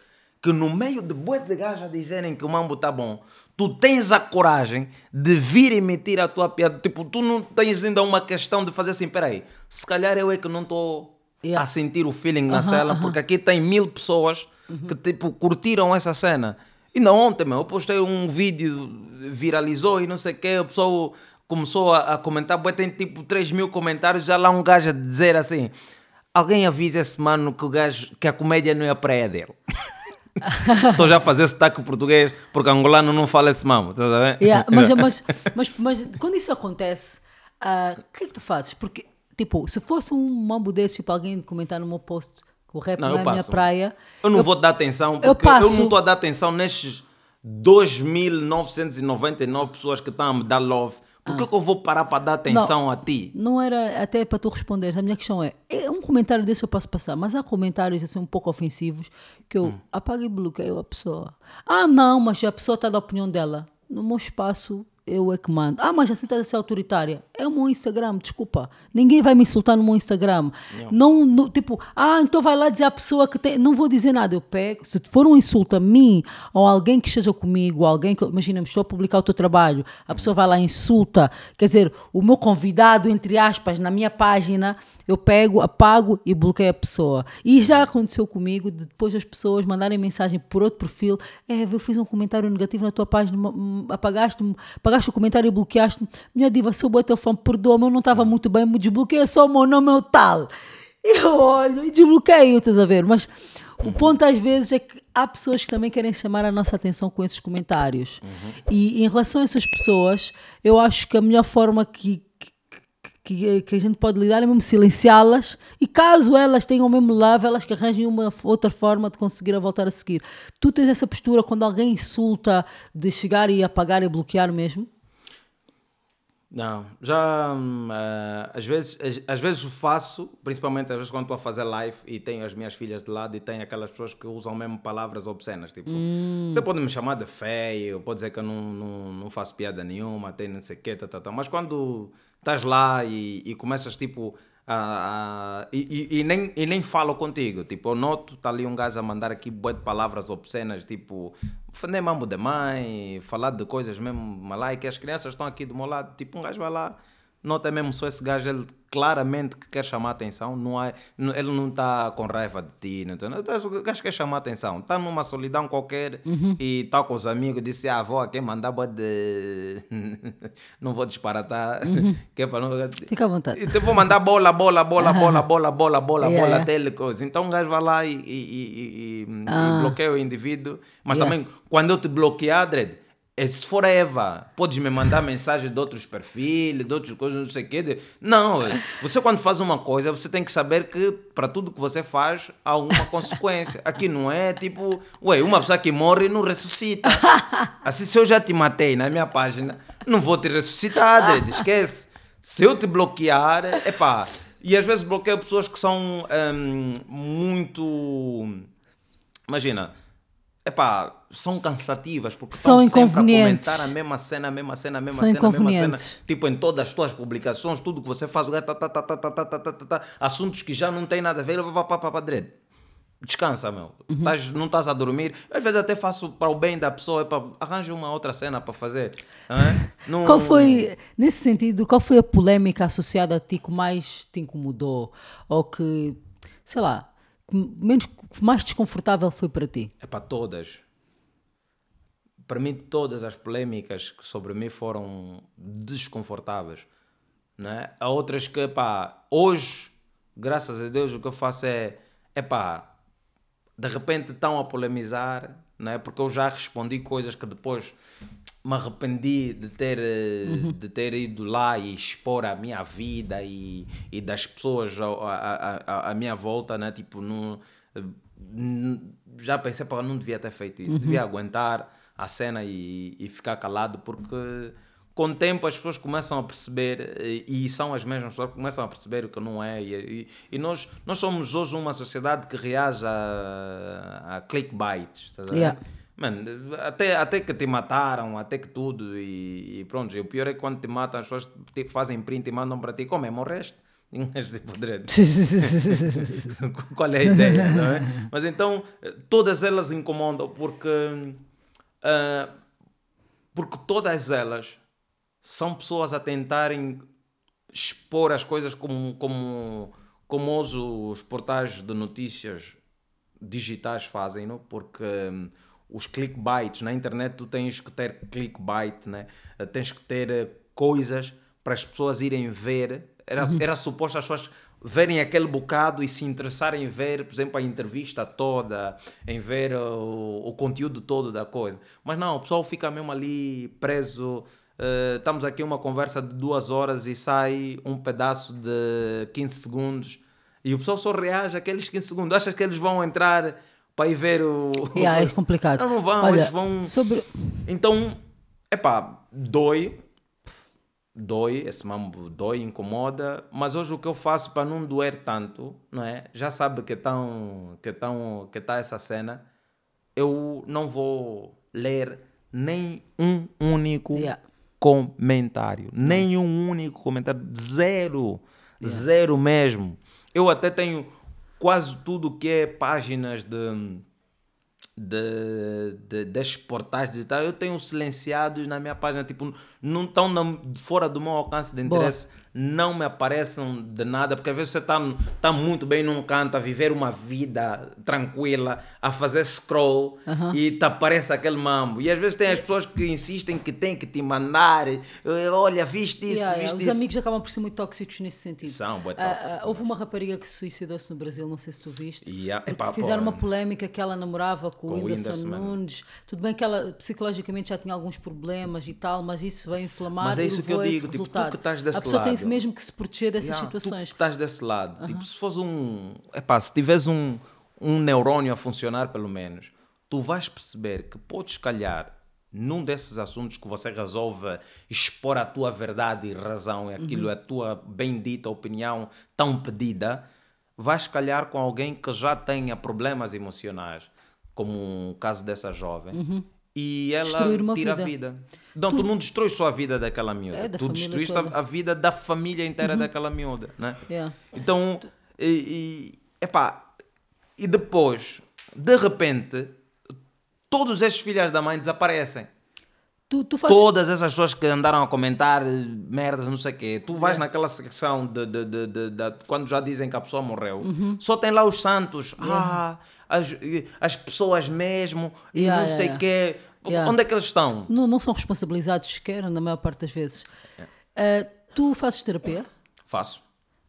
S2: que no meio de bué de gajos a dizerem que o mambo tá bom, tu tens a coragem de vir emitir a tua piada. Tipo, tu não tens ainda uma questão de fazer assim, peraí, se calhar eu é que não estou yeah. a sentir o feeling na uh -huh, cela, uh -huh. porque aqui tem mil pessoas uh -huh. que tipo curtiram essa cena. E não ontem, meu, eu postei um vídeo, viralizou e não sei o quê, a pessoa começou a, a comentar, tem tipo 3 mil comentários, já lá um gajo a dizer assim, alguém avisa esse mano que, o gajo, que a comédia não é a praia dele. Estou já a fazer sotaque português, porque angolano não fala esse mamo, estás a ver?
S1: Yeah, mas, mas, mas, mas, quando isso acontece, ah, o uh, que é que tu fazes? Porque, tipo, se fosse um mambo desse, tipo, alguém comentar no meu post o rap não, não é a minha praia.
S2: Eu não eu, vou dar atenção, porque eu, passo, eu não estou a dar atenção nestes 2.999 pessoas que estão a me dar love. Por que, ah. que eu vou parar para dar atenção
S1: não,
S2: a ti?
S1: Não era até para tu responder. A minha questão é: é um comentário desse eu posso passar, mas há comentários assim um pouco ofensivos que eu hum. apago e bloqueio a pessoa. Ah, não, mas a pessoa está da opinião dela. No meu espaço, eu é que mando. Ah, mas assim estás a ser autoritária. É o meu Instagram, desculpa. Ninguém vai me insultar no meu Instagram. Não. não tipo, ah, então vai lá dizer à pessoa que tem. Não vou dizer nada. Eu pego. Se for um insulto a mim ou alguém que esteja comigo, alguém que. Imagina, estou a publicar o teu trabalho, a pessoa vai lá e insulta. Quer dizer, o meu convidado, entre aspas, na minha página, eu pego, apago e bloqueio a pessoa. E já aconteceu comigo, de depois as pessoas mandarem mensagem por outro perfil: é, eu fiz um comentário negativo na tua página, apagaste-me apagaste o comentário e bloqueaste-me. Minha diva, sou boa teu fã, perdoa-me, eu não estava muito bem, me desbloqueia só o meu nome é o tal. E eu olho e desbloqueio, estás a ver? Mas o ponto às vezes é que há pessoas que também querem chamar a nossa atenção com esses comentários. Uhum. E em relação a essas pessoas, eu acho que a melhor forma que, que, que, a gente pode lidar é mesmo silenciá-las e caso elas tenham o mesmo love, elas que arranjem uma outra forma de conseguir a voltar a seguir. Tu tens essa postura quando alguém insulta de chegar e apagar e bloquear mesmo?
S2: Não, já uh, às, vezes, às, às, vezes faço, principalmente às vezes quando estou a fazer live e tenho as minhas filhas de lado e tem aquelas pessoas que usam mesmo palavras obscenas. Tipo, hum. você pode me chamar de feio, pode dizer que eu não, não, não faço piada nenhuma, tem não sei o quê, tá, tá, tá. mas quando estás lá e, e começas tipo ah, ah, e, e, e nem, e nem falo contigo. Tipo, eu noto, tá ali um gajo a mandar aqui bué de palavras obscenas, tipo, ofender mambo de mãe, falar de coisas mesmo malai, que as crianças estão aqui do meu lado. Tipo, um gajo vai lá, nota mesmo só esse gajo, ele claramente que quer chamar a atenção, não é, não- ele não está com raiva de ti, não tá- tá- o gajo quer chamar a atenção, está numa solidão qualquer e está com os amigos, disse a avó, quem mandar bué de... não vou disparatar, que é não...
S1: Fica à vontade.
S2: Então vou mandar bola, bola, bola, bola, bola, bola, bola,
S1: Yeah,
S2: bola, tele, coisa. Então um gajo vai lá e, e, e- e- e
S1: Ah.
S2: bloqueia o indivíduo. Mas
S1: Yeah.
S2: também, quando eu te bloquear, Dredd, it's forever. Podes me mandar mensagem de outros perfis, de outras coisas, não sei o quê. de- Não, você quando faz uma coisa, você tem que saber que para tudo que você faz há alguma consequência. Aqui não é tipo, ué, uma pessoa que morre não ressuscita. Assim, se eu já te matei na minha página, não vou te ressuscitar, Dredd, esquece. Se eu te bloquear, epá. E às vezes bloqueio pessoas que são hum, muito. Imagina, epá, são cansativas porque
S1: São
S2: estão sempre a comentar a mesma cena, a mesma cena, a mesma
S1: São
S2: cena, a mesma cena. Tipo, em todas as tuas publicações, tudo que você faz, tá, tá, tá, tá, tá, tá, tá, tá, tá, tá, assuntos que já não têm nada a ver, pá, pá, pá, pá, Dredd. Descansa, meu.
S1: Uhum.
S2: Tás- não estás a dormir. Às vezes até faço para o bem da pessoa, epá, arranja uma outra cena para fazer. Não-
S1: Qual foi, nesse sentido, qual foi a polémica associada a ti que mais te incomodou? Ou que, sei lá, menos, que mais desconfortável foi para ti?
S2: É para todas. Para mim, todas as polémicas que sobre mim foram desconfortáveis. Né? Há outras que, pá, hoje, graças a Deus, o que eu faço é, é pá, de repente estão a polemizar, né? porque eu já respondi coisas que depois me arrependi de ter, eh, de ter ido lá e expor a minha vida e, e das pessoas a minha volta, né? tipo, não, n- já pensei, pá, não devia ter feito isso, devia aguentar a cena e, e ficar calado, porque com o tempo as pessoas começam a perceber, e são as mesmas pessoas que começam a perceber o que não é, e, e, nós, nós somos hoje uma sociedade que reage a, a estás ver?
S1: Yeah.
S2: Mano, até, até que te mataram, até que tudo, e, e pronto, e o pior é que quando te matam, as pessoas te fazem print e mandam para ti, como é, morreste? E um gajo tipo, "Dredd, qual é a ideia, não é? Mas então, eh, todas elas incomodam porque, ah, porque todas elas são pessoas a tentarem expor as coisas como, como, como os portais de notícias digitais fazem, não? porque hum, os clickbaits na internet tu tens que ter clickbait, né? Eh, tens que ter eh, coisas para as pessoas irem ver. Era, era suposto as pessoas verem aquele bocado e se interessarem em ver, por exemplo, a entrevista toda, em ver o, o conteúdo todo da coisa. Mas não, o pessoal fica mesmo ali preso. eh, estamos aqui uma conversa de duas horas e sai um pedaço de 15 segundos e o pessoal só reage àqueles 15 segundos. Achas que eles vão entrar para ir ver o.
S1: Yeah, é complicado.
S2: Não, não vão,
S1: Olha,
S2: eles vão.
S1: Sobre...
S2: Então, epá, dói. Dói, esse mambo dói, incomoda. Mas hoje o que eu faço para não doer tanto, não é? Já sabe que tão, que tão, que tá essa cena. Eu não vou ler nem um único
S1: Yeah.
S2: comentário. Nem um único comentário. Zero. Zero mesmo. Eu até tenho quase tudo que é páginas de, de, de, desses portais digitais. Eu tenho silenciados na minha página. Tipo, não estão fora do meu alcance de
S1: Boa.
S2: Não me aparecem de nada. Porque às vezes você está tá muito bem num canto a viver uma vida tranquila, a fazer scroll e te aparece aquele mambo. E às vezes tem as pessoas que insistem que tem que te mandar. eh, Olha, viste isso,
S1: Yeah, yeah,
S2: viste
S1: Os
S2: isso.
S1: amigos acabam por ser muito tóxicos nesse sentido.
S2: São, bué
S1: Ah,
S2: tóxicos.
S1: ah, houve uma rapariga que se suicidou-se no Brasil, não sei se tu viste.
S2: Yeah. Epá,
S1: fizeram
S2: pô,
S1: uma polémica que ela namorava com,
S2: Com
S1: o Whindersson
S2: Whindersson.
S1: Nunes. Tudo bem que ela psicologicamente já tinha alguns problemas e tal, mas isso veio inflamar
S2: Mas é isso que eu digo, tipo, tu
S1: resultado.
S2: que estás desse
S1: a pessoa tem mesmo que se proteger dessas
S2: Yeah,
S1: situações.
S2: Tu estás desse lado. Tipo, se fosse um. Epá, se tiveres um, um neurônio a funcionar, pelo menos, tu vais perceber que podes calhar num desses assuntos que você resolve expor a tua verdade e razão, e aquilo é a tua bendita opinião tão pedida, vais calhar com alguém que já tenha problemas emocionais, como o caso dessa jovem. E ela tira
S1: vida.
S2: a vida. Não, tu, não destróis só a vida daquela miúda.
S1: É, da
S2: tu destruíste.
S1: Uhum.
S2: a, vida da família inteira daquela miúda, né?
S1: Yeah.
S2: Então, e, e, epá, e depois, de repente, todos esses filhos da mãe desaparecem.
S1: Tu, tu fazes.
S2: Todas essas pessoas que andaram a comentar eh, merdas, não sei o quê, tu vais naquela secção de, de, de, de- quando já dizem que a pessoa morreu,
S1: Uhum.
S2: só tem lá os santos, ah, as, as pessoas mesmo, e não sei o quê. Onde é que eles estão?
S1: Não, não são responsabilizados sequer, na maior parte das vezes.
S2: É.
S1: Ah, tu fazes terapia?
S2: Faço,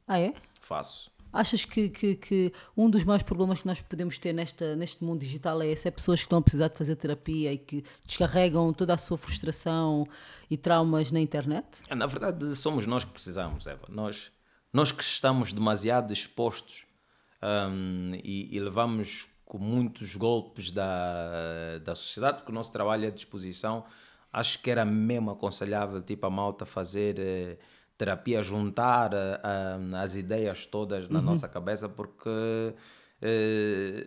S1: Ah, é?
S2: faço.
S1: Achas que, que, que um dos maiores problemas que nós podemos ter nesta, neste mundo digital é esse? É pessoas que estão a precisar de fazer terapia e que descarregam toda a sua frustração e traumas na internet?
S2: É, Na verdade, somos nós que precisamos, Eva. Nós, nós que estamos demasiado expostos hum, e, e levamos com muitos golpes da, da sociedade, porque o nosso trabalho é à disposição. Acho que era mesmo aconselhável, tipo, a malta fazer eh, terapia, juntar ah, as ideias todas na nossa cabeça, porque eh,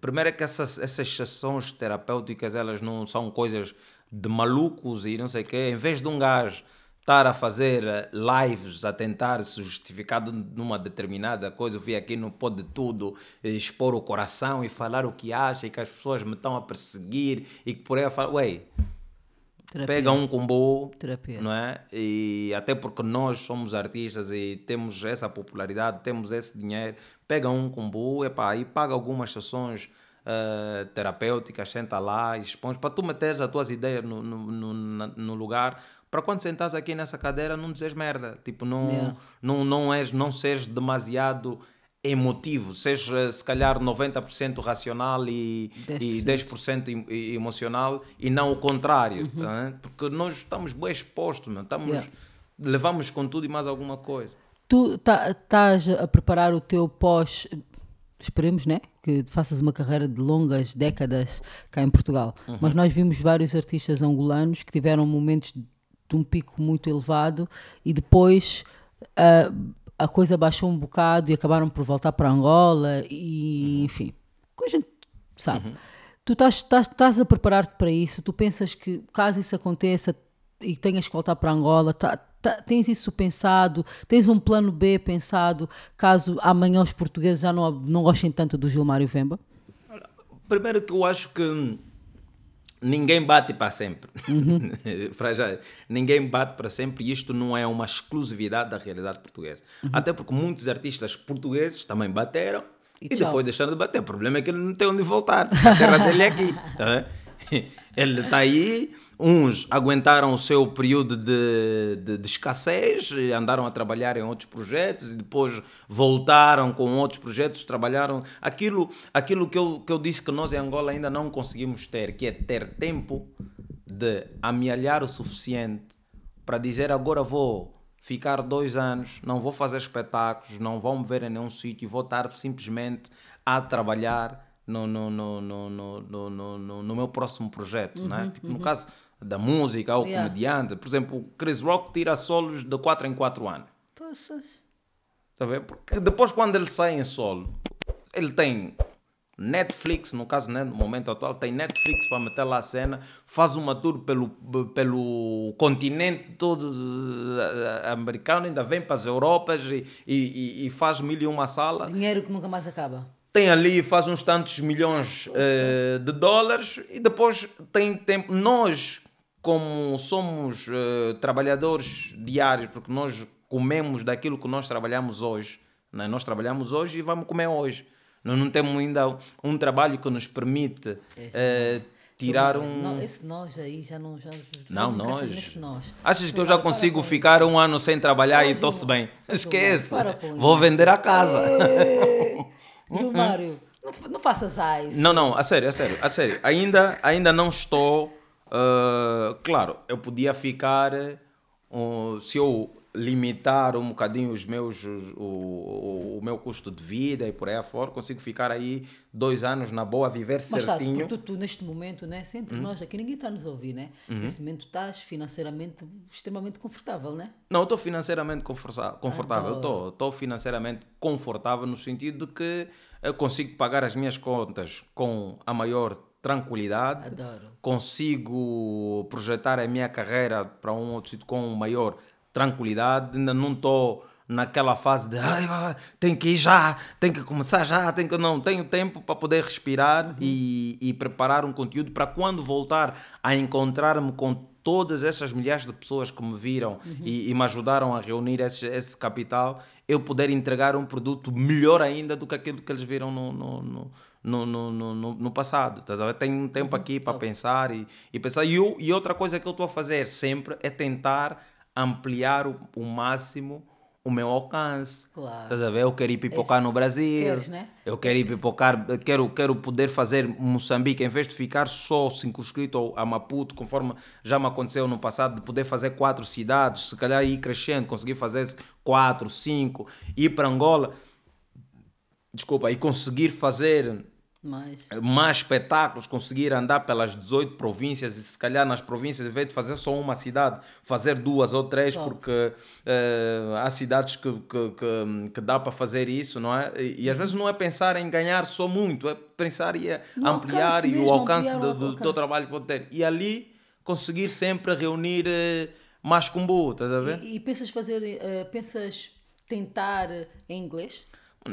S2: primeiro é que essas, essas sessões terapêuticas elas não são coisas de malucos e não sei o quê. Em vez de um gajo estar a fazer eh, lives, a tentar se justificar numa determinada coisa, eu vi aqui no Pode Tudo expor o coração e falar o que acha e que as pessoas me estão a perseguir e que por aí eu falo, ué,
S1: Terapia.
S2: pega um combo,
S1: Terapia.
S2: não é? E até porque nós somos artistas e temos essa popularidade, temos esse dinheiro, pega um combo epá, e paga algumas sessões eh, terapêuticas, senta lá e expões para tu meteres as tuas ideias no, no, no, no lugar para quando sentares aqui nessa cadeira não dizes merda, tipo, não,
S1: Yeah.
S2: não, não, és, não seres demasiado emotivo, seja se calhar 90% racional e, e 10% em- e- emocional e não o contrário, tá? porque nós estamos bem expostos, meu. estamos,
S1: Yeah.
S2: levamos com tudo e mais alguma coisa.
S1: Tu tá- estás a preparar o teu pós. Esperemos, né? Que faças uma carreira de longas décadas cá em Portugal. Mas nós vimos vários artistas angolanos que tiveram momentos de um pico muito elevado e depois ah, a coisa baixou um bocado e acabaram por voltar para Angola e, enfim, que a gente sabe. Tu estás, estás, estás a preparar-te para isso? Tu pensas que caso isso aconteça e tenhas que voltar para Angola, tá- tá- tens isso pensado? Tens um plano B pensado caso amanhã os portugueses já não, não gostem tanto do Gilmário Vemba?
S2: Primeiro que eu acho que ninguém bate para sempre. Para já, ninguém bate para sempre e isto não é uma exclusividade da realidade portuguesa. Até porque muitos artistas portugueses também bateram
S1: E
S2: e, depois deixaram de bater. O problema é que ele não tem onde voltar. A terra dele é aqui. tá? Ele está aí, uns aguentaram o seu período de, de, de escassez, andaram a trabalhar em outros projetos e depois voltaram com outros projetos, trabalharam. Aquilo, aquilo que, eu, que eu disse que nós em Angola ainda não conseguimos ter, que é ter tempo de amealhar o suficiente para dizer agora vou ficar dois anos, não vou fazer espetáculos, não vou me ver em nenhum sítio, vou estar simplesmente a trabalhar no, no, no, no, no, no, no, no- meu próximo projeto. né? Tipo, no caso da música ou
S1: Yeah.
S2: comediante, por exemplo, o Chris Rock tira solos de 4 em 4 anos.
S1: Poças.
S2: Tá ver? Porque depois, quando ele sai em solo, ele tem Netflix, no caso, né, no momento atual, tem Netflix para meter lá a cena, faz uma tour pelo, pelo continente todo eh, americano, ainda vem para as Europas e, e, e faz mil e uma sala
S1: Dinheiro que nunca mais acaba.
S2: Tem ali, faz uns tantos milhões eh, de dólares e depois tem tempo. Nós, como somos eh, trabalhadores diários, porque nós comemos daquilo que nós trabalhamos hoje, né? nós trabalhamos hoje e vamos comer hoje. Nós não temos ainda um trabalho que nos permite eh, tirar um.
S1: Não, esse nós aí já não. Já,
S2: Não, nós.
S1: nós.
S2: Achas que eu
S1: Para,
S2: já
S1: para
S2: consigo
S1: com
S2: ficar um ano sem trabalhar e estou-se bem? Esquece.
S1: Para
S2: Vou vender a casa.
S1: Ei, Gilmário, não, não faças ice.
S2: Não, não, a sério, a sério, a sério. Ainda, ainda não estou. ah, claro, eu podia ficar. uh, se eu limitar um bocadinho os meus, os- o, o, o meu custo de vida e por aí afora, consigo ficar aí dois anos na boa, viver
S1: Mas tá,
S2: certinho. Hum?
S1: tu, tu, tu, neste momento, né? Entre nós aqui, ninguém está a nos ouvir, né?
S2: Uhum.
S1: Nesse momento estás financeiramente extremamente confortável, né?
S2: Não, eu estou financeiramente conforsa- confortável. Estou estou financeiramente confortável no sentido de que eu consigo pagar as minhas contas com a maior tranquilidade,
S1: Adoro.
S2: consigo projetar a minha carreira para um outro sítio com maior tranquilidade. Ainda não estou naquela fase de Ai, tenho que ir já, tenho que começar já, tenho que não tenho tempo para poder respirar e, e preparar um conteúdo para quando voltar a encontrar-me com todas essas milhares de pessoas que me viram e, e me ajudaram a reunir esse, esse capital, eu poder entregar um produto melhor ainda do que aquilo que eles viram no, no, no, no, no, no- no- no passado. Estás a ver? Tenho um tempo aqui para pensar e, e pensar. E, eu- e outra coisa que eu estou a fazer sempre é tentar ampliar o, o máximo o meu alcance.
S1: Claro.
S2: Estás a ver? Eu quero ir pipocar no Brasil.
S1: Queres, né?
S2: Eu quero ir pipocar, quero, quero poder fazer Moçambique, em vez de ficar só circunscrito a Maputo, conforme já me aconteceu no passado, de poder fazer quatro cidades, se calhar ir crescendo, conseguir fazer quatro, cinco, ir para Angola, desculpa, e conseguir fazer
S1: Mas.
S2: mais espetáculos, conseguir andar pelas 18 províncias e se calhar nas províncias, em vez de fazer só uma cidade, fazer duas ou três, porque eh, há cidades que, que, que, que dá para fazer isso, não é? E, e às vezes não é pensar em ganhar só muito, é pensar e é ampliar e o alcance do, do
S1: alcance.
S2: teu trabalho que pode ter. E ali conseguir sempre reunir eh, mais combo, estás a ver?
S1: E, e pensas fazer. eh, pensas tentar em inglês?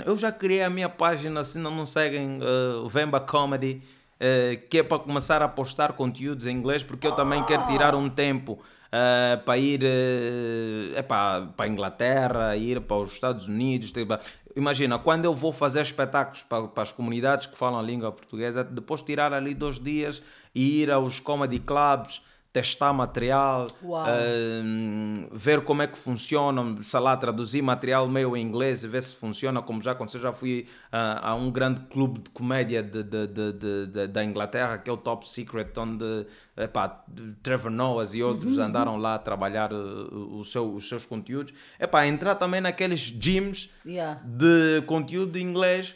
S2: Eu já criei a minha página, se não, não seguem, uh, Vemba Comedy, uh, que é para começar a postar conteúdos em inglês, porque eu também quero tirar um tempo uh, para ir uh, para a Inglaterra, ir para os Estados Unidos. tipo, imagina, quando eu vou fazer espetáculos para, para as comunidades que falam a língua portuguesa, depois tirar ali dois dias e ir aos comedy clubs, testar material. Hum, ver como é que funciona, sei lá, traduzir material meio em inglês e ver se funciona, como já aconteceu, já fui ah, a um grande clube de comédia de, de, de, da Inglaterra, que é o Top Secret, onde epá, Trevor Noahs e outros andaram lá a trabalhar uh, seu- os seus conteúdos. Epá, entrar também naqueles gyms
S1: Yeah.
S2: de conteúdo em inglês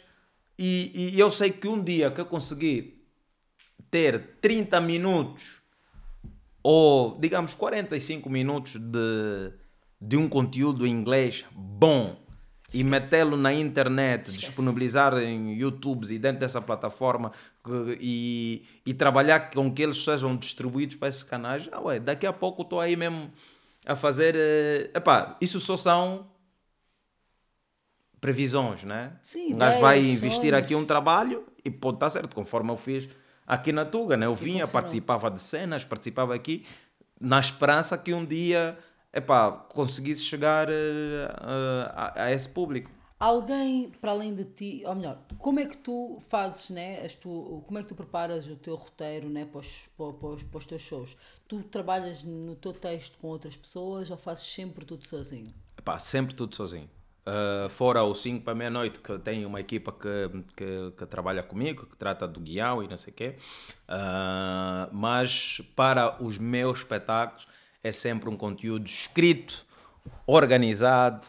S2: e, e eu sei que um dia que eu conseguir ter 30 minutos ou digamos 45 minutos de, de um conteúdo em inglês bom e metê-lo na internet, disponibilizar em YouTube e dentro dessa plataforma que- e, e trabalhar com que eles sejam distribuídos para esses canais, ah, ué, daqui a pouco estou aí mesmo a fazer. eh, epá, isso só são previsões, né?
S1: Sim,
S2: um gajo vai investir
S1: sonhos.
S2: aqui um trabalho e pode estar certo, conforme eu fiz aqui na Tuga, né? Eu vinha,
S1: funcionou.
S2: participava de cenas, participava aqui, na esperança que um dia, epá, conseguisse chegar eh, a, a esse público.
S1: Alguém para além de ti, ou melhor, como é que tu fazes, né? As tu, como é que tu preparas o teu roteiro, né? Para os, para os, para os teus shows? Tu trabalhas no teu texto com outras pessoas ou fazes sempre tudo sozinho?
S2: Epá, sempre tudo sozinho. Uh, fora o 5 para meia-noite, que tem uma equipa que, que, que trabalha comigo, que trata do guião e não sei o quê. Uh, mas para os meus espetáculos é sempre um conteúdo escrito, organizado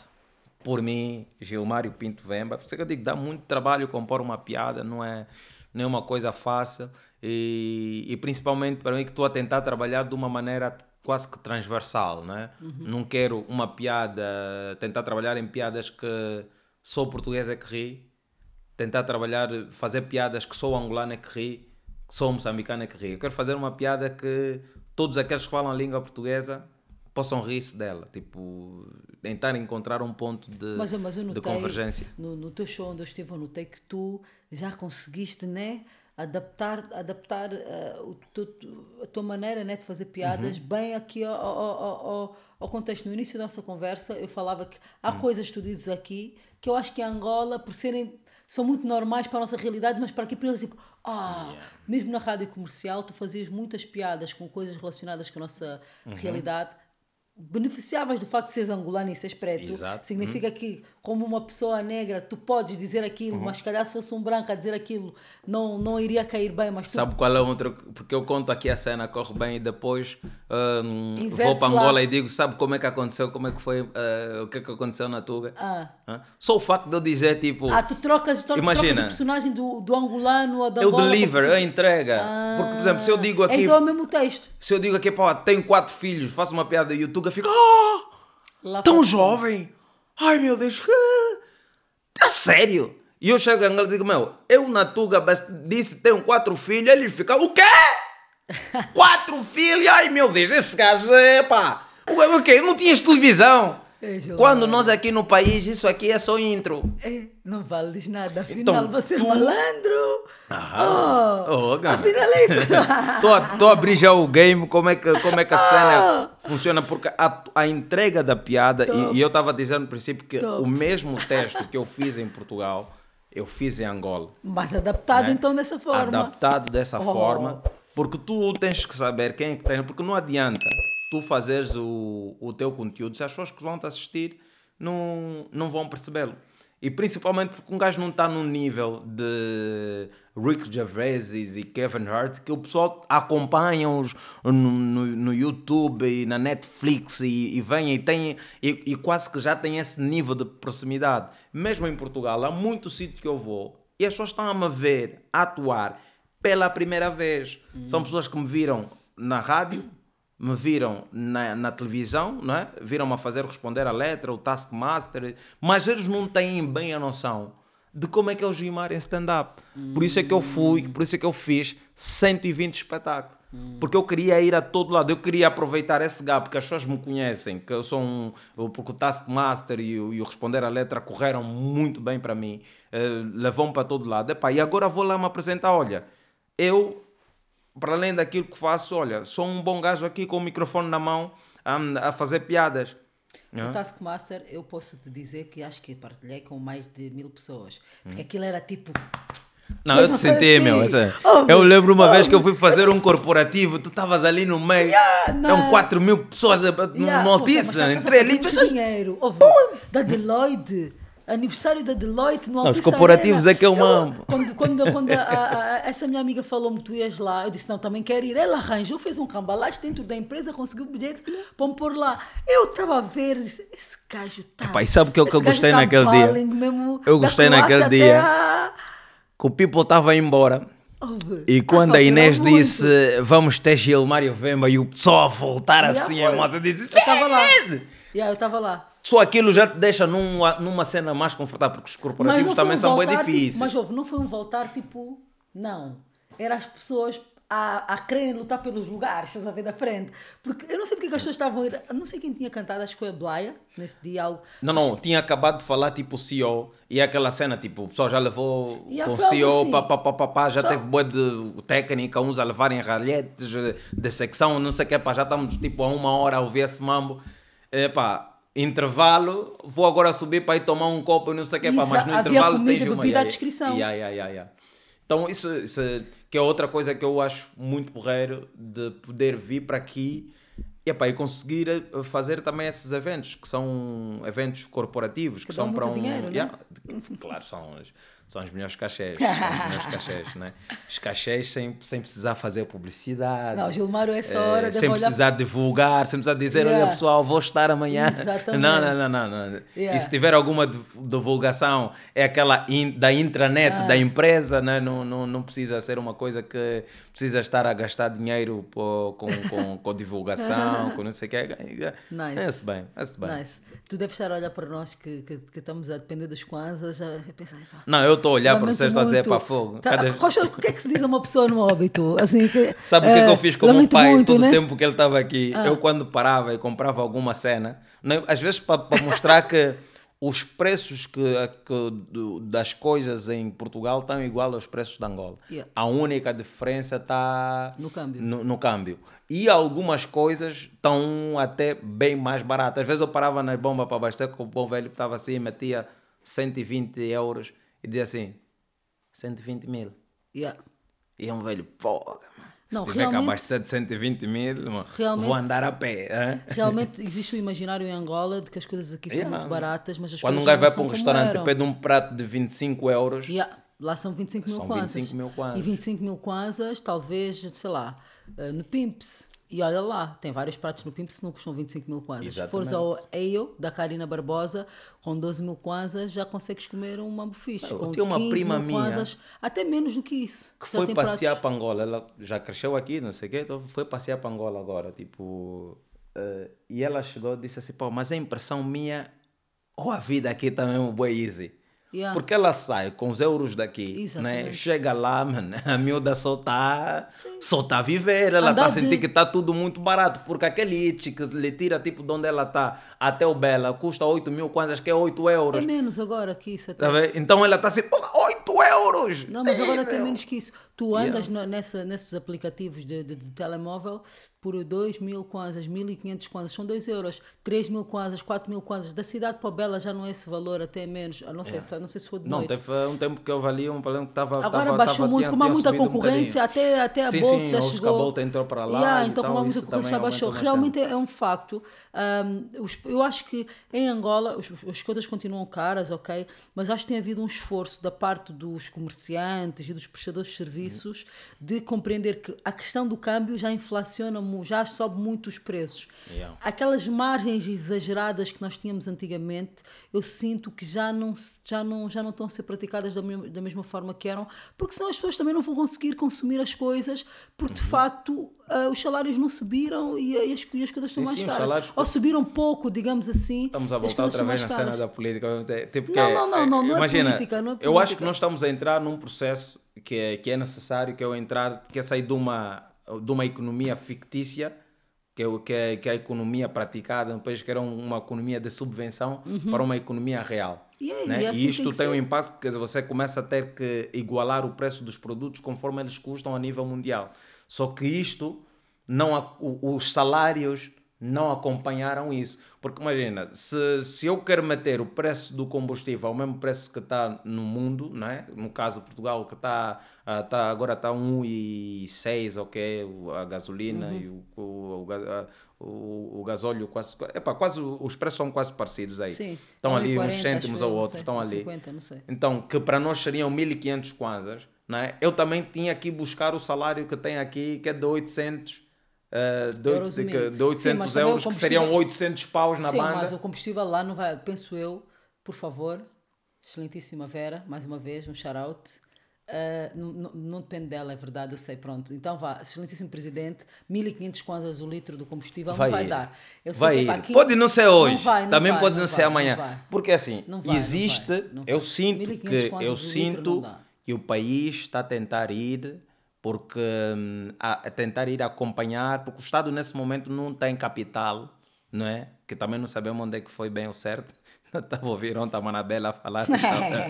S2: por mim, Gilmário Pinto Vemba. Por isso que eu digo, dá muito trabalho compor uma piada, não é, não é coisa fácil. E, e principalmente para mim que estou a tentar trabalhar de uma maneira quase que transversal, né? Não quero uma piada, tentar trabalhar em piadas que o português é que ri, tentar trabalhar, fazer piadas que o angolano é que ri, que o moçambicano é que ri. Eu quero fazer uma piada que todos aqueles que falam a língua portuguesa possam rir-se dela, tipo, tentar encontrar um ponto de,
S1: Mas, mas eu
S2: de
S1: notei,
S2: convergência.
S1: No, no teu show onde eu estive, eu notei que tu já conseguiste, né? Adaptar, adaptar tu- a tua maneira né, de fazer piadas
S2: Uhum.
S1: bem aqui ao, ao, ao- ao- contexto. No início da nossa conversa, eu falava que há
S2: Hum.
S1: coisas que tu dizes aqui que eu acho que em Angola, por serem são muito normais para a nossa realidade, mas para aqui, para eles, tipo, ah, mesmo na rádio comercial, tu fazias muitas piadas com coisas relacionadas com a nossa
S2: Uhum.
S1: realidade beneficiavas do facto de seres angolano e seres preto,
S2: Exato.
S1: significa que, como uma pessoa negra, tu podes dizer aquilo,
S2: Uhum.
S1: mas se calhar se fosse um branco a dizer aquilo, não, não iria cair bem, mas tu
S2: Sabe qual é o outro? Porque eu conto aqui a cena, corre bem e depois hum, vou para
S1: lá.
S2: Angola e digo: sabe como é que aconteceu? Como é que foi? eh, o que é que aconteceu na Tuga?
S1: Ah.
S2: Só o facto de eu dizer, tipo,
S1: Ah, tu trocas, tu
S2: Imagina.
S1: trocas o personagem do, do angolano ou da
S2: eu
S1: Angola
S2: deliver,
S1: porque
S2: eu entrega. Porque, por exemplo, se eu digo aqui.
S1: Então é o mesmo texto.
S2: Se eu digo aqui, pá, tenho quatro filhos, faço uma piada e o Tuga fica, ah,
S1: Lá
S2: tão jovem, ai meu Deus, a sério? E eu chego em Angola e digo, meu, eu na Tuga disse tenho quatro filhos, eles ficam, o quê? quatro filhos? Ai meu Deus, esse gajo é pá. O quê? Não tinhas televisão?
S1: É.
S2: Quando nós aqui no país, isso aqui é só intro.
S1: É, não vales nada, afinal
S2: Então,
S1: você é
S2: tu-
S1: malandro.
S2: Aham.
S1: Oh,
S2: Oh,
S1: afinal é isso.
S2: Tô, a- abrir já o game, como é que, como é que a cena funciona, porque a, a entrega da piada, e, e eu estava dizendo no princípio que
S1: Top.
S2: o mesmo texto que eu fiz em Portugal, eu fiz em Angola.
S1: Mas adaptado
S2: né?
S1: então dessa forma.
S2: Adaptado dessa
S1: Oh.
S2: forma, porque tu tens que saber quem é que tem, porque não adianta tu fazeres o, o teu conteúdo se as pessoas que vão te assistir não, não vão percebê-lo. E principalmente porque um gajo não está no nível de Rick Gervais e Kevin Hart, que o pessoal acompanha os no, no, no YouTube e na Netflix e, e vem e tem e, e quase que já tem esse nível de proximidade. Mesmo em Portugal, há muito sítio que eu vou e as pessoas estão a me ver atuar pela primeira vez. São pessoas que me viram na rádio, me viram na, na televisão, não é? Viram-me a fazer responder a letra, o Taskmaster, mas eles não têm bem a noção de como é que é o Gilmar em stand-up. Por isso é que eu fui, por isso é que eu fiz 120 espetáculos. Porque eu queria ir a todo lado, eu queria aproveitar esse gap, que as pessoas me conhecem, que eu sou um. Porque o Taskmaster e o, e o Responder a Letra correram muito bem para mim, eh, levou-me para todo lado. Epá, e agora vou lá me apresentar: olha, eu para além daquilo que faço, olha, sou um bom gajo aqui com o microfone na mão a, a fazer piadas.
S1: O Taskmaster, eu posso te dizer que acho que partilhei com mais de mil pessoas. Porque aquilo era tipo.
S2: Não, eu te senti,
S1: assim.
S2: meu.
S1: Oh,
S2: eu lembro uma
S1: oh,
S2: vez que eu fui fazer um corporativo, tu estavas ali no meio,
S1: não.
S2: eram 4 mil pessoas eh,
S1: Yeah,
S2: no Altice, entrei ali.
S1: dinheiro. Ouve, da Deloitte. Aniversário da Deloitte no
S2: Não, os
S1: Altice
S2: corporativos
S1: Arena.
S2: é que eu mambo.
S1: Quando, quando, quando a- a- a- essa minha amiga falou-me que tu ias lá, eu disse, não, também quero ir. Ela arranjou, fez um cambalagem dentro da empresa, conseguiu o bilhete para me pôr lá. Eu estava a ver, disse, esse gajo tá...
S2: Epá, e sabe o que que eu gostei
S1: tá
S2: naquele dia?
S1: mesmo,
S2: Eu gostei naquele dia.
S1: a-
S2: Que o people estava embora. E quando
S1: ah,
S2: a Inês
S1: faltou muito.
S2: disse vamos ter Gilmar e o Vemba e o pessoal a voltar
S1: Yeah,
S2: assim, a moça disse
S1: Eu estava lá. Yeah, eu estava lá.
S2: Só aquilo já te deixa numa, numa cena mais confortável, porque os corporativos também
S1: um
S2: são bem
S1: tipo,
S2: difíceis.
S1: mas houve, não foi um voltar tipo, não. Era as pessoas a, a quererem lutar pelos lugares, estás a ver da frente. Porque eu não sei porque que as pessoas estavam Não sei quem tinha cantado, acho que foi a Blaia, nesse dia. Algo,
S2: Não, não, tinha acabado de falar tipo CEO e aquela cena, tipo, o pessoal já levou
S1: Yeah,
S2: com CEO,
S1: assim.
S2: pá, pá, pá, pá, pá, já
S1: Só-
S2: teve boa de técnica, uns a levarem ralhetes de secção, não sei o que, pá, já estamos tipo a uma hora a ouvir esse mambo. É, pá, intervalo, vou agora subir para ir tomar um copo e não sei o que, pá, mas no
S1: havia
S2: intervalo
S1: comida
S2: tens uma...
S1: bebida à descrição.
S2: yeah, yeah, yeah. Então isso, isso que é outra coisa que eu acho muito porreiro de poder vir para aqui e, epá, e conseguir eh, fazer também esses eventos, que são eventos corporativos, que,
S1: dão
S2: são para um...
S1: dinheiro, né?
S2: Yeah, de- claro, são são os melhores cachês, são os melhores cachês, né? Os cachês sem, sem precisar fazer publicidade.
S1: Não, Gilmário, essa
S2: eh,
S1: hora deve
S2: sem
S1: olhar-
S2: precisar divulgar, sem precisar dizer, olha
S1: Yeah.
S2: pessoal, vou estar amanhã.
S1: Exatamente.
S2: Não, não, não, não.
S1: Yeah.
S2: E se tiver alguma div- divulgação, é aquela in- da intranet
S1: Ah.
S2: da empresa, né? não, não, não precisa ser uma coisa que precisa estar a gastar dinheiro pô, com, com, com divulgação, com não sei o que.
S1: Nice.
S2: É-se bem, é-se bem.
S1: Nice. Tu deves estar a olhar para nós que, que, que estamos a depender dos Kwanzas, já pensar,
S2: Não, eu estou a olhar para
S1: Lamento
S2: vocês a dizer para fogo.
S1: Tá, Rocha, o que é que se diz a uma pessoa no óbito? Assim, que,
S2: Sabe o que, é que
S1: eh,
S2: eu fiz com o meu
S1: lamento
S2: pai
S1: muito,
S2: todo
S1: né?
S2: o tempo que ele estava aqui?
S1: Ah.
S2: Eu, quando parava e comprava alguma cena, né, às vezes para mostrar que os preços que, que das coisas em Portugal estão igual aos preços de Angola.
S1: Yeah.
S2: A única diferença está
S1: No câmbio.
S2: No, no câmbio. E algumas coisas estão até bem mais baratas. Às vezes eu parava nas bombas para abastecer, com o bom velho que estava assim, metia 120 euros e dizia assim: 120 mil.
S1: Yeah.
S2: E é um velho, porra, mano. Se
S1: Não,
S2: tiver que abastecer de 120 mil, mano, vou andar a pé. hã?
S1: Realmente existe o imaginário em Angola de que as coisas aqui são
S2: Yeah.
S1: muito baratas, mas as
S2: Quando um
S1: coisas já
S2: gajo vai para um
S1: são
S2: restaurante e pede um prato de 25 euros,
S1: Yeah, Lá são 25 mil
S2: São
S1: kwanzas.
S2: 25 mil kwanzas.
S1: E 25 mil kwanzas, talvez, sei lá, eh, no Pimps. E olha lá, tem vários pratos no Pimps que não custam 25 mil kwanzas. Se fores ao EO, da Karina Barbosa, com 12 mil kwanzas, já consegues comer um mambo fixe.
S2: Eu
S1: Com
S2: tinha uma
S1: 15
S2: prima minha
S1: kwanzas, até menos do que isso.
S2: que
S1: Já
S2: foi passear
S1: pratos.
S2: para Angola. Ela já cresceu aqui, não sei o quê, então foi passear para Angola agora. Tipo, eh, e ela chegou e disse assim: pô, mas a impressão minha, ou a vida aqui também é um boi easy.
S1: Yeah.
S2: Porque ela sai com os euros daqui, né?
S1: Exatamente.
S2: chega lá, mano, a miúda só está só tá a viver, ela está a sentir que está tudo muito barato, porque aquele it que lhe tira tipo de onde ela está até o Bela custa 8 mil kwanzas, que é 8
S1: É
S2: euros.
S1: menos agora que isso. Até.
S2: Tá vendo? Então ela está assim, porra, 8 euros!
S1: Não, mas agora
S2: Ei,
S1: tem
S2: meu.
S1: menos que isso. Tu andas na- nessa, nesses aplicativos de, de- de telemóvel por 2 mil kwanzas, 1.500 kwanzas, são 2 euros. 3 mil kwanzas, 4 mil kwanzas. Da cidade para Bela já não é esse valor, até menos. A não, sei, se, não sei se foi de
S2: Não,
S1: noite.
S2: teve um tempo que eu valia um palão que estava.
S1: Agora baixou muito, como há muita concorrência, até, até a
S2: sim,
S1: Bolt
S2: sim,
S1: já chegou.
S2: a Bolt entrou para lá.
S1: Yeah, então, como há muita concorrência, baixou. Realmente é, é um facto. Um, os- eu acho que em Angola os- as coisas continuam caras, ok? Mas acho que tem havido um esforço da parte dos comerciantes e dos prestadores de serviços de compreender que a questão do câmbio já inflaciona, já sobe muito os preços.
S2: Yeah.
S1: Aquelas margens exageradas que nós tínhamos antigamente, eu sinto que já não, já não, já não estão a ser praticadas da, mesma- da mesma forma que eram, porque senão as pessoas também não vão conseguir consumir as coisas, porque
S2: Uhum.
S1: de facto ah, os salários não subiram e, e as, e as coisas estão
S2: Sim,
S1: mais
S2: sim,
S1: caras.
S2: salários-
S1: Ou subiram pouco, digamos assim.
S2: Estamos a voltar outra vez na
S1: mais
S2: cena
S1: caras.
S2: da política. Tipo,
S1: Não, não, não, não, não é
S2: imagina,
S1: política, não é
S2: Eu acho que
S1: política.
S2: nós estamos a entrar num processo que é, que é necessário, que é o entrar, que é sair de uma, de uma economia fictícia, que é, que é, que é a economia praticada, depois que era um, uma economia de subvenção, para uma economia real.
S1: Uhum. E é-
S2: né?
S1: e assim
S2: e
S1: tem
S2: isto
S1: que
S2: tem um impacto, quer dizer, você começa a ter que igualar o preço dos produtos conforme eles custam a nível mundial. Só que isto, não, a- os salários não acompanharam isso. Porque imagina, se, se eu quero meter o preço do combustível ao mesmo preço que está no mundo, não é? no caso Portugal, que está tá, agora está 1,6, ok, a gasolina
S1: Uhum.
S2: e o, o, o, ga- a- o, o gasóleo quase, epá, quase os preços são quase parecidos aí.
S1: Sim,
S2: Estão ali
S1: 1,40,
S2: uns cêntimos ao outro,
S1: sei,
S2: estão ali.
S1: 50, não sei.
S2: Então, que para nós seriam 1500 kwanzas, não é? Eu também tinha que buscar o salário que tem aqui, que é de 800, eh, de, oito-
S1: Euros
S2: de,
S1: mínimo.
S2: de
S1: Sim,
S2: 800
S1: mas também o
S2: euros, que seriam
S1: combustível-
S2: 800 paus na
S1: Sim,
S2: banda.
S1: mas o combustível lá não vai, penso eu, por favor, excelentíssima Vera, mais uma vez, um shout-out. Ah, não, não- depende dela, é verdade, eu sei, pronto. Então vá, excelentíssimo presidente, 1500 kwanzas o litro do combustível
S2: Vai
S1: não vai
S2: ir.
S1: dar. Eu
S2: vai
S1: que,
S2: ir.
S1: aqui-
S2: Pode não ser hoje,
S1: Não vai, não
S2: também
S1: vai,
S2: pode
S1: não
S2: ser amanhã. Porque assim, existe, eu sinto
S1: 1500
S2: que eu sinto que o país está a tentar ir porque hum, a, a tentar ir acompanhar, porque o Estado nesse momento não tem capital, não é? Que também não sabemos onde é que foi bem o certo. Estava a ouvir ontem a Manabela falar.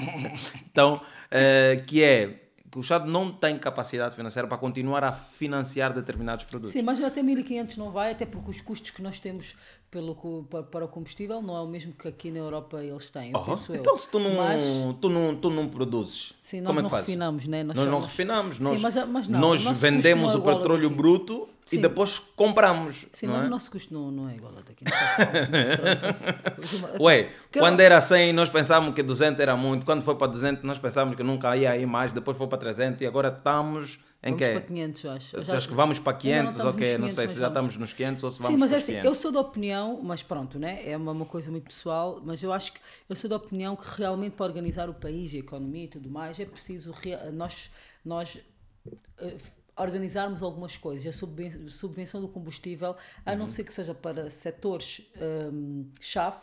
S2: então, eh, que é que o Estado não tem capacidade financeira para continuar a financiar determinados produtos.
S1: Sim, mas até 1500 não vai, até porque os custos que nós temos pelo, para o combustível não é o mesmo que aqui na Europa eles têm, eu
S2: Oh,
S1: penso
S2: então
S1: eu.
S2: se tu não,
S1: Mas-
S2: tu não, tu não produzes,
S1: Sim, nós
S2: como é
S1: não
S2: que fazes?
S1: refinamos, né?
S2: Nós,
S1: Nós
S2: não refinamos,
S1: Sim,
S2: nós,
S1: mas- mas não,
S2: nós
S1: o
S2: vendemos o
S1: é ao
S2: petróleo bruto
S1: Sim.
S2: e depois compramos.
S1: Sim,
S2: não
S1: mas
S2: é?
S1: o nosso custo não, não é igual ao daqui.
S2: Ué,
S1: Que-
S2: quando era 100 nós pensávamos que 200 era muito, quando foi para 200 nós pensávamos que nunca ia ir mais, depois foi para 300 e agora estamos em
S1: Vamos
S2: quê?
S1: para 500, eu acho. Eu
S2: Já... Acho que vamos para
S1: Ainda não
S2: 500,
S1: estamos
S2: ok,
S1: nos
S2: não
S1: 500,
S2: sei se já estamos nos 500 ou se vamos
S1: Sim, mas
S2: para
S1: é assim,
S2: 500.
S1: eu sou da opinião, mas pronto, né? é uma, uma coisa muito pessoal, mas eu acho que eu sou da opinião que realmente para organizar o país e a economia e tudo mais é preciso nós, nós eh, organizarmos algumas coisas. A subven- subvenção do combustível, a
S2: Uhum.
S1: não ser que seja para setores hum, chave,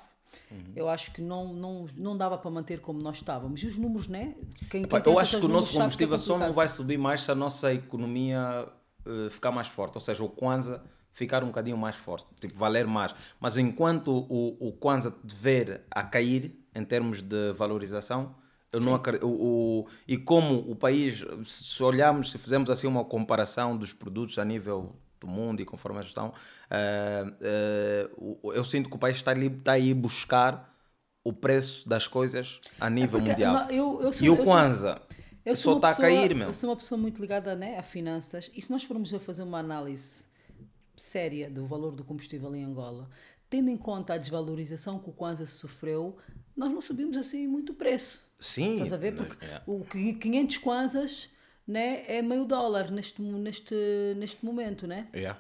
S2: Uhum.
S1: eu acho que não, não, não dava para manter como nós estávamos. E os números, né? Quem,
S2: Pá,
S1: quem tem
S2: eu acho que o nosso
S1: é
S2: combustível só não vai subir mais se a nossa economia eh, ficar mais forte, ou seja, o Kwanza ficar um bocadinho mais forte, tipo, valer mais. Mas enquanto o, o Kwanza tiver a cair em termos de valorização, eu não acredito. O, o- e como o país, se olharmos, se fizermos assim uma comparação dos produtos a nível do mundo e conforme eles estão, eh, eh, o- eu sinto que o país está, ali, está aí buscar o preço das coisas a nível
S1: É
S2: mundial.
S1: não, eu- eu sou-
S2: e o
S1: eu sou-
S2: Kwanza
S1: Eu
S2: só está a
S1: pessoa,
S2: cair, meu.
S1: eu sou uma pessoa muito ligada né, a finanças e se nós formos a fazer uma análise séria do valor do combustível em Angola, tendo em conta a desvalorização que o Kwanza sofreu, nós não subimos assim muito o preço.
S2: Sim.
S1: Estás a ver? Porque
S2: é.
S1: o qui- 500 Kwanzas né, é meio dólar neste, neste, neste momento, né?
S2: Yeah.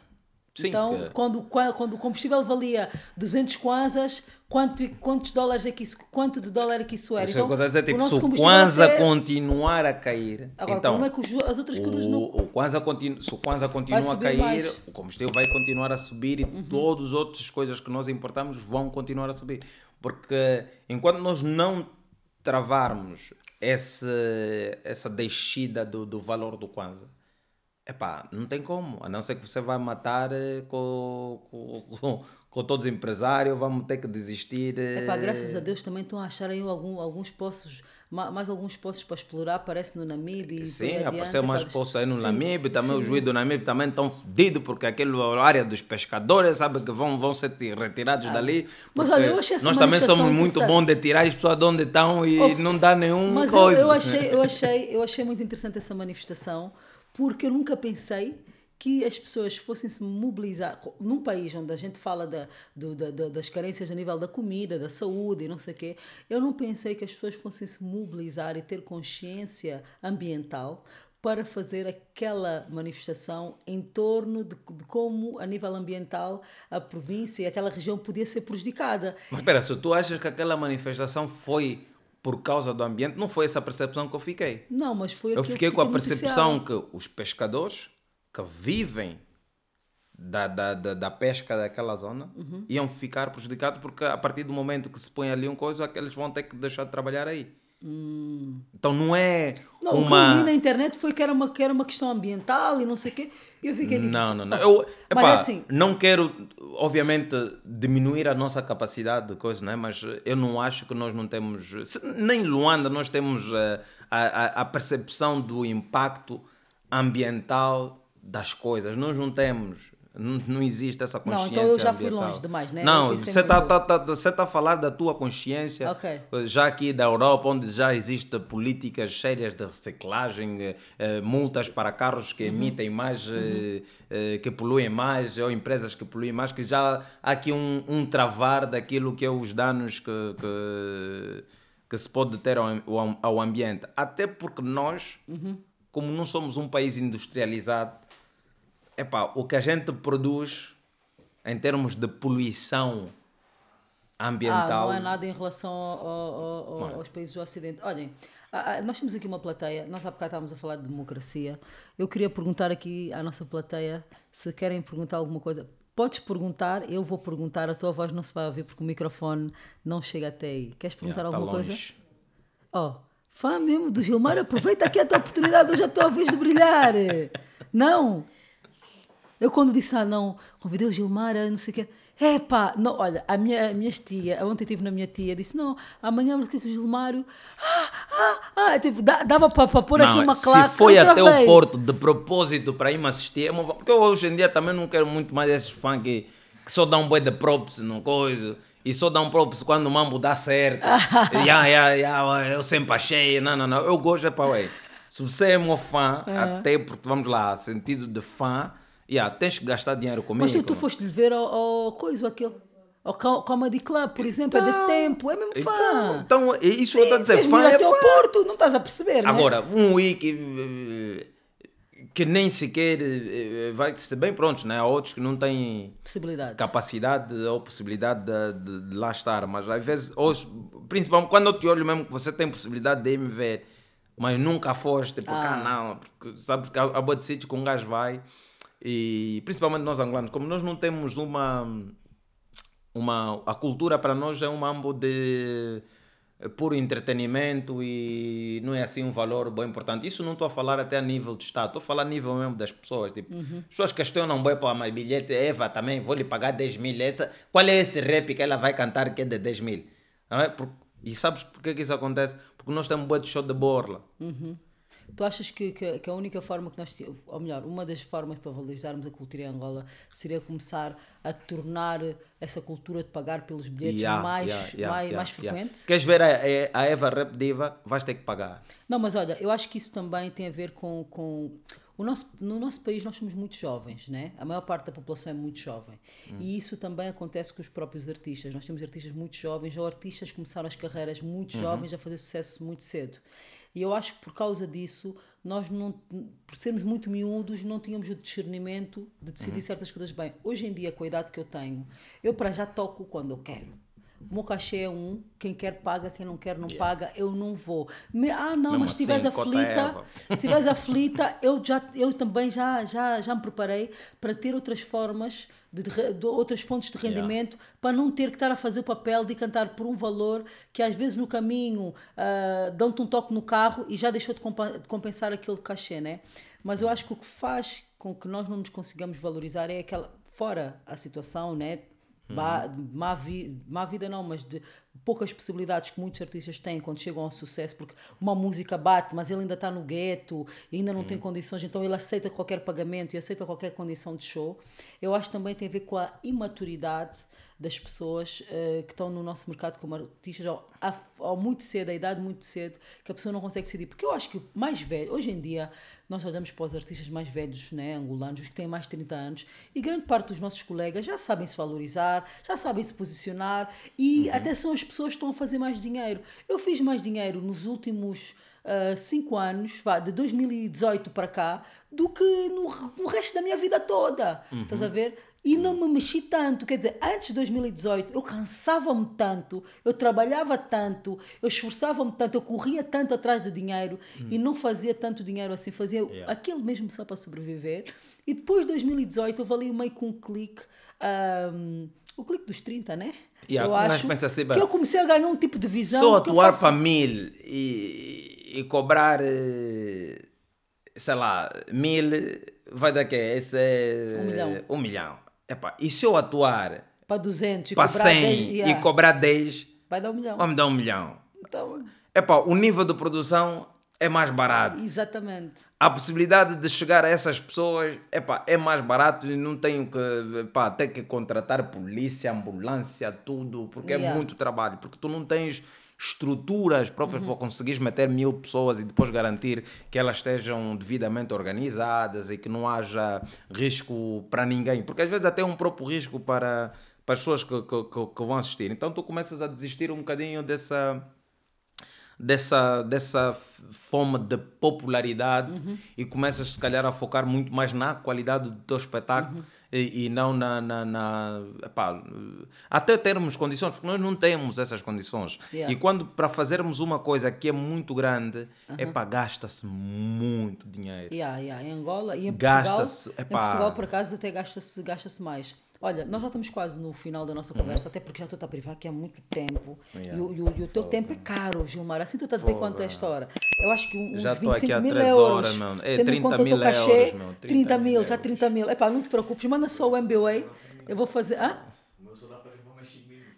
S2: Sim,
S1: então,
S2: que-
S1: quando, qua- quando o combustível valia 200 kwanzas, quanto, quantos dólares é que isso, quanto de dólar é que isso era?
S2: isso é o a dizer, tipo,
S1: nosso
S2: se o Kwanza
S1: até-
S2: continuar a cair,
S1: Agora,
S2: então,
S1: o problema é que os- as outras coisas não...
S2: o, o Kwanza continu, se o Kwanza continua a cair,
S1: mais. Uhum.
S2: o combustível vai continuar a subir e todas as outras coisas que nós importamos vão continuar a subir. Porque enquanto nós não travarmos esse, essa descida do, do valor do Kwanza, epá, não tem como. A não ser que você vai matar eh, com, com, com, todos os empresários, vamos ter que desistir. eh,
S1: Epá, graças a Deus também estão a achar aí algum, alguns poços, mais alguns poços para explorar, aparece no Namibe.
S2: Sim, apareceu mais
S1: epá,
S2: poços aí no
S1: sim,
S2: Namibe, também os
S1: sim.
S2: juízes do Namibe também estão fodidos, porque aquela área dos pescadores, sabe, que vão, vão ser ti- retirados dali.
S1: Ah, Mas
S2: porque
S1: olha, eu achei essa
S2: Nós também somos muito bons de tirar as pessoas de onde estão e
S1: Oh,
S2: não dá nenhum
S1: Mas eu,
S2: coisa.
S1: eu, achei, eu, achei, eu achei muito interessante essa manifestação, porque eu nunca pensei que as pessoas fossem se mobilizar num país onde a gente fala da, do- da- da- das carências a nível da comida, da saúde e não sei o quê. Eu não pensei que as pessoas fossem se mobilizar e ter consciência ambiental para fazer aquela manifestação em torno de, de como, a nível ambiental, a província e aquela região podia ser prejudicada.
S2: Mas espera, se tu achas que aquela manifestação foi por causa do ambiente, não foi essa percepção que eu fiquei.
S1: Não, mas foi
S2: Eu fiquei
S1: que
S2: com a percepção que os pescadores que vivem da, da, da, da pesca daquela zona
S1: Uhum.
S2: iam ficar prejudicados porque a partir do momento que se põe ali um coisa, eles vão ter que deixar de trabalhar aí. Então não é
S1: Hum. Não, o que eu
S2: uma.
S1: li na internet foi que era uma, que era uma questão ambiental e não sei o quê. Eu fiquei tipo.
S2: Não, não, não.
S1: "Ah,
S2: Eu,
S1: mas
S2: epá,
S1: é assim,
S2: não quero, obviamente, diminuir a nossa capacidade de coisa, né? mas eu não acho que nós não temos. Nem em Luanda nós temos eh, a, a, a percepção do impacto ambiental das coisas. Nós não temos. Não, não existe essa
S1: Não,
S2: consciência
S1: então eu já fui
S2: ambiental.
S1: longe demais, né?
S2: Não, você está tá, tá, você tá a falar da tua consciência,
S1: Ok.
S2: já aqui da Europa, onde já existem políticas sérias de reciclagem, eh, eh, multas para carros
S1: Uhum.
S2: que emitem mais, eh, eh, que poluem mais, ou empresas que poluem mais, que já há aqui um, um travar daquilo que é os danos que, que, que se pode ter ao, ao, ao ambiente. Até porque nós,
S1: Uhum.
S2: como não somos um país industrializado, epá, o que a gente produz em termos de poluição
S1: ah,
S2: ambiental.
S1: não é nada em relação ao- ao- ao- aos países do Ocidente. Olhem, ah, ah, nós temos aqui uma plateia, nós há bocado estávamos a falar de democracia. Eu queria perguntar aqui à nossa plateia se querem perguntar alguma coisa. Podes perguntar, eu vou perguntar, a tua voz não se vai ouvir porque o microfone não chega até aí. Queres perguntar
S2: Yeah, tá
S1: alguma coisa?
S2: longe.
S1: Ó, fã mesmo do Gilmar, aproveita aqui a tua oportunidade, hoje é a tua vez de brilhar. Não! Eu quando disse, ah não, convidei o Gilmar, não sei o quê. Epá, não, olha, a minha, a minha tia, ontem estive na minha tia, disse, não, amanhã vou ter com o Gilmário. Ah, ah, ah, tipo, dá- dava para pôr aqui uma
S2: se
S1: claque.
S2: foi
S1: outra
S2: até
S1: vez.
S2: o Porto de propósito para ir me assistir, é uma- porque eu hoje em dia também não quero muito mais esses fãs que, que só dão um boi de props no coisa e só dão props quando o mambo dá certo. yeah, yeah, yeah, eu sempre achei, não, não, não. Eu gosto é para ué. Se você é meu fã, até porque vamos lá, sentido de fã, yeah, tens que gastar dinheiro comigo.
S1: Mas tu, tu foste ver ao, ao coisa, aquele, Co- Comedy Club, por exemplo, é desse tempo, é mesmo fã.
S2: Então, então isso eu estou a dizer, fã é fã.
S1: Porto, não estás a perceber, né?
S2: Agora, um wiki que nem sequer eh, vai ser bem prontos, né? Há outros que não têm capacidade ou possibilidade de, de- de lá estar, mas às vezes, hoje, principalmente quando eu te olho mesmo que você tem possibilidade de ir me ver, mas nunca foste, porque ah, não, porque sabe que há, há boa de sítio que um gajo vai e principalmente nós angolanos, como nós não temos uma uma a cultura para nós é um mambo de eh, puro entretenimento e não é assim um valor bem importante. Isso não estou a falar até a nível de Estado, estou a falar a nível mesmo das pessoas. Tipo, As pessoas questionam bem para mais bilhete, Eva também, vou lhe pagar 10 mil. Essa, qual é esse rap que ela vai cantar que é de 10 mil? Não é? Por- e sabes por que, que isso acontece? Porque nós temos um boi de show de borla.
S1: Tu achas que, que, que a única forma que nós, ou melhor, uma das formas para valorizarmos a cultura em Angola seria começar a tornar essa cultura de pagar pelos bilhetes
S2: Yeah,
S1: mais,
S2: yeah, yeah,
S1: mais, mais frequente?
S2: Queres ver a, a Eva Rap Diva? Vais ter que pagar.
S1: Não, mas olha, eu acho que isso também tem a ver com. com o nosso, no nosso país nós somos muito jovens, né? A maior parte da população é muito jovem. E isso também acontece com os próprios artistas. Nós temos artistas muito jovens ou artistas que começaram as carreiras muito jovens a fazer sucesso muito cedo. E eu acho que por causa disso, nós não, por sermos muito miúdos, não tínhamos o discernimento de decidir certas coisas bem. Hoje em dia, com a idade que eu tenho, eu para já toco quando eu quero. O meu cachê é um, quem quer paga, quem não quer não paga, eu não vou. Me- ah, não,
S2: Mesmo
S1: mas se estiveres
S2: assim,
S1: aflita, se estiveres aflita, eu, já, eu também já, já, já me preparei para ter outras formas, de, de- outras fontes de rendimento, para não ter que estar a fazer o papel de cantar por um valor que às vezes no caminho ah, dão-te um toque no carro e já deixou de, compa- de compensar aquele cachê, né? Mas eu acho que o que faz com que nós não nos consigamos valorizar é aquela, fora a situação, né? Má, má, vi- má vida não, mas de poucas possibilidades que muitos artistas têm quando chegam ao sucesso, porque uma música bate, mas ele ainda está no gueto, ainda não tem condições, então ele aceita qualquer pagamento e aceita qualquer condição de show. Eu acho que também tem a ver com a imaturidade das pessoas eh, que estão no nosso mercado como artistas ao, ao muito cedo, a idade muito cedo, que a pessoa não consegue decidir. Porque eu acho que mais velho, hoje em dia, nós olhamos para os artistas mais velhos, né, angolanos, os que têm mais de 30 anos, e grande parte dos nossos colegas já sabem se valorizar, já sabem se posicionar, e até são as pessoas que estão a fazer mais dinheiro. Eu fiz mais dinheiro nos últimos ah, cinco anos, vá, de 2018 para cá, do que no, no resto da minha vida toda. Estás a ver? E não me mexi tanto, quer dizer, antes de 2018 eu cansava-me tanto, eu trabalhava tanto, eu esforçava-me tanto, eu corria tanto atrás de dinheiro e não fazia tanto dinheiro assim, fazia
S2: Yeah.
S1: aquilo mesmo só para sobreviver. E depois de 2018 eu ali meio com um clique, ahm, o clique dos 30, né?
S2: Yeah,
S1: eu
S2: que
S1: acho
S2: assim,
S1: que eu comecei a ganhar um tipo de visão.
S2: Só
S1: que
S2: atuar para mil e, e cobrar, eh, sei lá, mil, vai dar quê? Esse é
S1: Um milhão.
S2: Um milhão. Epá, e se eu atuar
S1: para 200 e
S2: para
S1: cobrar
S2: 100
S1: 10,
S2: e cobrar 10,
S1: vai dar um milhão.
S2: vai me dar um milhão.
S1: Então,
S2: Epá, o nível de produção é mais barato.
S1: exatamente.
S2: A possibilidade de chegar a essas pessoas epá, é mais barato e não tenho que epá, ter que contratar polícia, ambulância, tudo, porque é
S1: Yeah.
S2: muito trabalho. Porque tu não tens estruturas próprias para conseguires meter mil pessoas e depois garantir que elas estejam devidamente organizadas e que não haja risco para ninguém. Porque às vezes até um próprio risco para, para as pessoas que, que, que, que vão assistir. Então tu começas a desistir um bocadinho dessa dessa, dessa fome de popularidade e começas se calhar a focar muito mais na qualidade do teu espetáculo e, e não na, na, na- epá, até termos condições, porque nós não temos essas condições.
S1: Yeah.
S2: E quando para fazermos uma coisa que é muito grande, epá, gasta-se muito dinheiro.
S1: Yeah, yeah. Em Angola e em Portugal, em. Portugal, por acaso, até gasta-se gasta mais. Olha, nós já estamos quase no final da nossa conversa, até porque já estou a privar aqui há muito tempo.
S2: Uhum. Yeah.
S1: E, o, e o- e o teu tempo é caro, Gilmar. Assim tu estás a ver quanto é esta hora. Eu acho que uns
S2: Já estou aqui
S1: 25
S2: há
S1: mil euros.
S2: horas. É,
S1: tendo
S2: 30
S1: em conta o teu cachê,
S2: euros, meu.
S1: 30,
S2: 30
S1: mil, já
S2: euros.
S1: 30 mil. Epá, não te preocupes, manda só o MBA. Eu vou fazer. Hã?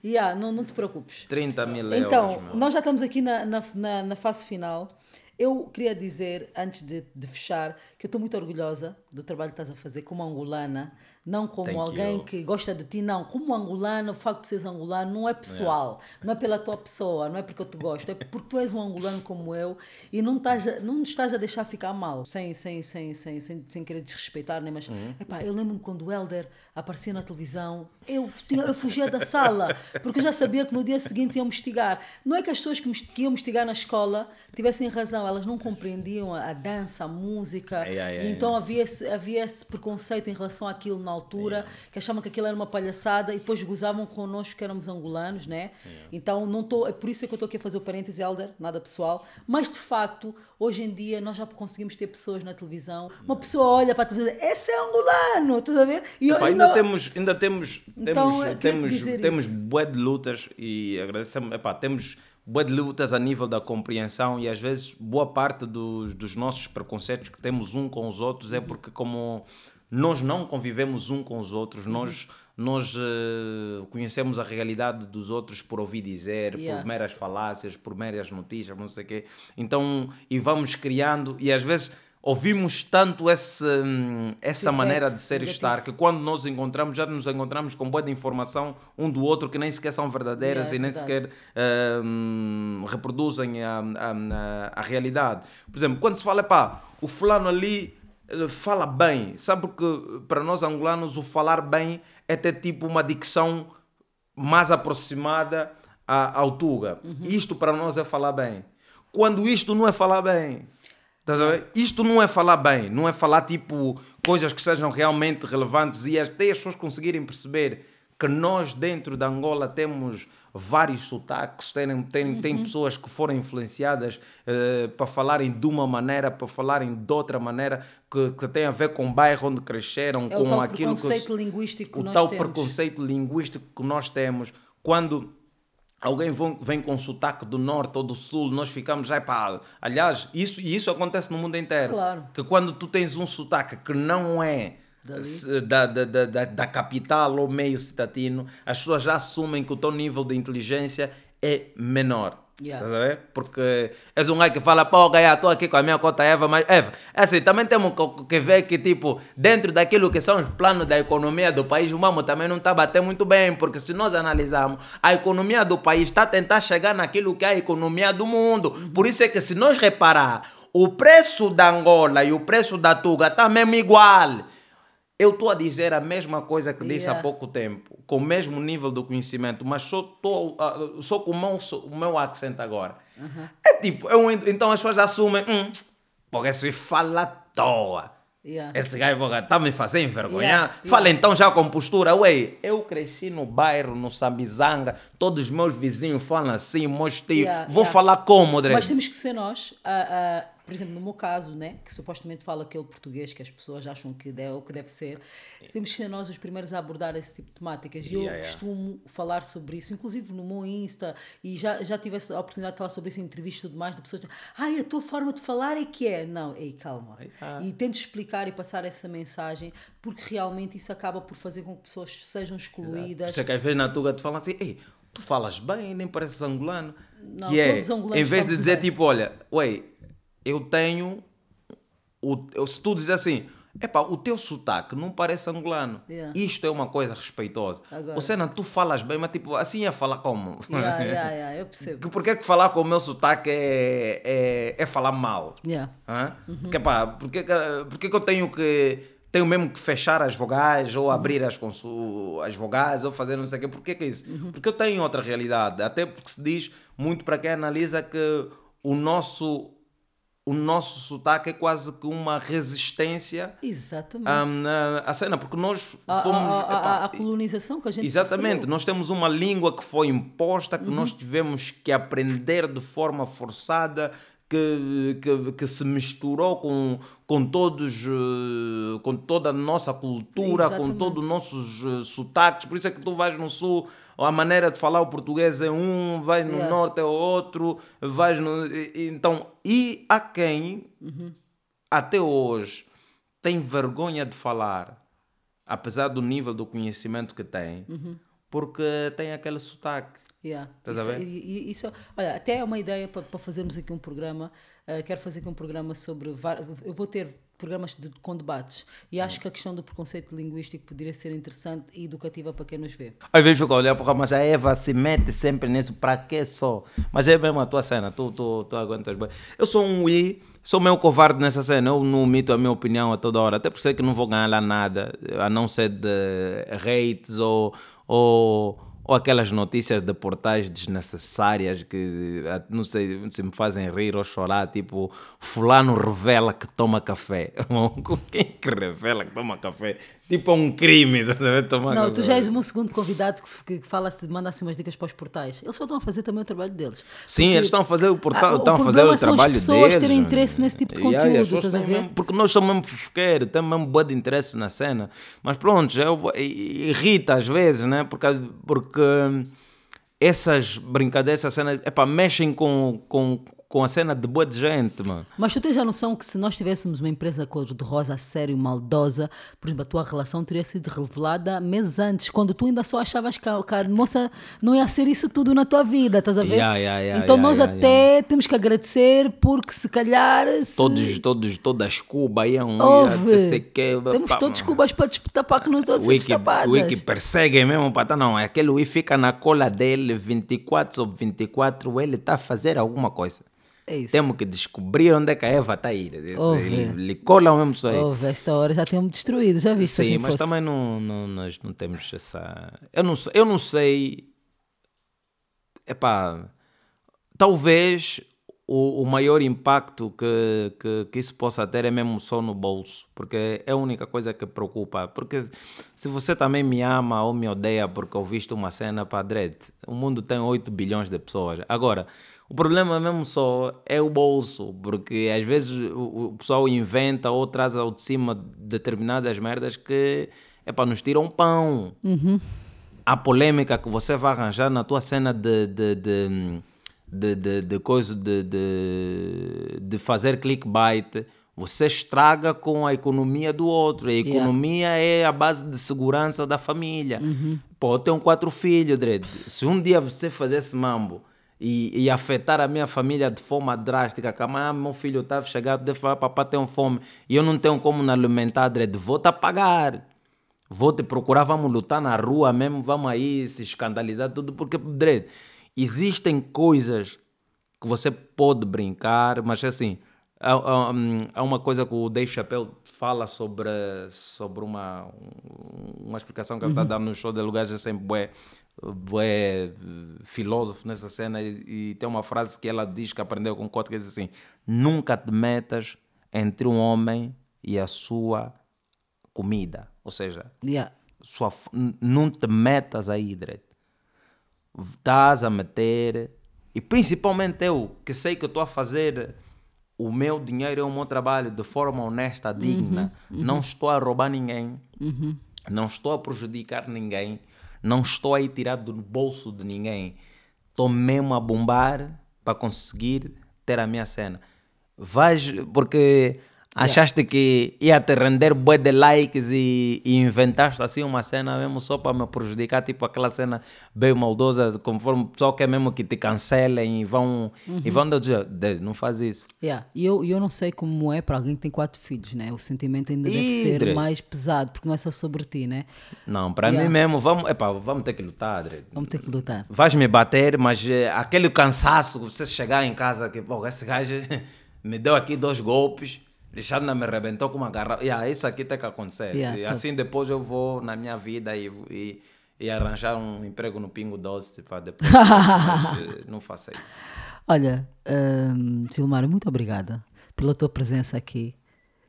S1: Yeah, não, não te preocupes.
S2: 30 mil
S1: Então,
S2: euros. meu.
S1: nós já estamos aqui na, na, na, na fase final. Eu queria dizer, antes de, de fechar, que eu estou muito orgulhosa do trabalho que estás a fazer como angolana, não como
S2: Thank
S1: alguém
S2: you.
S1: que gosta de ti, não. Como angolana, o facto de seres angolano não é pessoal, não é pela tua pessoa, não é porque eu te gosto, é porque tu és um angolano como eu e não, estás a, não estás a deixar ficar mal, sem, sem, sem, sem, sem, sem querer desrespeitar, né? mas
S2: Uhum.
S1: epá, eu lembro-me quando o Helder aparecia na televisão, eu, tinha, eu fugia da sala, porque eu já sabia que no dia seguinte iam me estigar. Não é que as pessoas que, que iam me estigar na escola tivessem razão, elas não compreendiam a, a dança, a música,
S2: Ai, ai, ai.
S1: então havia esse, havia esse preconceito em relação àquilo na altura, que achavam que aquilo era uma palhaçada e depois gozavam connosco que éramos angolanos, né? Então não tô, é por isso é que eu estou aqui a fazer o parêntese, Helder, nada pessoal, mas de facto, hoje em dia nós já conseguimos ter pessoas na televisão, uma pessoa olha para a televisão, esse é angolano, estás a ver? E
S2: Epá, ainda
S1: não-
S2: temos, ainda temos,
S1: Então,
S2: temos, temos, temos bué de lutas e agradecemos, epá, temos bué de lutas a nível da compreensão e às vezes boa parte dos, dos nossos preconceitos que temos um com os outros é
S1: Uhum.
S2: porque como nós não convivemos um com os outros,
S1: Uhum.
S2: nós, nós eh, conhecemos a realidade dos outros por ouvir dizer,
S1: Yeah.
S2: por meras falácias, por meras notícias, não sei o quê. Então, e vamos criando e às vezes ouvimos tanto esse, hum, essa maneira de ser e estar que quando nos encontramos, já nos encontramos com boa de informação um do outro que nem sequer são verdadeiras
S1: Yeah, é
S2: e nem
S1: verdade.
S2: sequer hum, reproduzem a, a, a, a realidade. Por exemplo, quando se fala, pá, o fulano ali eh, fala bem, sabe porque para nós angolanos o falar bem é ter tipo uma dicção mais aproximada à, ao Tuga. Isto para nós é falar bem. Quando isto não é falar bem. Estás a ver? Isto não é falar bem, não é falar tipo coisas que sejam realmente relevantes e até as pessoas conseguirem perceber que nós dentro da Angola temos vários sotaques, tem, tem, tem pessoas que foram influenciadas uh, para falarem de uma maneira, para falarem de outra maneira, que, que tem a ver com o bairro onde cresceram,
S1: É o
S2: com
S1: tal
S2: aquilo que.
S1: preconceito linguístico que
S2: O
S1: nós
S2: tal
S1: temos.
S2: preconceito linguístico que nós temos. Quando alguém vem com sotaque do norte ou do sul, nós ficamos, ai pá, aliás, isso, isso acontece no mundo inteiro.
S1: Claro.
S2: Que quando tu tens um sotaque que não é da, da, da, da, capital ou meio citatino, as pessoas já assumem que o teu nível de inteligência é menor.
S1: Yeah.
S2: Estás a ver? Porque és um gajo que fala, pô, gaia, estou aqui com a minha cota Eva, mas Eva, é assim, também temos que- que ver que, tipo, dentro daquilo que são os planos da economia do país, o mamo também não está a bater muito bem, porque se nós analisarmos, a economia do país está a tentar chegar naquilo que é a economia do mundo. Por isso é que se nós reparar, o preço da Angola e o preço da Tuga está mesmo igual. Eu estou a dizer a mesma coisa que disse há
S1: Yeah.
S2: pouco tempo, com o mesmo nível do conhecimento, mas só, tô, só com o meu, o meu accent agora. É tipo, eu, então as pessoas assumem, hum, porque esse fala à toa.
S1: Yeah.
S2: Esse gajo está me fazendo envergonhar.
S1: Yeah,
S2: Fala
S1: yeah.
S2: então já com postura. Ué, eu cresci no bairro, no Sambizanga, todos os meus vizinhos falam assim, meus tios.
S1: Yeah,
S2: Vou
S1: yeah.
S2: falar como, André?
S1: Mas temos que ser nós, ah, ah, por exemplo, no meu caso, né, que supostamente fala aquele português que as pessoas acham que é o que deve ser, temos que ser nós os primeiros a abordar esse tipo de temáticas. E eu
S2: Yeah, yeah.
S1: costumo falar sobre isso, inclusive no meu Insta, e já, já tive essa oportunidade de falar sobre isso em entrevistas e tudo mais, de pessoas ai, a tua forma de falar é que é. Não, ei, calma.
S2: Yeah.
S1: E tento explicar e passar essa mensagem, porque realmente isso acaba por fazer com que pessoas sejam
S2: Por
S1: excluídas.
S2: isso é que às vezes na Tuga te falam assim, Ei, tu falas bem, nem pareces angolano.
S1: Não,
S2: que é,
S1: todos os angolanos
S2: em vez de dizer
S1: bem.
S2: tipo, olha, ué, eu tenho, o, se tu dizes assim, epá, o teu sotaque não parece angolano.
S1: Yeah.
S2: Isto é uma coisa respeitosa.
S1: Agora-
S2: Ou seja, tu falas bem, mas tipo, assim ia falar como?
S1: Yeah, yeah, yeah, eu percebo.
S2: Que Por que que falar com o meu sotaque é, é, é falar mal?
S1: Yeah.
S2: Hã? Que, pá, porque, que- porque que eu tenho que tenho mesmo que fechar as vogais ou abrir as, as vogais ou fazer não sei o quê? Por que que é isso? Porque eu tenho outra realidade. Até porque se diz muito para quem analisa que o nosso, o nosso sotaque é quase que uma resistência
S1: Exatamente.
S2: hum, à- à cena, porque nós fomos.
S1: a- a colonização que a gente
S2: Exatamente,
S1: sofreu.
S2: nós temos uma língua que foi imposta, que
S1: Uhum.
S2: nós tivemos que aprender de forma forçada, que, que, que se misturou com, com, todos, eh, com toda a nossa cultura, com
S1: Exatamente.
S2: todos os nossos eh, sotaques. Por isso é que tu vais no sul, a maneira de falar o português é um, vais no
S1: Yeah.
S2: norte é outro, vais no. Então, e há quem
S1: Uhum.
S2: até hoje tem vergonha de falar, apesar do nível do conhecimento que tem,
S1: Uhum.
S2: porque tem aquele sotaque.
S1: Yeah.
S2: Estás a
S1: isso,
S2: ver?
S1: e- e- isso- olha, até é uma ideia para, para fazermos aqui um programa. eh, quero fazer aqui um programa sobre. Eu vou ter programas de- com debates e acho que a questão do preconceito linguístico poderia ser interessante e educativa para quem nos vê.
S2: Às vezes fico a olhar para mas a Eva se mete sempre nisso, para que só? Mas é mesmo a tua cena, tu, tu, tu aguentas bem. Eu sou um i, sou meio covarde nessa cena, eu não omito a minha opinião a toda hora, até por ser que não vou ganhar lá nada, a não ser de rates ou, ou, ou aquelas notícias de portais desnecessárias que ah, não sei se me fazem rir ou chorar, tipo, fulano revela que toma café. Quem que revela que toma café? Tipo, é um crime, estás a ver? Tomar
S1: Não, tu já és o meu segundo convidado que, que fala, manda assim umas dicas para os portais. Eles só estão a fazer também o trabalho deles.
S2: Sim,
S1: Porque-
S2: eles estão a fazer o portal,
S1: Ah, o
S2: estão a fazer o
S1: são as
S2: trabalho
S1: pessoas
S2: deles.
S1: terem interesse nesse tipo de
S2: Yeah, as
S1: conteúdo,
S2: pessoas
S1: estás a ver?
S2: mesmo- porque nós somos mesmo fofoqueiros, temos mesmo boa de interesse na cena. Mas pronto, já i- irrita às vezes, né? Porque, porque essas brincadeiras, essas cenas, epá, mexem com, com, com a cena de boa de gente, mano.
S1: Mas tu tens a noção que se nós tivéssemos uma empresa cor-de-rosa sério, maldosa, por exemplo, a tua relação teria sido revelada meses antes, quando tu ainda só achavas que a, que a moça não ia ser isso tudo na tua vida, estás a ver?
S2: Yeah, yeah, yeah,
S1: então nós até temos que agradecer porque se calhar... Se...
S2: Todos, todos, todas Cuba iam,
S1: Houve.
S2: ia, que,
S1: Temos
S2: pá,
S1: todos cubas para disputar para que não todos
S2: O Wiki,
S1: tapadas.
S2: o Wiki persegue mesmo, pata. Não, aquele Wiki fica na cola dele 24 sobre 24, ele está a fazer alguma coisa.
S1: É.
S2: Temos que descobrir onde é que a Eva está a ir.
S1: Ouve.
S2: Ele, cola mesmo isso aí.
S1: Houve, esta hora já tínhamos destruído, já viste?
S2: Sim,
S1: assim
S2: mas
S1: fosse.
S2: também não, não, nós não temos essa. Eu não, sei- eu não sei. Epá, talvez o, o maior impacto que, que, que isso possa ter é mesmo só no bolso, porque é a única coisa que preocupa. Porque se você também me ama ou me odeia porque ouviste uma cena para dread, o mundo tem 8 bilhões de pessoas. Agora, o problema mesmo só é o bolso, porque às vezes o, pessoal inventa ou traz ao de cima determinadas merdas que é para nos tirar um pão. A polêmica que você vai arranjar na tua cena de, de, de, de, de, de coisa de, de, de fazer clickbait, você estraga com a economia do outro. A economia é a base de segurança da família. Pô, eu tenho quatro filhos, Dredd. Se um dia você fazer esse mambo e, e afetar a minha família de forma drástica, que amanhã meu filho está chegado, deve falar, papai tem fome, e eu não tenho como me alimentar, Dredd, vou-te pagar. Vou te procurar, vamos lutar na rua mesmo, vamos aí se escandalizar tudo, porque, Dredd, existem coisas que você pode brincar, mas assim, há, hum, há uma coisa que o Dave Chappelle fala sobre, sobre uma, uma explicação que ele está dando no show de lugares sempre bué, bué filósofo nessa cena e, e tem uma frase que ela diz que aprendeu com Cota que diz assim, nunca te metas entre um homem e a sua comida, ou seja,
S1: Yeah.
S2: sua, não te metas aí, direito. Estás a meter, e principalmente eu, que sei que estou a fazer o meu dinheiro e o meu trabalho de forma honesta, digna, não estou a roubar ninguém, não estou a prejudicar ninguém, não estou a ir tirar do bolso de ninguém, estou mesmo a bombar para conseguir ter a minha cena. Vais, porque achaste que ia te render bué de likes e, e inventaste assim uma cena mesmo só para me prejudicar, tipo aquela cena bem maldosa, conforme só quer mesmo que te cancelem e vão, e vão dizer, "Dez, não faz isso.
S1: Yeah. E eu, eu não sei como é para alguém que tem quatro filhos, né? O sentimento ainda deve
S2: Ih,
S1: ser mais pesado, porque não é só sobre ti, né?
S2: Não, para
S1: Yeah.
S2: mim mesmo, vamos, epá, vamos ter que lutar, Dre.
S1: Vamos ter que lutar.
S2: Vais me bater, mas eh, aquele cansaço, você chegar em casa, que pô, esse gajo me deu aqui dois golpes, deixando me arrebentou com uma garrafa. Yeah, isso aqui tem que acontecer.
S1: Yeah,
S2: e
S1: tá.
S2: assim depois eu vou na minha vida e, e, e arranjar um emprego no Pingo Doce para depois. mas, não faça isso.
S1: Olha, Gilmar, muito obrigada pela tua presença aqui.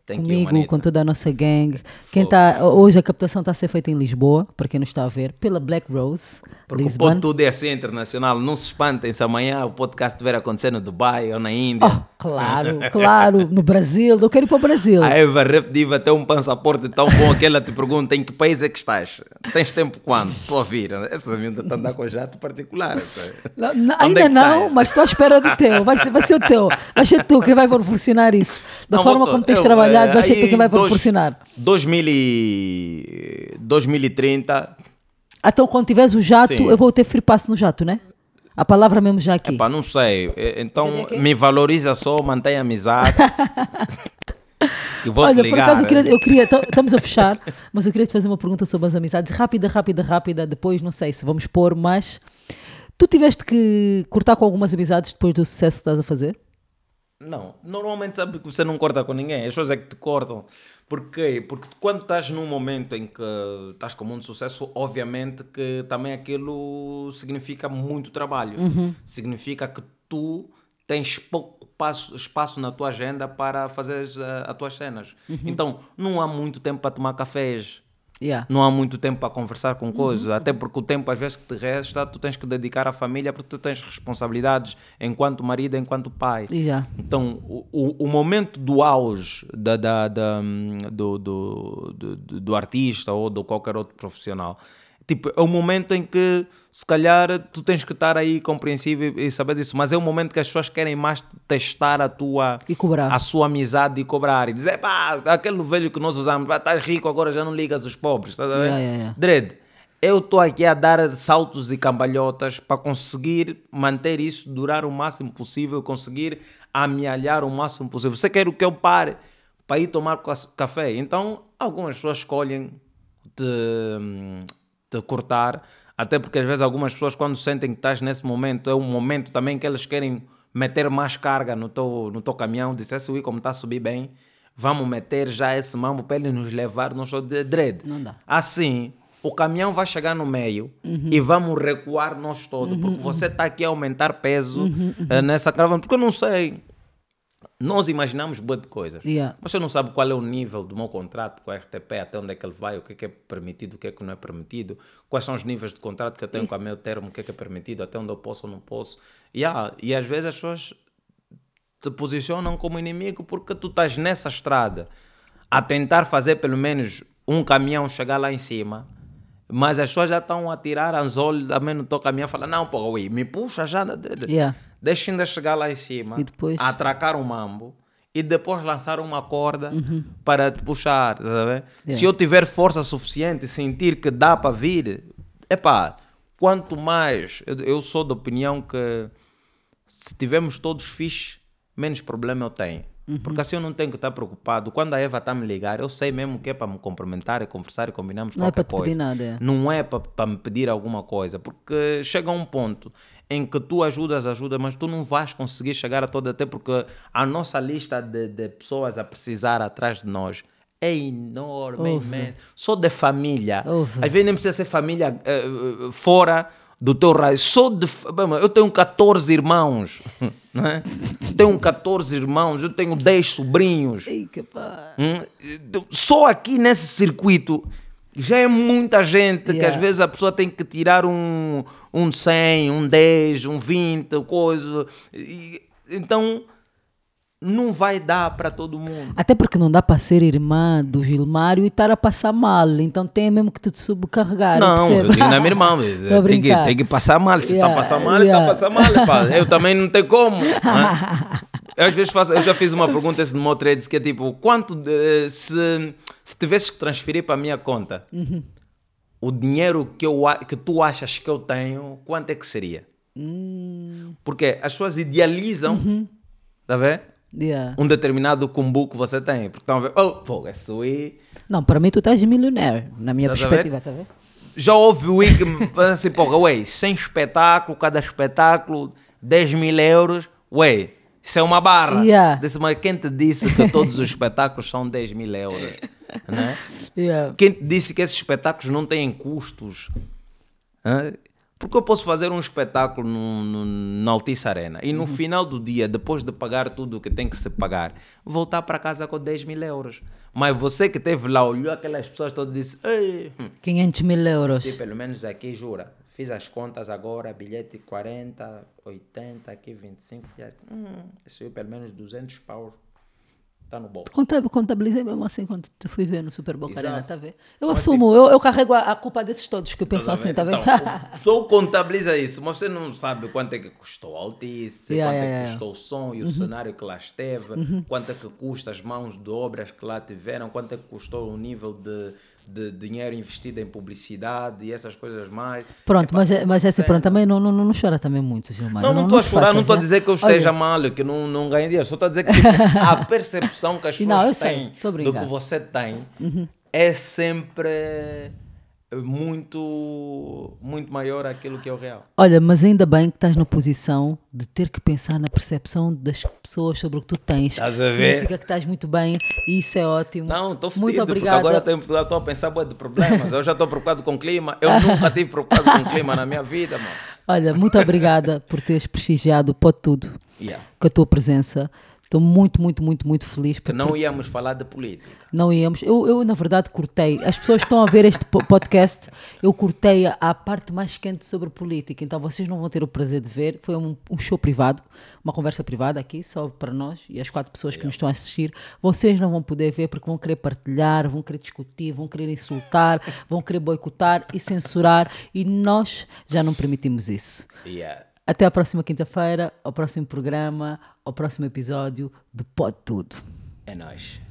S2: Thank you,
S1: comigo,
S2: manita.
S1: com toda a nossa gang. Quem tá, hoje a captação está a ser feita em Lisboa, para quem não está a ver, pela Black Rose,
S2: Porque o
S1: Lisbon.
S2: pod tudo é assim internacional. Não se espantem se amanhã o podcast estiver acontecendo no Dubai ou na Índia.
S1: Oh, claro, claro, no Brasil, eu quero ir para o Brasil.
S2: A Eva Rap Diva tem um passaporte tão bom que ela te pergunta em que país é que estás? Tens tempo quando? Estou a vir. Essa miúda está a andar com jato particular.
S1: Não, não,
S2: Onde
S1: ainda
S2: é que
S1: não,
S2: estás?
S1: mas estou à espera do teu. Vai ser, vai ser o teu. Vai ser tu quem vai proporcionar isso. Da
S2: Não,
S1: forma como tens trabalhado,
S2: eh,
S1: vai ser tu quem vai
S2: dois-
S1: proporcionar.
S2: 2000 e- 2030,
S1: Então, quando tiveres o jato,
S2: Sim.
S1: eu vou ter free pass no jato, né? A palavra mesmo já aqui.
S2: pá, não sei. Então
S1: aqui?
S2: me valoriza só, mantém a amizade. e vou
S1: Olha,
S2: te
S1: por
S2: ligar.
S1: acaso eu queria, eu queria então, estamos a fechar, mas eu queria te fazer uma pergunta sobre as amizades, rápida, rápida, rápida. Depois não sei se vamos pôr, mas tu tiveste que cortar com algumas amizades depois do sucesso que estás a fazer?
S2: Não, normalmente sabe que você não corta com ninguém, as pessoas é que te cortam. Por quê? Porque quando estás num momento em que estás com muito sucesso, obviamente que também aquilo significa muito trabalho. Significa que tu tens pouco passo- espaço na tua agenda para fazer as, eh, as tuas cenas. Então, não há muito tempo para tomar cafés.
S1: Yeah.
S2: Não há muito tempo para conversar com coisas, até porque o tempo às vezes que te resta, tu tens que dedicar à família porque tu tens responsabilidades enquanto marido, enquanto pai.
S1: Yeah.
S2: Então, o, o, o momento do auge da, da, da, hum, do, do, do, do- do artista ou de qualquer outro profissional, tipo, é o momento em que, se calhar, tu tens que estar aí compreensível e saber disso, mas é o momento que as pessoas querem mais testar a tua
S1: E cobrar.
S2: a sua amizade e cobrar e dizer, pá, aquele velho que nós usamos, pá, estás rico, agora já não ligas os pobres, estás a ver?
S1: Yeah, yeah, yeah.
S2: Dredd, eu estou aqui a dar saltos e cambalhotas para conseguir manter isso, durar o máximo possível, conseguir amealhar o máximo possível. Você quer o que eu pare para ir tomar café? Então, algumas pessoas escolhem te, te cortar, até porque às vezes algumas pessoas, quando sentem que estás nesse momento, é um momento também que elas querem meter mais carga no teu, no teu caminhão, disser se o como está a subir bem, vamos meter já esse mambo para ele nos levar no show de dread.
S1: Não dá.
S2: Assim, o caminhão vai chegar no meio
S1: Uhum.
S2: e vamos recuar nós todos, porque você está aqui a aumentar peso
S1: Uhum,
S2: eh, nessa caravana, porque eu não sei. Nós imaginamos boa de coisas.
S1: Yeah.
S2: Você não sabe qual é o nível do meu contrato com a RTP, até onde é que ele vai, o que é que é permitido, o que é que não é permitido, quais são os níveis de contrato que eu tenho com a meu termo, o que é que é permitido, até onde eu posso ou não posso. Yeah. E às vezes as pessoas te posicionam como inimigo porque tu estás nessa estrada a tentar fazer pelo menos um caminhão chegar lá em cima. Mas as pessoas já estão a tirar anzol também no teu caminhão e falam, não, pô, ui, me puxa já.
S1: Yeah.
S2: Deixa ainda chegar lá em cima,
S1: E depois?
S2: atracar um mambo e depois lançar uma corda para te puxar. a ver? Se eu tiver força suficiente e sentir que dá para vir, epá, quanto mais. Eu, eu sou da opinião que se tivermos todos fixe, menos problema eu tenho. Porque assim eu não tenho que estar preocupado. Quando a Eva está a me ligar, eu sei mesmo que é para me cumprimentar e conversar e combinamos
S1: Não é
S2: qualquer
S1: pedir
S2: coisa.
S1: nada, é.
S2: Não é para, me pedir alguma coisa. Porque chega um ponto em que tu ajudas, ajudas, mas tu não vais conseguir chegar a toda até porque a nossa lista de, de pessoas a precisar atrás de nós é enorme, é. Só de família.
S1: Ouve.
S2: Às vezes nem precisa ser família eh, fora do teu raio. Só de. Eu tenho 14 irmãos. né? Tenho 14 irmãos, eu tenho 10 sobrinhos.
S1: Ei, que pá.
S2: Hum, então, Só aqui nesse circuito já é muita gente que
S1: Yeah.
S2: às vezes a pessoa tem que tirar um, um 100, um 10, um 20, coisa. E- então não vai dar para todo mundo.
S1: Até porque não dá para ser irmã do Gilmário e estar a passar mal. Então tem mesmo que te subcarregar.
S2: Não, eu
S1: percebe?
S2: digo na minha irmã, eh, tem, que, tem que passar mal. Se está
S1: Yeah,
S2: a passar mal, está
S1: yeah.
S2: a passar mal. pá. Eu também não tenho como. né? Eu, às vezes faço, eu já fiz uma pergunta esse no meu trades que é tipo, quanto de- se, se tivesses que transferir para a minha conta,
S1: Uhum.
S2: o dinheiro que, eu, que tu achas que eu tenho, quanto é que seria?
S1: Hum.
S2: Porque as pessoas idealizam,
S1: Uhum.
S2: tá vendo?
S1: Yeah.
S2: Um determinado combo que você tem. Porque estão a ver, oh, pô, esse aí
S1: Não, para mim tu estás milionário, na minha
S2: Estás a
S1: perspectiva, tá vendo?
S2: Já houve o pensa assim, pô, ué, sem espetáculo, cada espetáculo, 10 mil euros, ué, isso é uma barra.
S1: Yeah.
S2: Disse, mas quem te disse que todos os espetáculos são 10 mil euros? né?
S1: Yeah.
S2: Quem te disse que esses espetáculos não têm custos? Hã? Porque eu posso fazer um espetáculo no, no- na Altice Arena e no final do dia, depois de pagar tudo o que tem que se pagar, voltar para casa com 10 mil euros. Mas você que esteve lá, olhou aquelas pessoas todas e disse: Ei, hum,
S1: 500 mil euros.
S2: Sim, pelo menos aqui, jura. Fiz as contas agora, bilhete 40, 80, aqui 25. já- Hum, aí pelo menos 200 paus. Está no bolso.
S1: Conta- Contabilizei mesmo assim quando te fui ver no Super Boca
S2: Exato.
S1: Arena, tá vendo? Eu assumo, eu, eu carrego a, a culpa desses todos que pensam assim, tá vendo?
S2: Então, só contabiliza isso, mas você não sabe quanto é que custou a Altice,
S1: Yeah,
S2: quanto é que custou o som e o cenário que lá esteve, quanto é que custa as mãos de obras que lá tiveram, quanto é que custou o nível de, de dinheiro investido em publicidade e essas coisas mais.
S1: Pronto,
S2: Epá,
S1: mas, é- mas é assim, pronto, também não, não, não chora também muito, Gilmar.
S2: Não, não estou a chorar, não estou a dizer que eu
S1: Olha,
S2: esteja mal, que não, não ganho dinheiro. Só estou a dizer que tipo, a percepção que as
S1: Não,
S2: pessoas
S1: sei,
S2: têm
S1: a
S2: do que você tem é sempre muito, muito maior aquilo que é o real.
S1: Olha, mas ainda bem que estás na posição de ter que pensar na percepção das pessoas sobre o que tu tens.
S2: Estás a ver?
S1: Significa que estás muito bem e isso é ótimo.
S2: Não, estou
S1: Muito
S2: fodido, porque
S1: obrigada.
S2: agora estou em Portugal, estou a pensar bué de problemas. Eu já estou preocupado com o clima. Eu nunca tive preocupado com o clima na minha vida, mano.
S1: Olha, muito obrigada por teres prestigiado o Pode Tudo
S2: Yeah.
S1: com a tua presença. Estou muito, muito, muito, muito feliz.
S2: Que
S1: por-
S2: não íamos falar de política.
S1: Não íamos. Eu, eu, na verdade, cortei. As pessoas que estão a ver este po- podcast, eu cortei a, a parte mais quente sobre política. Então vocês não vão ter o prazer de ver. Foi um, um show privado, uma conversa privada aqui, só para nós e as quatro pessoas que nos estão a assistir. Vocês não vão poder ver porque vão querer partilhar, vão querer discutir, vão querer insultar, vão querer boicotar e censurar. E nós já não permitimos isso.
S2: Yeah.
S1: Até a próxima quinta-feira, ao próximo programa, ao próximo episódio do Pode Tudo.
S2: É nóis.